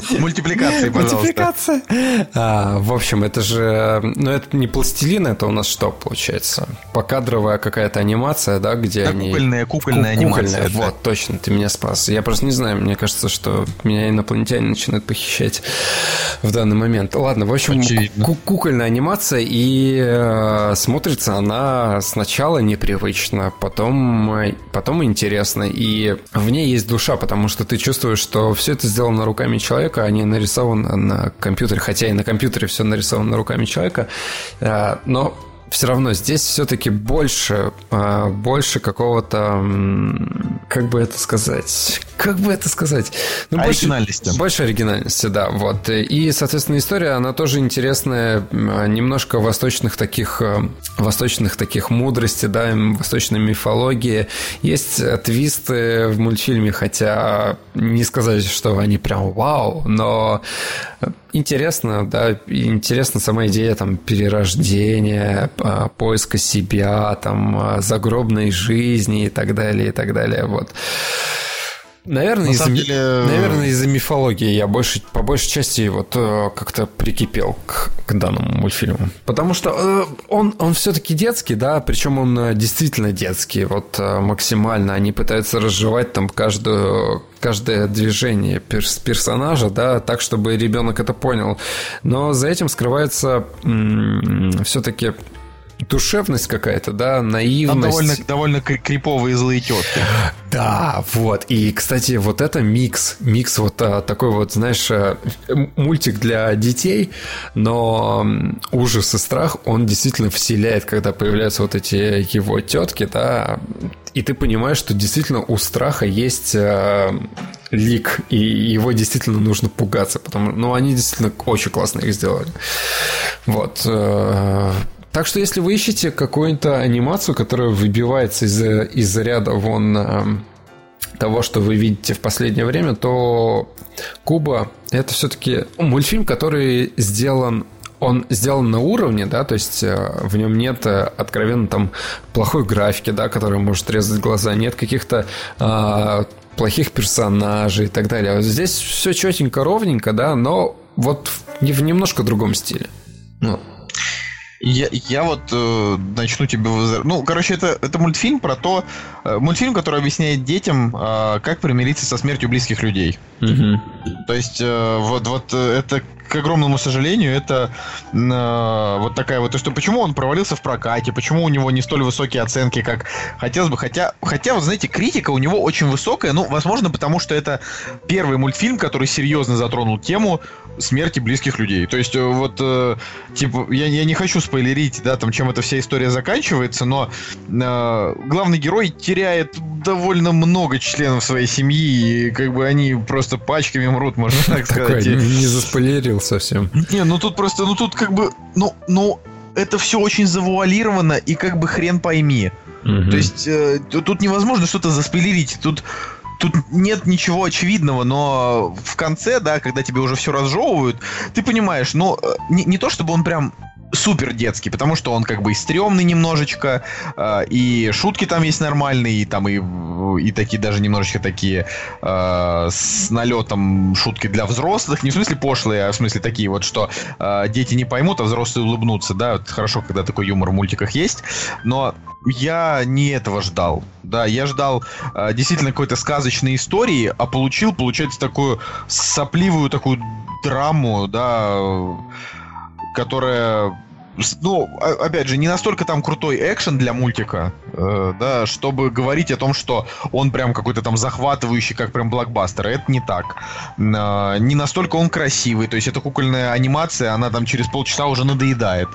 [SPEAKER 1] Мультипликации, пожалуйста.
[SPEAKER 2] Мультипликация. А, в общем, это же... Ну, это не пластилин, это у нас что получается? Покадровая какая-то анимация, да, где
[SPEAKER 1] Да,
[SPEAKER 2] они...
[SPEAKER 1] кукольная, кукольная
[SPEAKER 2] Ку-
[SPEAKER 1] анимация,
[SPEAKER 2] кукольная,
[SPEAKER 1] да.
[SPEAKER 2] Вот, точно, ты меня спас. Я просто не знаю, мне кажется, что меня инопланетяне начинают похищать в данный момент. Ладно, в общем, ку- кукольная анимация, и э, смотрится она сначала непривычно, потом, э, потом интересно, и в ней есть душа, потому что ты чувствуешь, что все это сделано руками человека, а не нарисовано на компьютере, хотя и на компьютере все нарисовано руками человека, э, но все равно здесь все-таки больше, а, больше какого-то, как бы это сказать, как бы это сказать, Ну, больше-
[SPEAKER 1] Оригинальности.
[SPEAKER 2] Больше оригинальности, да, вот. И, соответственно, история, она тоже интересная, немножко восточных таких, э, восточных таких мудрости, да, восточной мифологии. Есть э, твисты в мультфильме, хотя не сказать, что они прям вау, но интересно, да, интересна сама идея там перерождения, поиска себя, там, а, загробной жизни и так далее, и так далее, вот. Наверное,
[SPEAKER 1] На
[SPEAKER 2] из-за,
[SPEAKER 1] деле-
[SPEAKER 2] наверное, из-за мифологии я больше, по большей части вот э, как-то прикипел к, к данному мультфильму. Потому что э, он, он все-таки детский, да, причем он э, действительно детский, вот э, максимально. Они пытаются разжевать там каждую, каждое движение перс- персонажа, да, так, чтобы ребенок это понял. Но за этим скрывается все-таки душевность какая-то, да, наивность.
[SPEAKER 1] Там довольно, довольно кри- криповые злые тетки.
[SPEAKER 2] Да, вот. И, кстати, вот это микс. Микс вот а, такой вот, знаешь, м- мультик для детей, но ужас и страх он действительно вселяет, когда появляются вот эти его тетки, да, и ты понимаешь, что действительно у страха есть а, лик, и его действительно нужно пугаться, потому ну, они действительно очень классно их сделали. Вот. Так что, если вы ищете какую-то анимацию, которая выбивается из, из ряда вон э, того, что вы видите в последнее время, то Куба это все-таки мультфильм, который сделан он сделан на уровне, да, то есть э, в нем нет э, откровенно там плохой графики, да, которая может резать глаза, нет каких-то э, плохих персонажей и так далее. Вот здесь все четенько, ровненько, да, но вот в, в немножко другом стиле. Ну,
[SPEAKER 1] Я, я вот э, начну тебе... возра- Ну, короче, это, это мультфильм про то... э, мультфильм, который объясняет детям, э, как примириться со смертью близких людей. То есть, э, вот, вот э, это к огромному сожалению, это э, вот такая вот, то, что почему он провалился в прокате, почему у него не столь высокие оценки, как хотелось бы, хотя, хотя вот знаете, критика у него очень высокая, ну, возможно, потому что это первый мультфильм, который серьезно затронул тему смерти близких людей. То есть, э, вот, э, типа, я, я не хочу спойлерить, да, там, чем эта вся история заканчивается, но э, главный герой теряет довольно много членов своей семьи, и как бы они просто пачками мрут, можно так сказать.
[SPEAKER 2] Не заспойлерил совсем.
[SPEAKER 1] Не, ну тут просто, ну тут как бы, ну, ну, это все очень завуалировано, и как бы хрен пойми.
[SPEAKER 2] Мгм.
[SPEAKER 1] То есть э, тут невозможно что-то заспойлерить. Тут Тут нет ничего очевидного, но в конце, да, когда тебе уже все разжевывают, ты понимаешь, ну, э, не, не то чтобы он прям супер детский, потому что он как бы и стрёмный немножечко, э, и шутки там есть нормальные, и там и, и такие даже немножечко такие э, с налетом шутки для взрослых, не в смысле пошлые, а в смысле такие вот, что э, дети не поймут, а взрослые улыбнутся, да, это хорошо, когда такой юмор в мультиках есть, но я не этого ждал. Да, я ждал действительно какой-то сказочной истории, а получил, получается, такую сопливую такую драму, да, которая ну, опять же, не настолько там крутой экшен для мультика, э, да, чтобы говорить о том, что он прям какой-то там захватывающий, как прям блокбастер. Это не так. Э, не настолько он красивый, то есть эта кукольная анимация, она там через полчаса уже надоедает.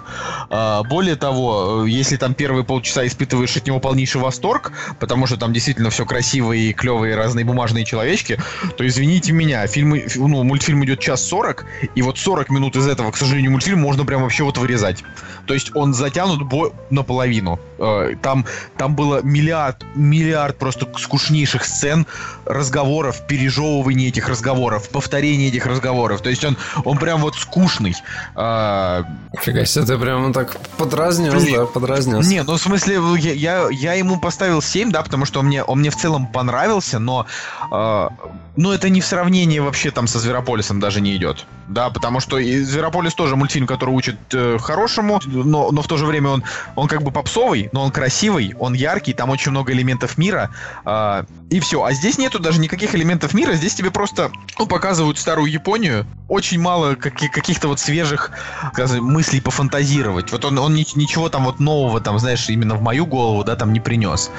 [SPEAKER 1] Э, более того, э, если там первые полчаса испытываешь от него полнейший восторг, потому что там действительно все красивые, клевые разные бумажные человечки, то извините меня, фильм, ну, мультфильм идет час сорок, и вот 40 минут из этого, к сожалению, мультфильм можно прям вообще вот вырезать. То есть он затянут бо- наполовину. Э, Там, там было миллиард, миллиард просто скучнейших сцен, разговоров, пережевывания этих разговоров, повторения этих разговоров. То есть он, он прям вот скучный. А,
[SPEAKER 2] Фига себе, ты прям так подразнил, да, подразнил.
[SPEAKER 1] Не, ну в смысле, я, я, я ему поставил 7, да, потому что он мне, он мне в целом понравился, но, ну это не в сравнении вообще там со Зверополисом даже не идет. Да, потому что и Зверополис тоже мультфильм, который учит э, хорошему, но, но в то же время он, он как бы попсовый, но он красивый, он яркий, там очень много элементов мира, э, и все. А здесь нету даже никаких элементов мира, здесь тебе просто ну, показывают старую Японию, очень мало каки- каких-то вот свежих скажем, мыслей пофантазировать. Вот он, он ни- ничего там вот нового, там, знаешь, именно в мою голову, да, там не принес.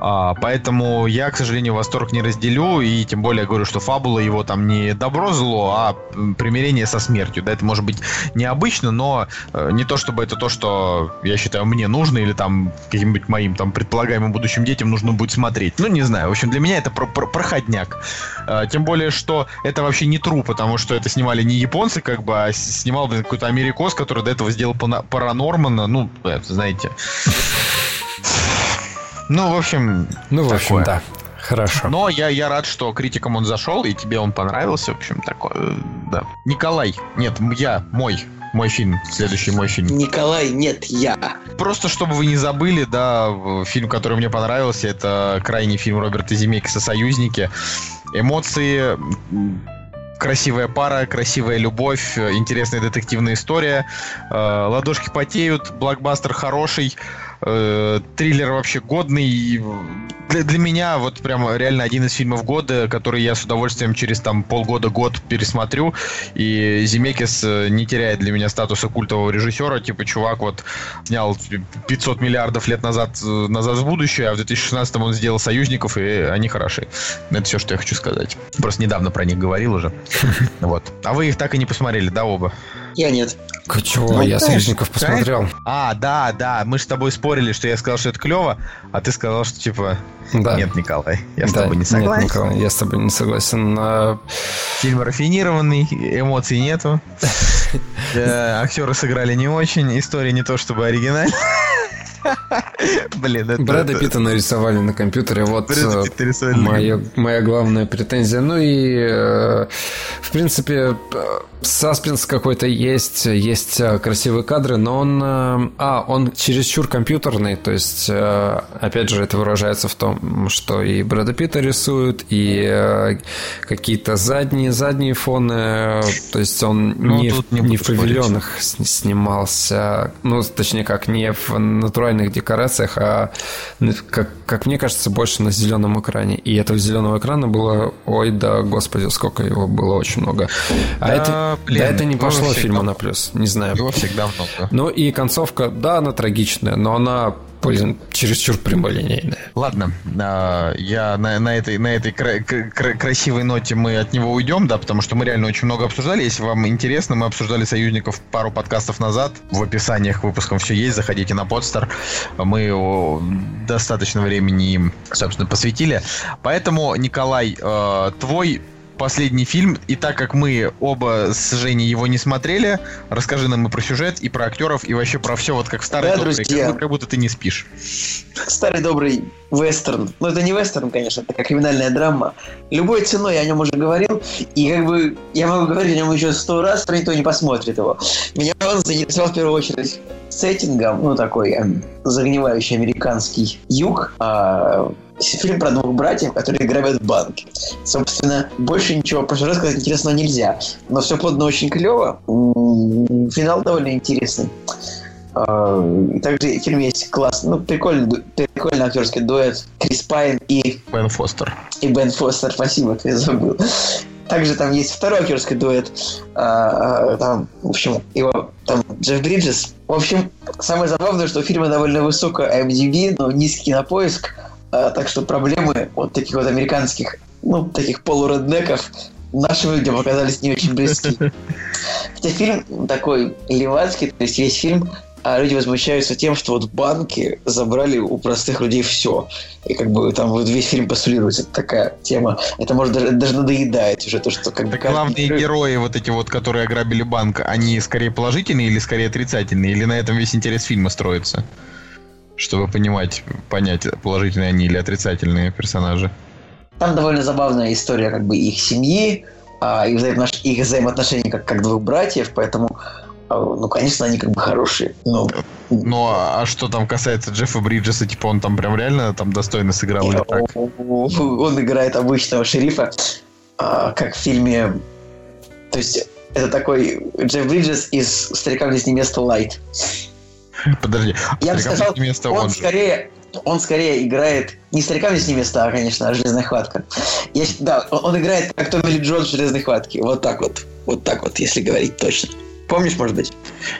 [SPEAKER 1] А, поэтому я, к сожалению, восторг не разделю, и тем более говорю, что фабула его там не добро-зло, а примирение со смертью. Да, это может быть необычно, но э, не то чтобы это то, что я считаю мне нужно, или там каким-нибудь моим там предполагаемым будущим детям нужно будет смотреть. Ну, не знаю. В общем, для меня это про- про- проходняк. А, Тем более, что это вообще не тру, потому что это снимали не японцы, как бы, а снимал какой-то америкос, который до этого сделал Паранормана. Ну, знаете. Ну, в общем,
[SPEAKER 2] Ну, в общем,
[SPEAKER 1] такое.
[SPEAKER 2] да. Хорошо.
[SPEAKER 1] но я, я рад, что критикам он зашел, и тебе он понравился. В общем, такое, э, да. Николай, нет, я, мой, мой фильм, следующий мой фильм.
[SPEAKER 3] Николай, нет, я.
[SPEAKER 1] Просто чтобы вы не забыли, да, фильм, который мне понравился, это крайний фильм Роберта Земекиса «Союзники». Эмоции, красивая пара, красивая любовь, э, интересная детективная история, э, ладошки потеют, блокбастер хороший, э, триллер вообще годный. Для, для меня вот прям реально один из фильмов года, который я с удовольствием через там полгода-год пересмотрю. И Земекис э, не теряет для меня статуса культового режиссера. Типа, чувак вот снял 500 миллиардов лет назад, э, назад в будущее, а в 2016 он сделал «Союзников», и они хороши. Это все, что я хочу сказать. Просто недавно про них говорил уже. Вот. А вы их так и не посмотрели, да, оба?
[SPEAKER 3] Я нет.
[SPEAKER 2] К- Чего?
[SPEAKER 3] Ну,
[SPEAKER 2] Я
[SPEAKER 3] конечно,
[SPEAKER 2] «Союзников» посмотрел.
[SPEAKER 1] А, да, да, мы с тобой спорили, что я сказал, что это клево, а ты сказал, что типа
[SPEAKER 2] Да.
[SPEAKER 1] нет, Николай, я с
[SPEAKER 2] Да,
[SPEAKER 1] тобой не
[SPEAKER 2] нет,
[SPEAKER 1] согласен.
[SPEAKER 2] Николай, я с тобой не согласен. А,
[SPEAKER 1] Фильм рафинированный, эмоций нету. Э, Актеры сыграли не очень, история не то чтобы оригинальная. Блин, это...
[SPEAKER 2] Брэда Питта нарисовали на компьютере. Вот э, моя, моя главная претензия. Ну и, э, в принципе, э, саспенс какой-то есть, есть красивые кадры, но он... А, он чересчур компьютерный, то есть, опять же, это выражается в том, что и Брэда Питта рисуют, и какие-то задние, задние фоны, то есть он
[SPEAKER 1] Ну,
[SPEAKER 2] не,
[SPEAKER 1] не
[SPEAKER 2] не в павильонах снимался, ну, точнее как, не в натуральных декорациях, а, как, как мне кажется, больше на зеленом экране. И этого зеленого экрана было, ой, да, господи, сколько его было, очень много. А да, это, блин, да, это не пошло фильму на плюс, не знаю.
[SPEAKER 1] Его всегда много.
[SPEAKER 2] Ну и концовка, да, она трагичная, но она блин, чересчур прямолинейная.
[SPEAKER 1] Ладно, а, я на, на этой, на этой кра- кра- красивой ноте мы от него уйдем, да, потому что мы реально очень много обсуждали. Если вам интересно, мы обсуждали союзников пару подкастов назад. В описаниях к выпускам все есть, заходите на подстер. Мы достаточно времени им, собственно, посвятили. Поэтому, Николай, э, твой последний фильм, и так как мы оба с Женей его не смотрели, расскажи нам и про сюжет, и про актеров, и вообще про все, вот как в старой
[SPEAKER 3] да, доброй,
[SPEAKER 1] как, как будто ты не спишь.
[SPEAKER 3] Старый добрый вестерн. Ну, это не вестерн, конечно, это как криминальная драма. Любой ценой я о нем уже говорил, и как бы я могу говорить о нем еще сто раз, но никто не посмотрит его. Меня он заинтересовал в первую очередь сеттингом, ну, такой эм, загнивающий американский юг, а, фильм про двух братьев, которые грабят банки. Собственно, больше ничего про сюжет сказать интересного нельзя. Но все плотно очень клево. Финал довольно интересный. А, также в фильме есть классный, ну, прикольный, прикольный актерский дуэт Крис Пайн и...
[SPEAKER 1] Бен Фостер.
[SPEAKER 3] И Бен Фостер, спасибо, ты забыл. Также там есть второй актерский дуэт. А, а, там, в общем, его там Джефф Бриджес. В общем, самое забавное, что у фильма довольно высокая MDB, но низкий на поиск. А, так что проблемы вот таких вот американских, ну, таких полуреднеков нашим людям оказались не очень близки. Хотя фильм такой левацкий, то есть весь фильм а люди возмущаются тем, что вот банки забрали у простых людей все. И как бы там вот весь фильм постулируется такая тема. Это может даже, даже надоедает уже то, что как
[SPEAKER 1] бы... главные герой... герои вот эти вот, которые ограбили банк, они скорее положительные или скорее отрицательные? Или на этом весь интерес фильма строится? Чтобы понимать, понять, положительные они или отрицательные персонажи.
[SPEAKER 3] Там довольно забавная история как бы их семьи, а, их, взаимоотнош... их взаимоотношений как, как двух братьев, поэтому а, ну, конечно, они как бы хорошие. Но...
[SPEAKER 1] Ну, а, а что там касается Джеффа Бриджеса, типа он там прям реально там достойно сыграл или так?
[SPEAKER 3] Он играет обычного шерифа, а, как в фильме... То есть это такой Джефф Бриджес из «Старика, с ним место Лайт».
[SPEAKER 1] Подожди.
[SPEAKER 3] Я бы сказал, место он, он скорее, он скорее играет не старикам здесь не места, а, конечно, а железная хватка. Я, да, он, он играет как Томми Ли Джонс в железной хватке. Вот так вот. Вот так вот, если говорить точно. Помнишь, может быть?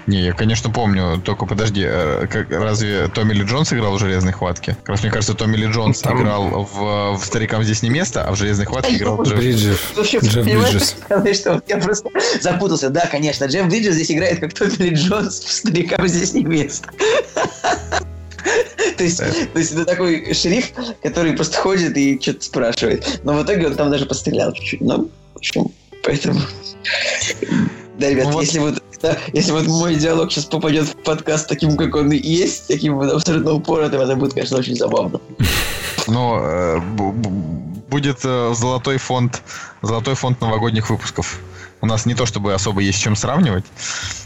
[SPEAKER 1] Не, я, конечно, помню. Только подожди, э, как, разве Томми Ли Джонс играл в «Железной хватке»? Как раз мне кажется, Томми Ли Джонс Там... играл в, в «Старикам здесь не место», а в «Железной хватке» играл Джефф Бриджес.
[SPEAKER 2] Джефф Бриджес.
[SPEAKER 3] Я просто запутался. Да, конечно, Джефф Бриджес здесь играет как Томми Ли Джонс в «Старикам здесь не место». То есть, то есть это такой шериф, который просто ходит и что-то спрашивает. Но в итоге он там даже пострелял чуть-чуть. Ну, в общем, поэтому... Да, ребят, ну, вот... если вот если вот мой диалог сейчас попадет в подкаст таким, как он и есть, таким вот абсолютно упоротым, это будет, конечно, очень забавно.
[SPEAKER 1] Но э, будет э, золотой фонд, золотой фонд новогодних выпусков. У нас не то чтобы особо есть с чем сравнивать.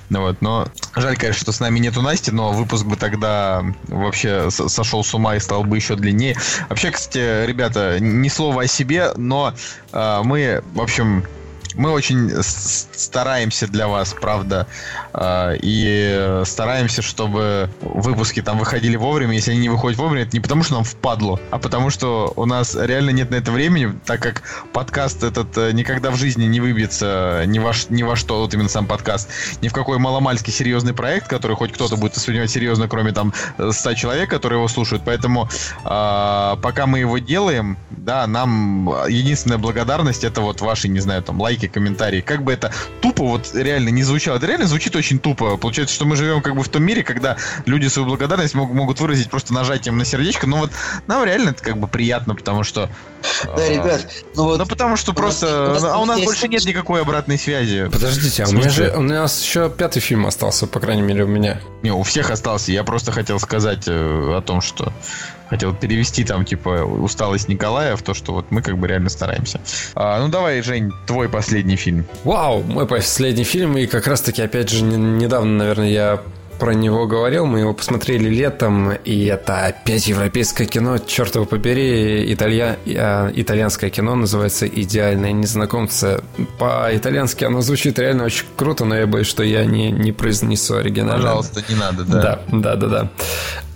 [SPEAKER 1] Ну вот, но жаль, конечно, что с нами нету Насти, но выпуск бы тогда вообще сошел с ума и стал бы еще длиннее. Вообще, кстати, ребята, ни слова о себе, но э, мы, в общем, мы очень стараемся для вас, правда, а, и стараемся, чтобы выпуски там выходили вовремя. Если они не выходят вовремя, это не потому, что нам впадло, а потому, что у нас реально нет на это времени, так как подкаст этот э, никогда в жизни не выбьется ни во, ни во что, вот именно сам подкаст, ни в какой маломальский серьезный проект, который хоть кто-то будет воспринимать серьезно, кроме там 100 человек, которые его слушают. Поэтому э, пока мы его делаем, да, нам единственная благодарность это вот ваши, не знаю, там лайки, комментарии. Как бы это тупо вот реально не звучало. Это реально звучит очень тупо. Получается, что мы живем как бы в том мире, когда люди свою благодарность могут, могут выразить просто нажатием на сердечко. Но вот нам реально это как бы приятно, потому что...
[SPEAKER 3] Да, а, ребят,
[SPEAKER 1] ну вот... Ну потому что просто... А у нас больше нет никакой обратной связи.
[SPEAKER 2] Подождите, а у меня же... У нас еще пятый фильм остался, по крайней мере, у меня.
[SPEAKER 1] Не, у всех остался. Я просто хотел сказать э, о том, что хотел перевести там, типа, усталость Николая в то, что вот мы как бы реально стараемся. А, ну давай, Жень, твой последний фильм.
[SPEAKER 2] Вау, мой последний фильм, и как раз-таки, опять же, недавно, наверное, я про него говорил, мы его посмотрели летом, и это опять европейское кино, черт его побери, италья... Э, итальянское кино называется «Идеальные незнакомцы». По-итальянски оно звучит реально очень круто, но я боюсь, что я не, не произнесу оригинально.
[SPEAKER 1] Пожалуйста, не надо, да.
[SPEAKER 2] Да, да, да, да.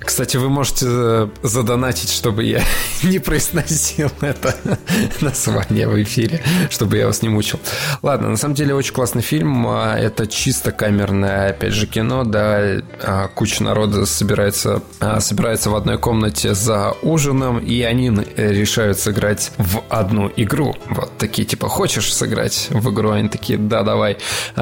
[SPEAKER 2] Кстати, вы можете э, задонатить, чтобы я не произносил это название в эфире, чтобы я вас не мучил. Ладно, на самом деле очень классный фильм. А, это чисто камерное, опять же, кино, да. А, куча народа собирается, а, собирается в одной комнате за ужином, и они решают сыграть в одну игру. Вот такие, типа, хочешь сыграть в игру? Они такие, да, давай.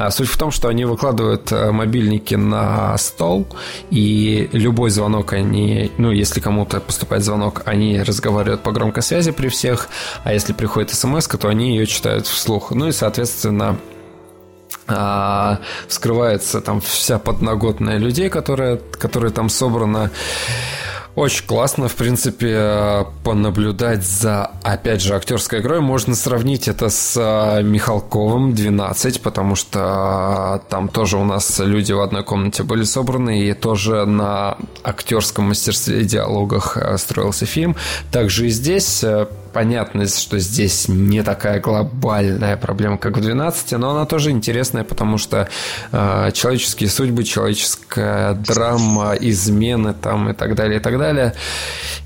[SPEAKER 2] Суть в том, что они выкладывают мобильники на стол, и любой звонок они, ну, если кому-то поступает звонок, они разговаривают по громкой связи при всех, а если приходит смс, то они ее читают вслух. Ну и, соответственно, а, вскрывается там вся подноготная людей, которая, которая там собрана. Очень классно, в принципе, понаблюдать за, опять же, актерской игрой. Можно сравнить это с а, Михалковым 12, потому что а, там тоже у нас люди в одной комнате были собраны, и тоже на актерском мастерстве и диалогах строился фильм. Также и здесь понятно, что здесь не такая глобальная проблема, как в 12, но она тоже интересная, потому что э, человеческие судьбы, человеческая драма, измены там и так далее, и так далее.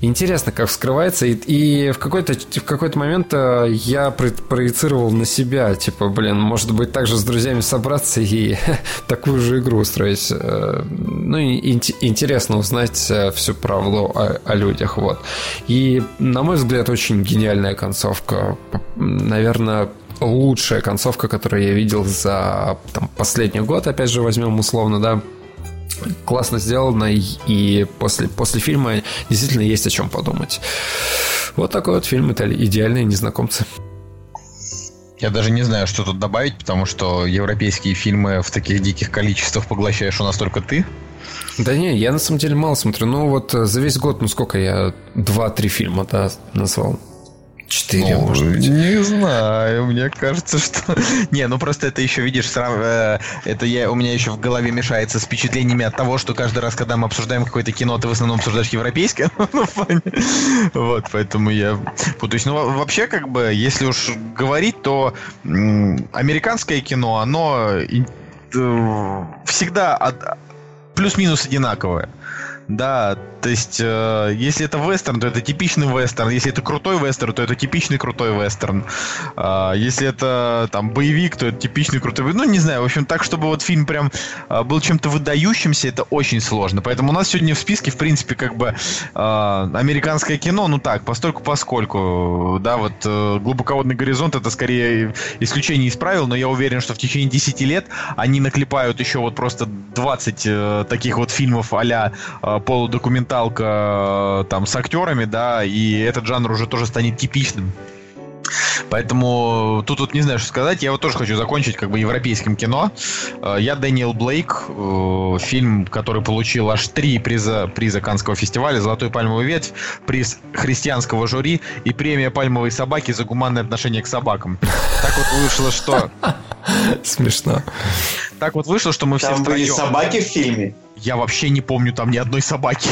[SPEAKER 2] Интересно, как вскрывается. И, и в какой-то в какой-то момент э, я проецировал на себя, типа, блин, может быть, также с друзьями собраться и такую же игру устроить. Э, ну, и интересно узнать э, всю правду о, о людях, вот. И, на мой взгляд, очень гениальная концовка. Наверное, лучшая концовка, которую я видел за там, последний год, опять же, возьмем условно, да, классно сделано, и после, после фильма действительно есть о чем подумать. Вот такой вот фильм это «Идеальные незнакомцы».
[SPEAKER 1] Я даже не знаю, что тут добавить, потому что европейские фильмы в таких диких количествах поглощаешь у нас только ты.
[SPEAKER 2] Да не, я на самом деле мало смотрю. Ну вот за весь год, ну сколько я? Два-три фильма, да, назвал.
[SPEAKER 1] Четыре, ну, может быть. Не знаю, мне кажется, что... Не, ну просто это еще, видишь, срав... Э, это я... у меня еще в голове мешается с впечатлениями от того, что каждый раз, когда мы обсуждаем какое-то кино, ты в основном обсуждаешь европейское. Ну, вот, поэтому я путаюсь. Ну, вообще, как бы, если уж говорить, то американское кино, оно э, всегда плюс-минус одинаковое. Да, то есть, э, если это вестерн, то это типичный вестерн. Если это крутой вестерн, то это типичный крутой вестерн. Э, если это там боевик, то это типичный крутой. Ну, не знаю, в общем, так, чтобы вот фильм прям э, был чем-то выдающимся, это очень сложно. Поэтому у нас сегодня в списке, в принципе, как бы э, американское кино, ну так, постольку поскольку. Да, вот э, глубоководный горизонт это скорее исключение из правил, но я уверен, что в течение 10 лет они наклепают еще вот просто 20 э, таких вот фильмов а-ля э, полудокументальных документалка э, там с актерами, да, и этот жанр уже тоже станет типичным. Поэтому тут вот не знаю, что сказать. Я вот тоже хочу закончить как бы европейским кино. Э, я Дэниел Блейк, э, фильм, который получил аж три приза, приза Канского фестиваля, Золотой пальмовый ветвь, приз христианского жюри и премия пальмовой собаки за гуманное отношение к собакам. Так вот вышло, что...
[SPEAKER 2] Смешно.
[SPEAKER 1] Так вот вышло, что мы
[SPEAKER 3] Там
[SPEAKER 1] все
[SPEAKER 3] втроем... собаки в фильме?
[SPEAKER 1] Я вообще не помню там ни одной собаки.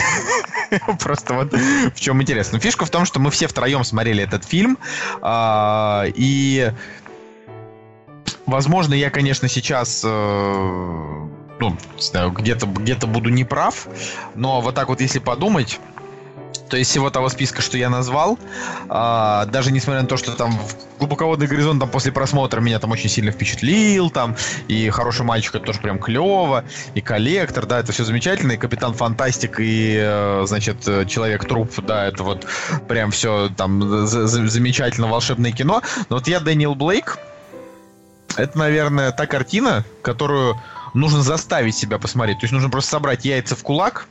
[SPEAKER 1] Просто вот в чем интересно. Фишка в том, что мы все втроем смотрели этот фильм. А, и возможно, я, конечно, сейчас э, ну, где-то где-то буду неправ, но вот так вот, если подумать, то есть всего того списка, что я назвал, а, даже несмотря на то, что там глубоководный горизонт там после просмотра меня там очень сильно впечатлил, там и хороший мальчик это тоже прям клево, и коллектор, да, это все замечательно, и Капитан Фантастик, и, э, значит, Человек-труп, да, это вот прям все там замечательно волшебное кино. Но вот я Дэниел Блейк, это, наверное, та картина, которую нужно заставить себя посмотреть. То есть нужно просто собрать яйца в кулак,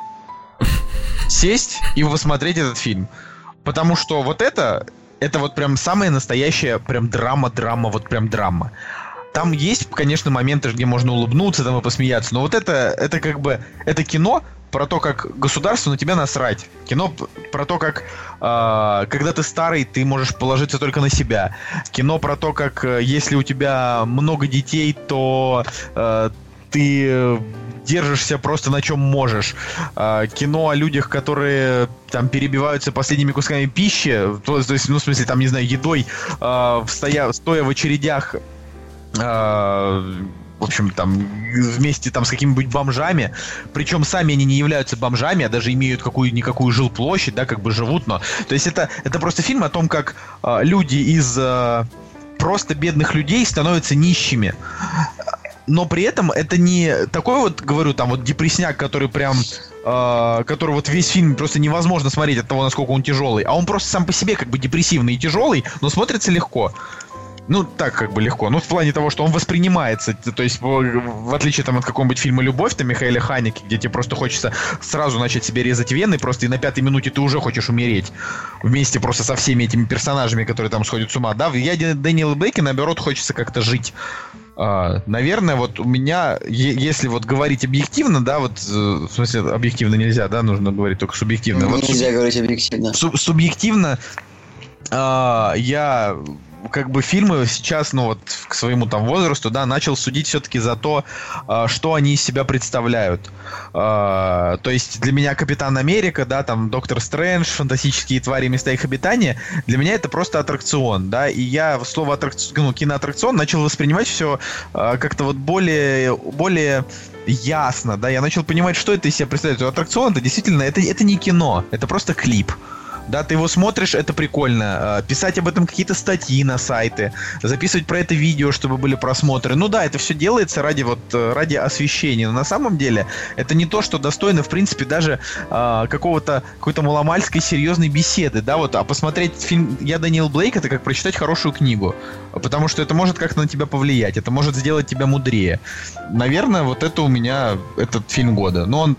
[SPEAKER 1] сесть и посмотреть этот фильм. Потому что вот это, это вот прям самая настоящая прям драма-драма, вот прям драма. Там есть, конечно, моменты, где можно улыбнуться там и посмеяться, но вот это, это как бы, это кино про то, как государство на тебя насрать. Кино про то, как э, когда ты старый, ты можешь положиться только на себя. Кино про то, как э, если у тебя много детей, то э, ты держишься просто на чем можешь. А, кино о людях, которые там перебиваются последними кусками пищи, то, то есть, ну, в смысле, там, не знаю, едой, а, стоя, стоя в очередях а, в общем, там, вместе там с какими-нибудь бомжами, причем сами они не являются бомжами, а даже имеют какую-никакую жилплощадь, да, как бы живут, но... То есть это, это просто фильм о том, как э, люди из э, просто бедных людей становятся нищими но при этом это не такой вот, говорю, там вот депресняк, который прям, э, который вот весь фильм просто невозможно смотреть от того, насколько он тяжелый, а он просто сам по себе как бы депрессивный и тяжелый, но смотрится легко. Ну, так как бы легко. Ну, в плане того, что он воспринимается. То есть, в, отличие там, от какого-нибудь фильма «Любовь», там, Михаила Ханики, где тебе просто хочется сразу начать себе резать вены, просто и на пятой минуте ты уже хочешь умереть. Вместе просто со всеми этими персонажами, которые там сходят с ума. Да, «Я Дэниела Бейки», наоборот, хочется как-то жить. Uh, наверное, вот у меня, если вот говорить объективно, да, вот, э, в смысле, объективно нельзя, да, нужно говорить только субъективно.
[SPEAKER 3] Нельзя вот, говорить объективно.
[SPEAKER 1] Суб субъективно uh, я как бы фильмы сейчас, ну вот к своему там возрасту, да, начал судить все-таки за то, а, что они из себя представляют. А, то есть для меня Капитан Америка, да, там Доктор Стрэндж, фантастические твари, места их обитания, для меня это просто аттракцион, да, и я слово аттракцион, ну, киноаттракцион начал воспринимать все а, как-то вот более, более ясно, да, я начал понимать, что это из себя представляет. Аттракцион это действительно, это, это не кино, это просто клип. Да, ты его смотришь, это прикольно. А, писать об этом какие-то статьи на сайты, записывать про это видео, чтобы были просмотры. Ну да, это все делается ради вот э, ради освещения. Но на самом деле это не то, что достойно, в принципе, даже э, какого-то какой-то маломальской серьезной беседы. Да, вот, а посмотреть фильм Я Даниэл Блейк это как прочитать хорошую книгу. Потому что это может как-то на тебя повлиять, это может сделать тебя мудрее. Наверное, вот это у меня этот фильм года. Но он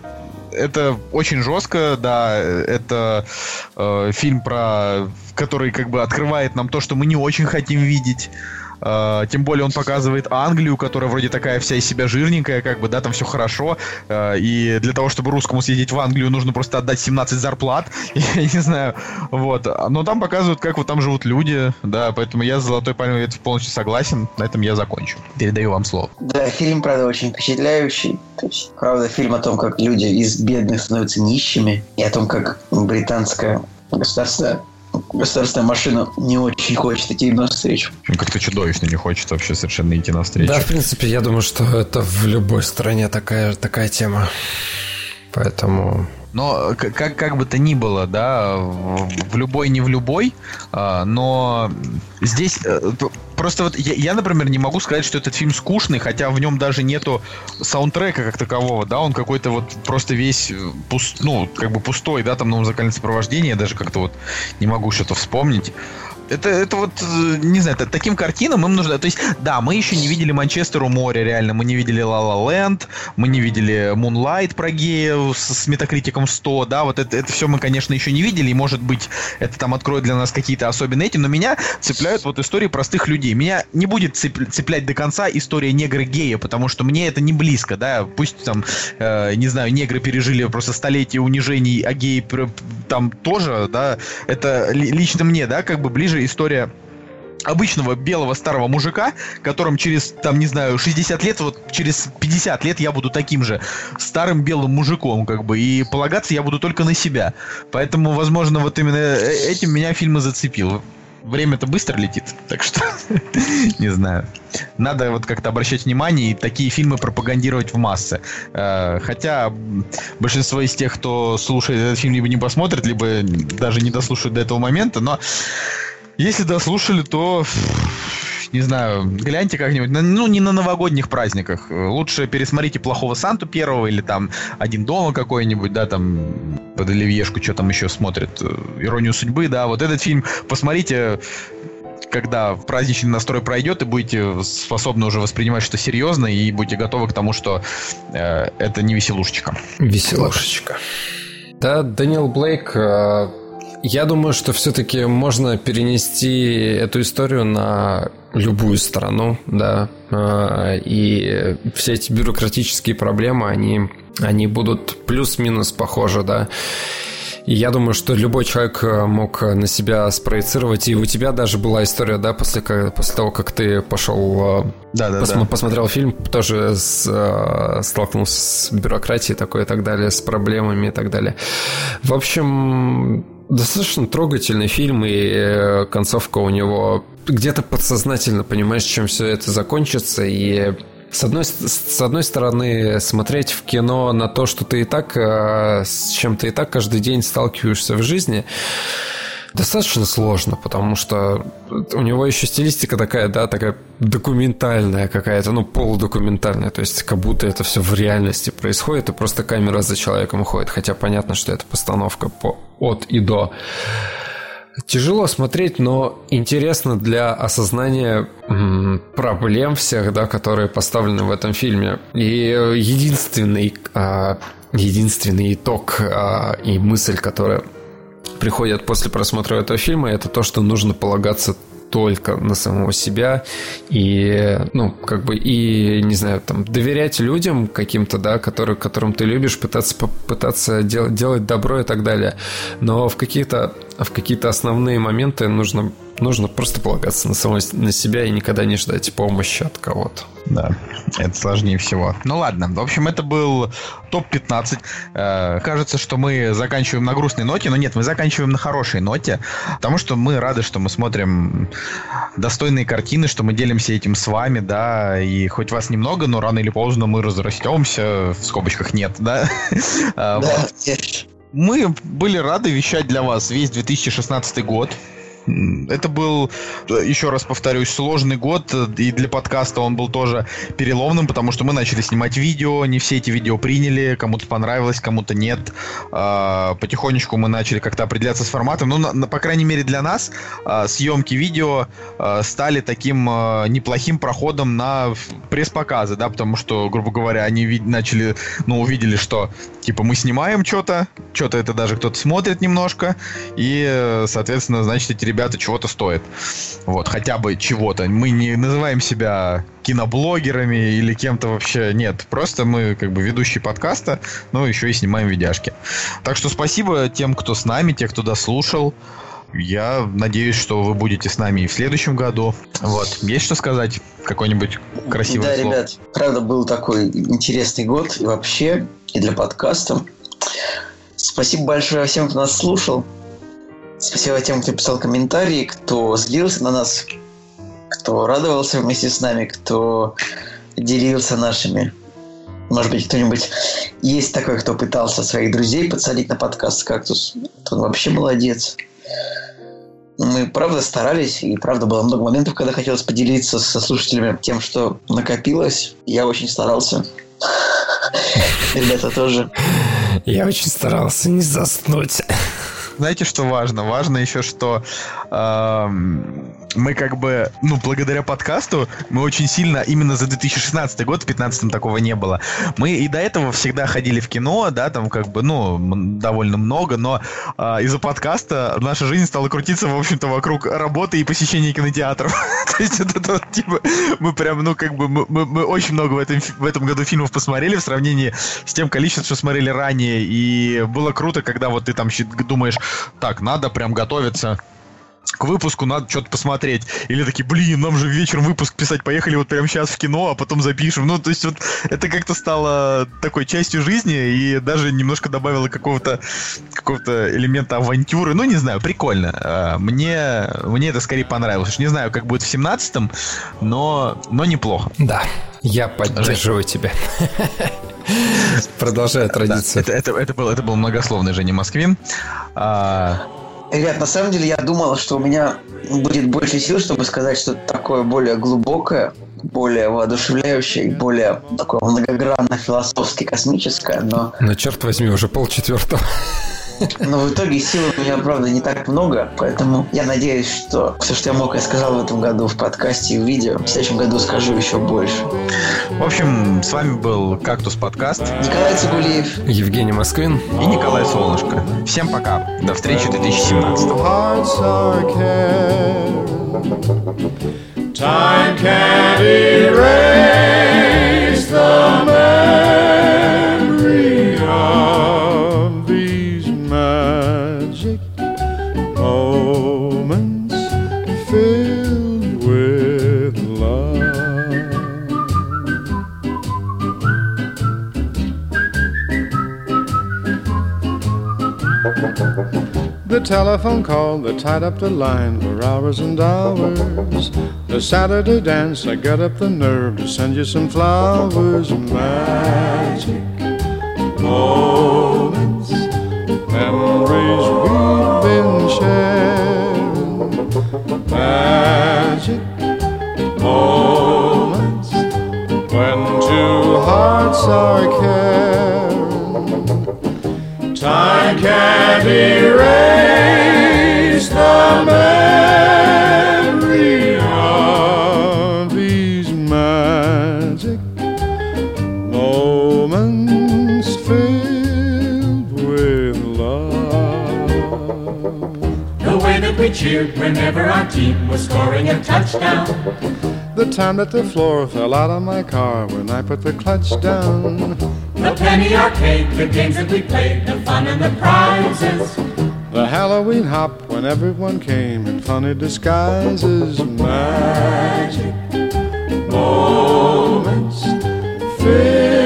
[SPEAKER 1] это очень жестко, да, это э, фильм про, который как бы открывает нам то, что мы не очень хотим видеть. Uh, тем более он показывает Англию, которая вроде такая вся из себя жирненькая, как бы, да, там все хорошо. Uh, и для того, чтобы русскому съездить в Англию, нужно просто отдать 17 зарплат. Я не знаю. Вот. Но там показывают, как вот там живут люди, да, поэтому я с Золотой Пальмой полностью согласен. На этом я закончу. Передаю вам слово.
[SPEAKER 3] Да, фильм, правда, очень впечатляющий. То есть, правда, фильм о том, как люди из бедных становятся нищими, и о том, как британское государство государственная машина не очень хочет идти навстречу.
[SPEAKER 1] Ну, как-то чудовищно не хочет вообще совершенно идти навстречу.
[SPEAKER 2] Да, в принципе, я думаю, что это в любой стране такая, такая тема. Поэтому
[SPEAKER 1] но как, как бы то ни было, да, в любой, не в любой, а, но здесь э, просто вот я, я, например, не могу сказать, что этот фильм скучный, хотя в нем даже нету саундтрека как такового, да, он какой-то вот просто весь э, пуст, ну, как бы пустой, да, там на музыкальное сопровождение, даже как-то вот не могу что-то вспомнить это, это вот, э, не знаю, таким картинам им нужно... То есть, да, мы еще не видели Манчестер у моря, реально. Мы не видели La La Land, мы не видели Moonlight про геев с, с метакритиком 100, да, вот это, это все мы, конечно, еще не видели, и, может быть, это там откроет для нас какие-то особенные эти, но меня цепляют вот истории простых людей. Меня не будет цеплять до конца история негра-гея, потому что мне это не близко, да, пусть там, э, не знаю, негры пережили просто столетие унижений, а геи там тоже, да, это лично мне, да, как бы ближе история обычного белого старого мужика, которым через, там, не знаю, 60 лет, вот через 50 лет я буду таким же старым белым мужиком, как бы, и полагаться я буду только на себя. Поэтому, возможно, вот именно э, этим меня фильм и зацепил. Время-то быстро летит, так что не знаю. Надо вот как-то обращать внимание и такие фильмы пропагандировать в массы. Э, хотя большинство из тех, кто слушает этот фильм, либо не посмотрит, либо даже не дослушает до этого момента, но если дослушали, то не знаю, гляньте как-нибудь, ну, не на новогодних праздниках. Лучше пересмотрите «Плохого Санту» первого или там «Один дома» какой-нибудь, да, там под Оливьешку что там еще смотрят, «Иронию судьбы», да, вот этот фильм посмотрите, когда праздничный настрой пройдет, и будете способны уже воспринимать что серьезно, и будете готовы к тому, что э, это не веселушечка.
[SPEAKER 2] Веселушечка. Да, Дэниел Блейк э, я думаю, что все-таки можно перенести эту историю на любую страну, да, а, и все эти бюрократические проблемы, они, они будут плюс-минус похожи, да. И я думаю, что любой человек э, мог на себя спроецировать. И у тебя даже была история, да, после, после того, как ты пошел, э, да, да, пос, да. посмотрел фильм, тоже с, э, столкнулся с бюрократией такой и так далее, с проблемами и так далее. В общем, достаточно трогательный фильм, и э, концовка у него где-то подсознательно понимаешь, чем все это закончится, и С одной, с одной стороны, смотреть в кино на то, что ты и так, э, с чем ты и так каждый день сталкиваешься в жизни, достаточно сложно, потому что у него еще стилистика такая, да, такая документальная какая-то, ну, полудокументальная, то есть как будто это все в реальности происходит, и просто камера за человеком уходит, хотя понятно, что это постановка по от и до. Тяжело смотреть, но интересно для осознания проблем всех, да, которые поставлены в этом фильме. И единственный, а, единственный итог а, и мысль, которая приходит после просмотра этого фильма, это то, что нужно полагаться только на самого себя и, ну, как бы, и, не знаю, там, доверять людям каким-то, да, которые, которым ты любишь, пытаться, пытаться делать, делать добро и так далее. Но в какие-то в какие-то основные моменты нужно нужно просто полагаться на самого на себя и никогда не ждать помощи от кого-то.
[SPEAKER 1] Да, это сложнее всего. Ну ладно, в общем, это был топ-15. Э, кажется, что мы заканчиваем на грустной ноте, но нет, мы заканчиваем на хорошей ноте, потому что мы рады, что мы смотрим достойные картины, что мы делимся этим с вами, да, и хоть вас немного, но рано или поздно мы разрастемся, в скобочках нет, да?
[SPEAKER 3] Да,
[SPEAKER 1] Мы были рады вещать для вас весь 2016 год. Это был, еще раз повторюсь, сложный год, и для подкаста он был тоже переломным, потому что мы начали снимать видео, не все эти видео приняли, кому-то понравилось, кому-то нет. А, потихонечку мы начали как-то определяться с форматом. Ну, на, по крайней мере, для нас а, съемки видео а, стали таким неплохим проходом на пресс-показы, да, потому что, грубо говоря, они начали, ну, увидели, что, типа, мы снимаем что-то, что-то это даже кто-то смотрит немножко, и, соответственно, значит, эти ребята чего-то стоят. Вот, хотя бы чего-то. Мы не называем себя киноблогерами или кем-то вообще. Нет, просто мы как бы ведущие подкаста, но еще и снимаем видяшки. Так что спасибо тем, кто с нами, тех, кто дослушал. Я надеюсь, что вы будете с нами и в следующем году. Вот. Есть что сказать? Какой-нибудь красивый
[SPEAKER 3] Да,
[SPEAKER 1] слово?
[SPEAKER 3] ребят, правда, был такой интересный год и вообще, и для подкаста. Спасибо большое всем, кто нас слушал. Спасибо тем, кто писал комментарии, кто злился на нас, кто радовался вместе с нами, кто делился нашими. Может быть, кто-нибудь есть такой, кто пытался своих друзей подсадить на подкаст «Кактус». Он вообще молодец. Мы, правда, старались, и, правда, было много моментов, когда хотелось поделиться со слушателями тем, что накопилось. Я очень старался. Ребята тоже.
[SPEAKER 2] Я очень старался не заснуть
[SPEAKER 1] знаете, что важно? Важно еще, что э, мы как бы, ну, благодаря подкасту, мы очень сильно, именно за 2016 год, в 2015 такого не было, мы и до этого всегда ходили в кино, да, там как бы, ну, довольно много, но э, из-за подкаста наша жизнь стала крутиться, в общем-то, вокруг работы и посещения кинотеатров. То есть это, типа, мы прям, ну, как бы, мы, мы очень много в этом, в этом году фильмов посмотрели в сравнении с тем количеством, что смотрели ранее, и было круто, когда вот ты там думаешь, так, надо прям готовиться к выпуску надо что-то посмотреть. Или такие, блин, нам же вечером выпуск писать, поехали вот прямо сейчас в кино, а потом запишем. Ну, то есть вот это как-то стало такой частью жизни и даже немножко добавило какого-то какого-то элемента авантюры. Ну, не знаю, прикольно. А, мне, мне это скорее понравилось. Не знаю, как будет в 17-м, но, но неплохо.
[SPEAKER 2] Да, я поддерживаю Жень. тебя. Продолжаю традицию.
[SPEAKER 1] Да, это, это, это, был, это был многословный Женя Москвин.
[SPEAKER 3] Ребят, на самом деле я думал, что у меня будет больше сил, чтобы сказать что-то такое более глубокое, более воодушевляющее и более такое многогранно философски космическое, но...
[SPEAKER 2] Но черт возьми, уже полчетвертого.
[SPEAKER 3] Но в итоге сил у меня, правда, не так много, поэтому я надеюсь, что все, что я мог, я сказал в этом году в подкасте и в видео. В следующем году скажу еще больше.
[SPEAKER 1] В общем, с вами был «Кактус подкаст».
[SPEAKER 3] Николай Цигулиев.
[SPEAKER 2] Евгений Москвин.
[SPEAKER 1] И Николай Солнышко. Всем пока. До встречи в 2017. Time can't erase The telephone call that tied up the line for hours and hours.
[SPEAKER 5] The Saturday dance, I got up the nerve to send you some flowers, magic moments, memories we've been sharing, magic moments. When two hearts are. Time can't erase the memory of these magic moments filled with love.
[SPEAKER 6] The way that we cheered whenever our team was scoring a touchdown.
[SPEAKER 5] The time that the floor fell out of my car when I put the clutch down.
[SPEAKER 6] The penny arcade, the games that we played, the fun and the prizes.
[SPEAKER 5] The Halloween hop when everyone came in funny disguises. Magic moments. Filled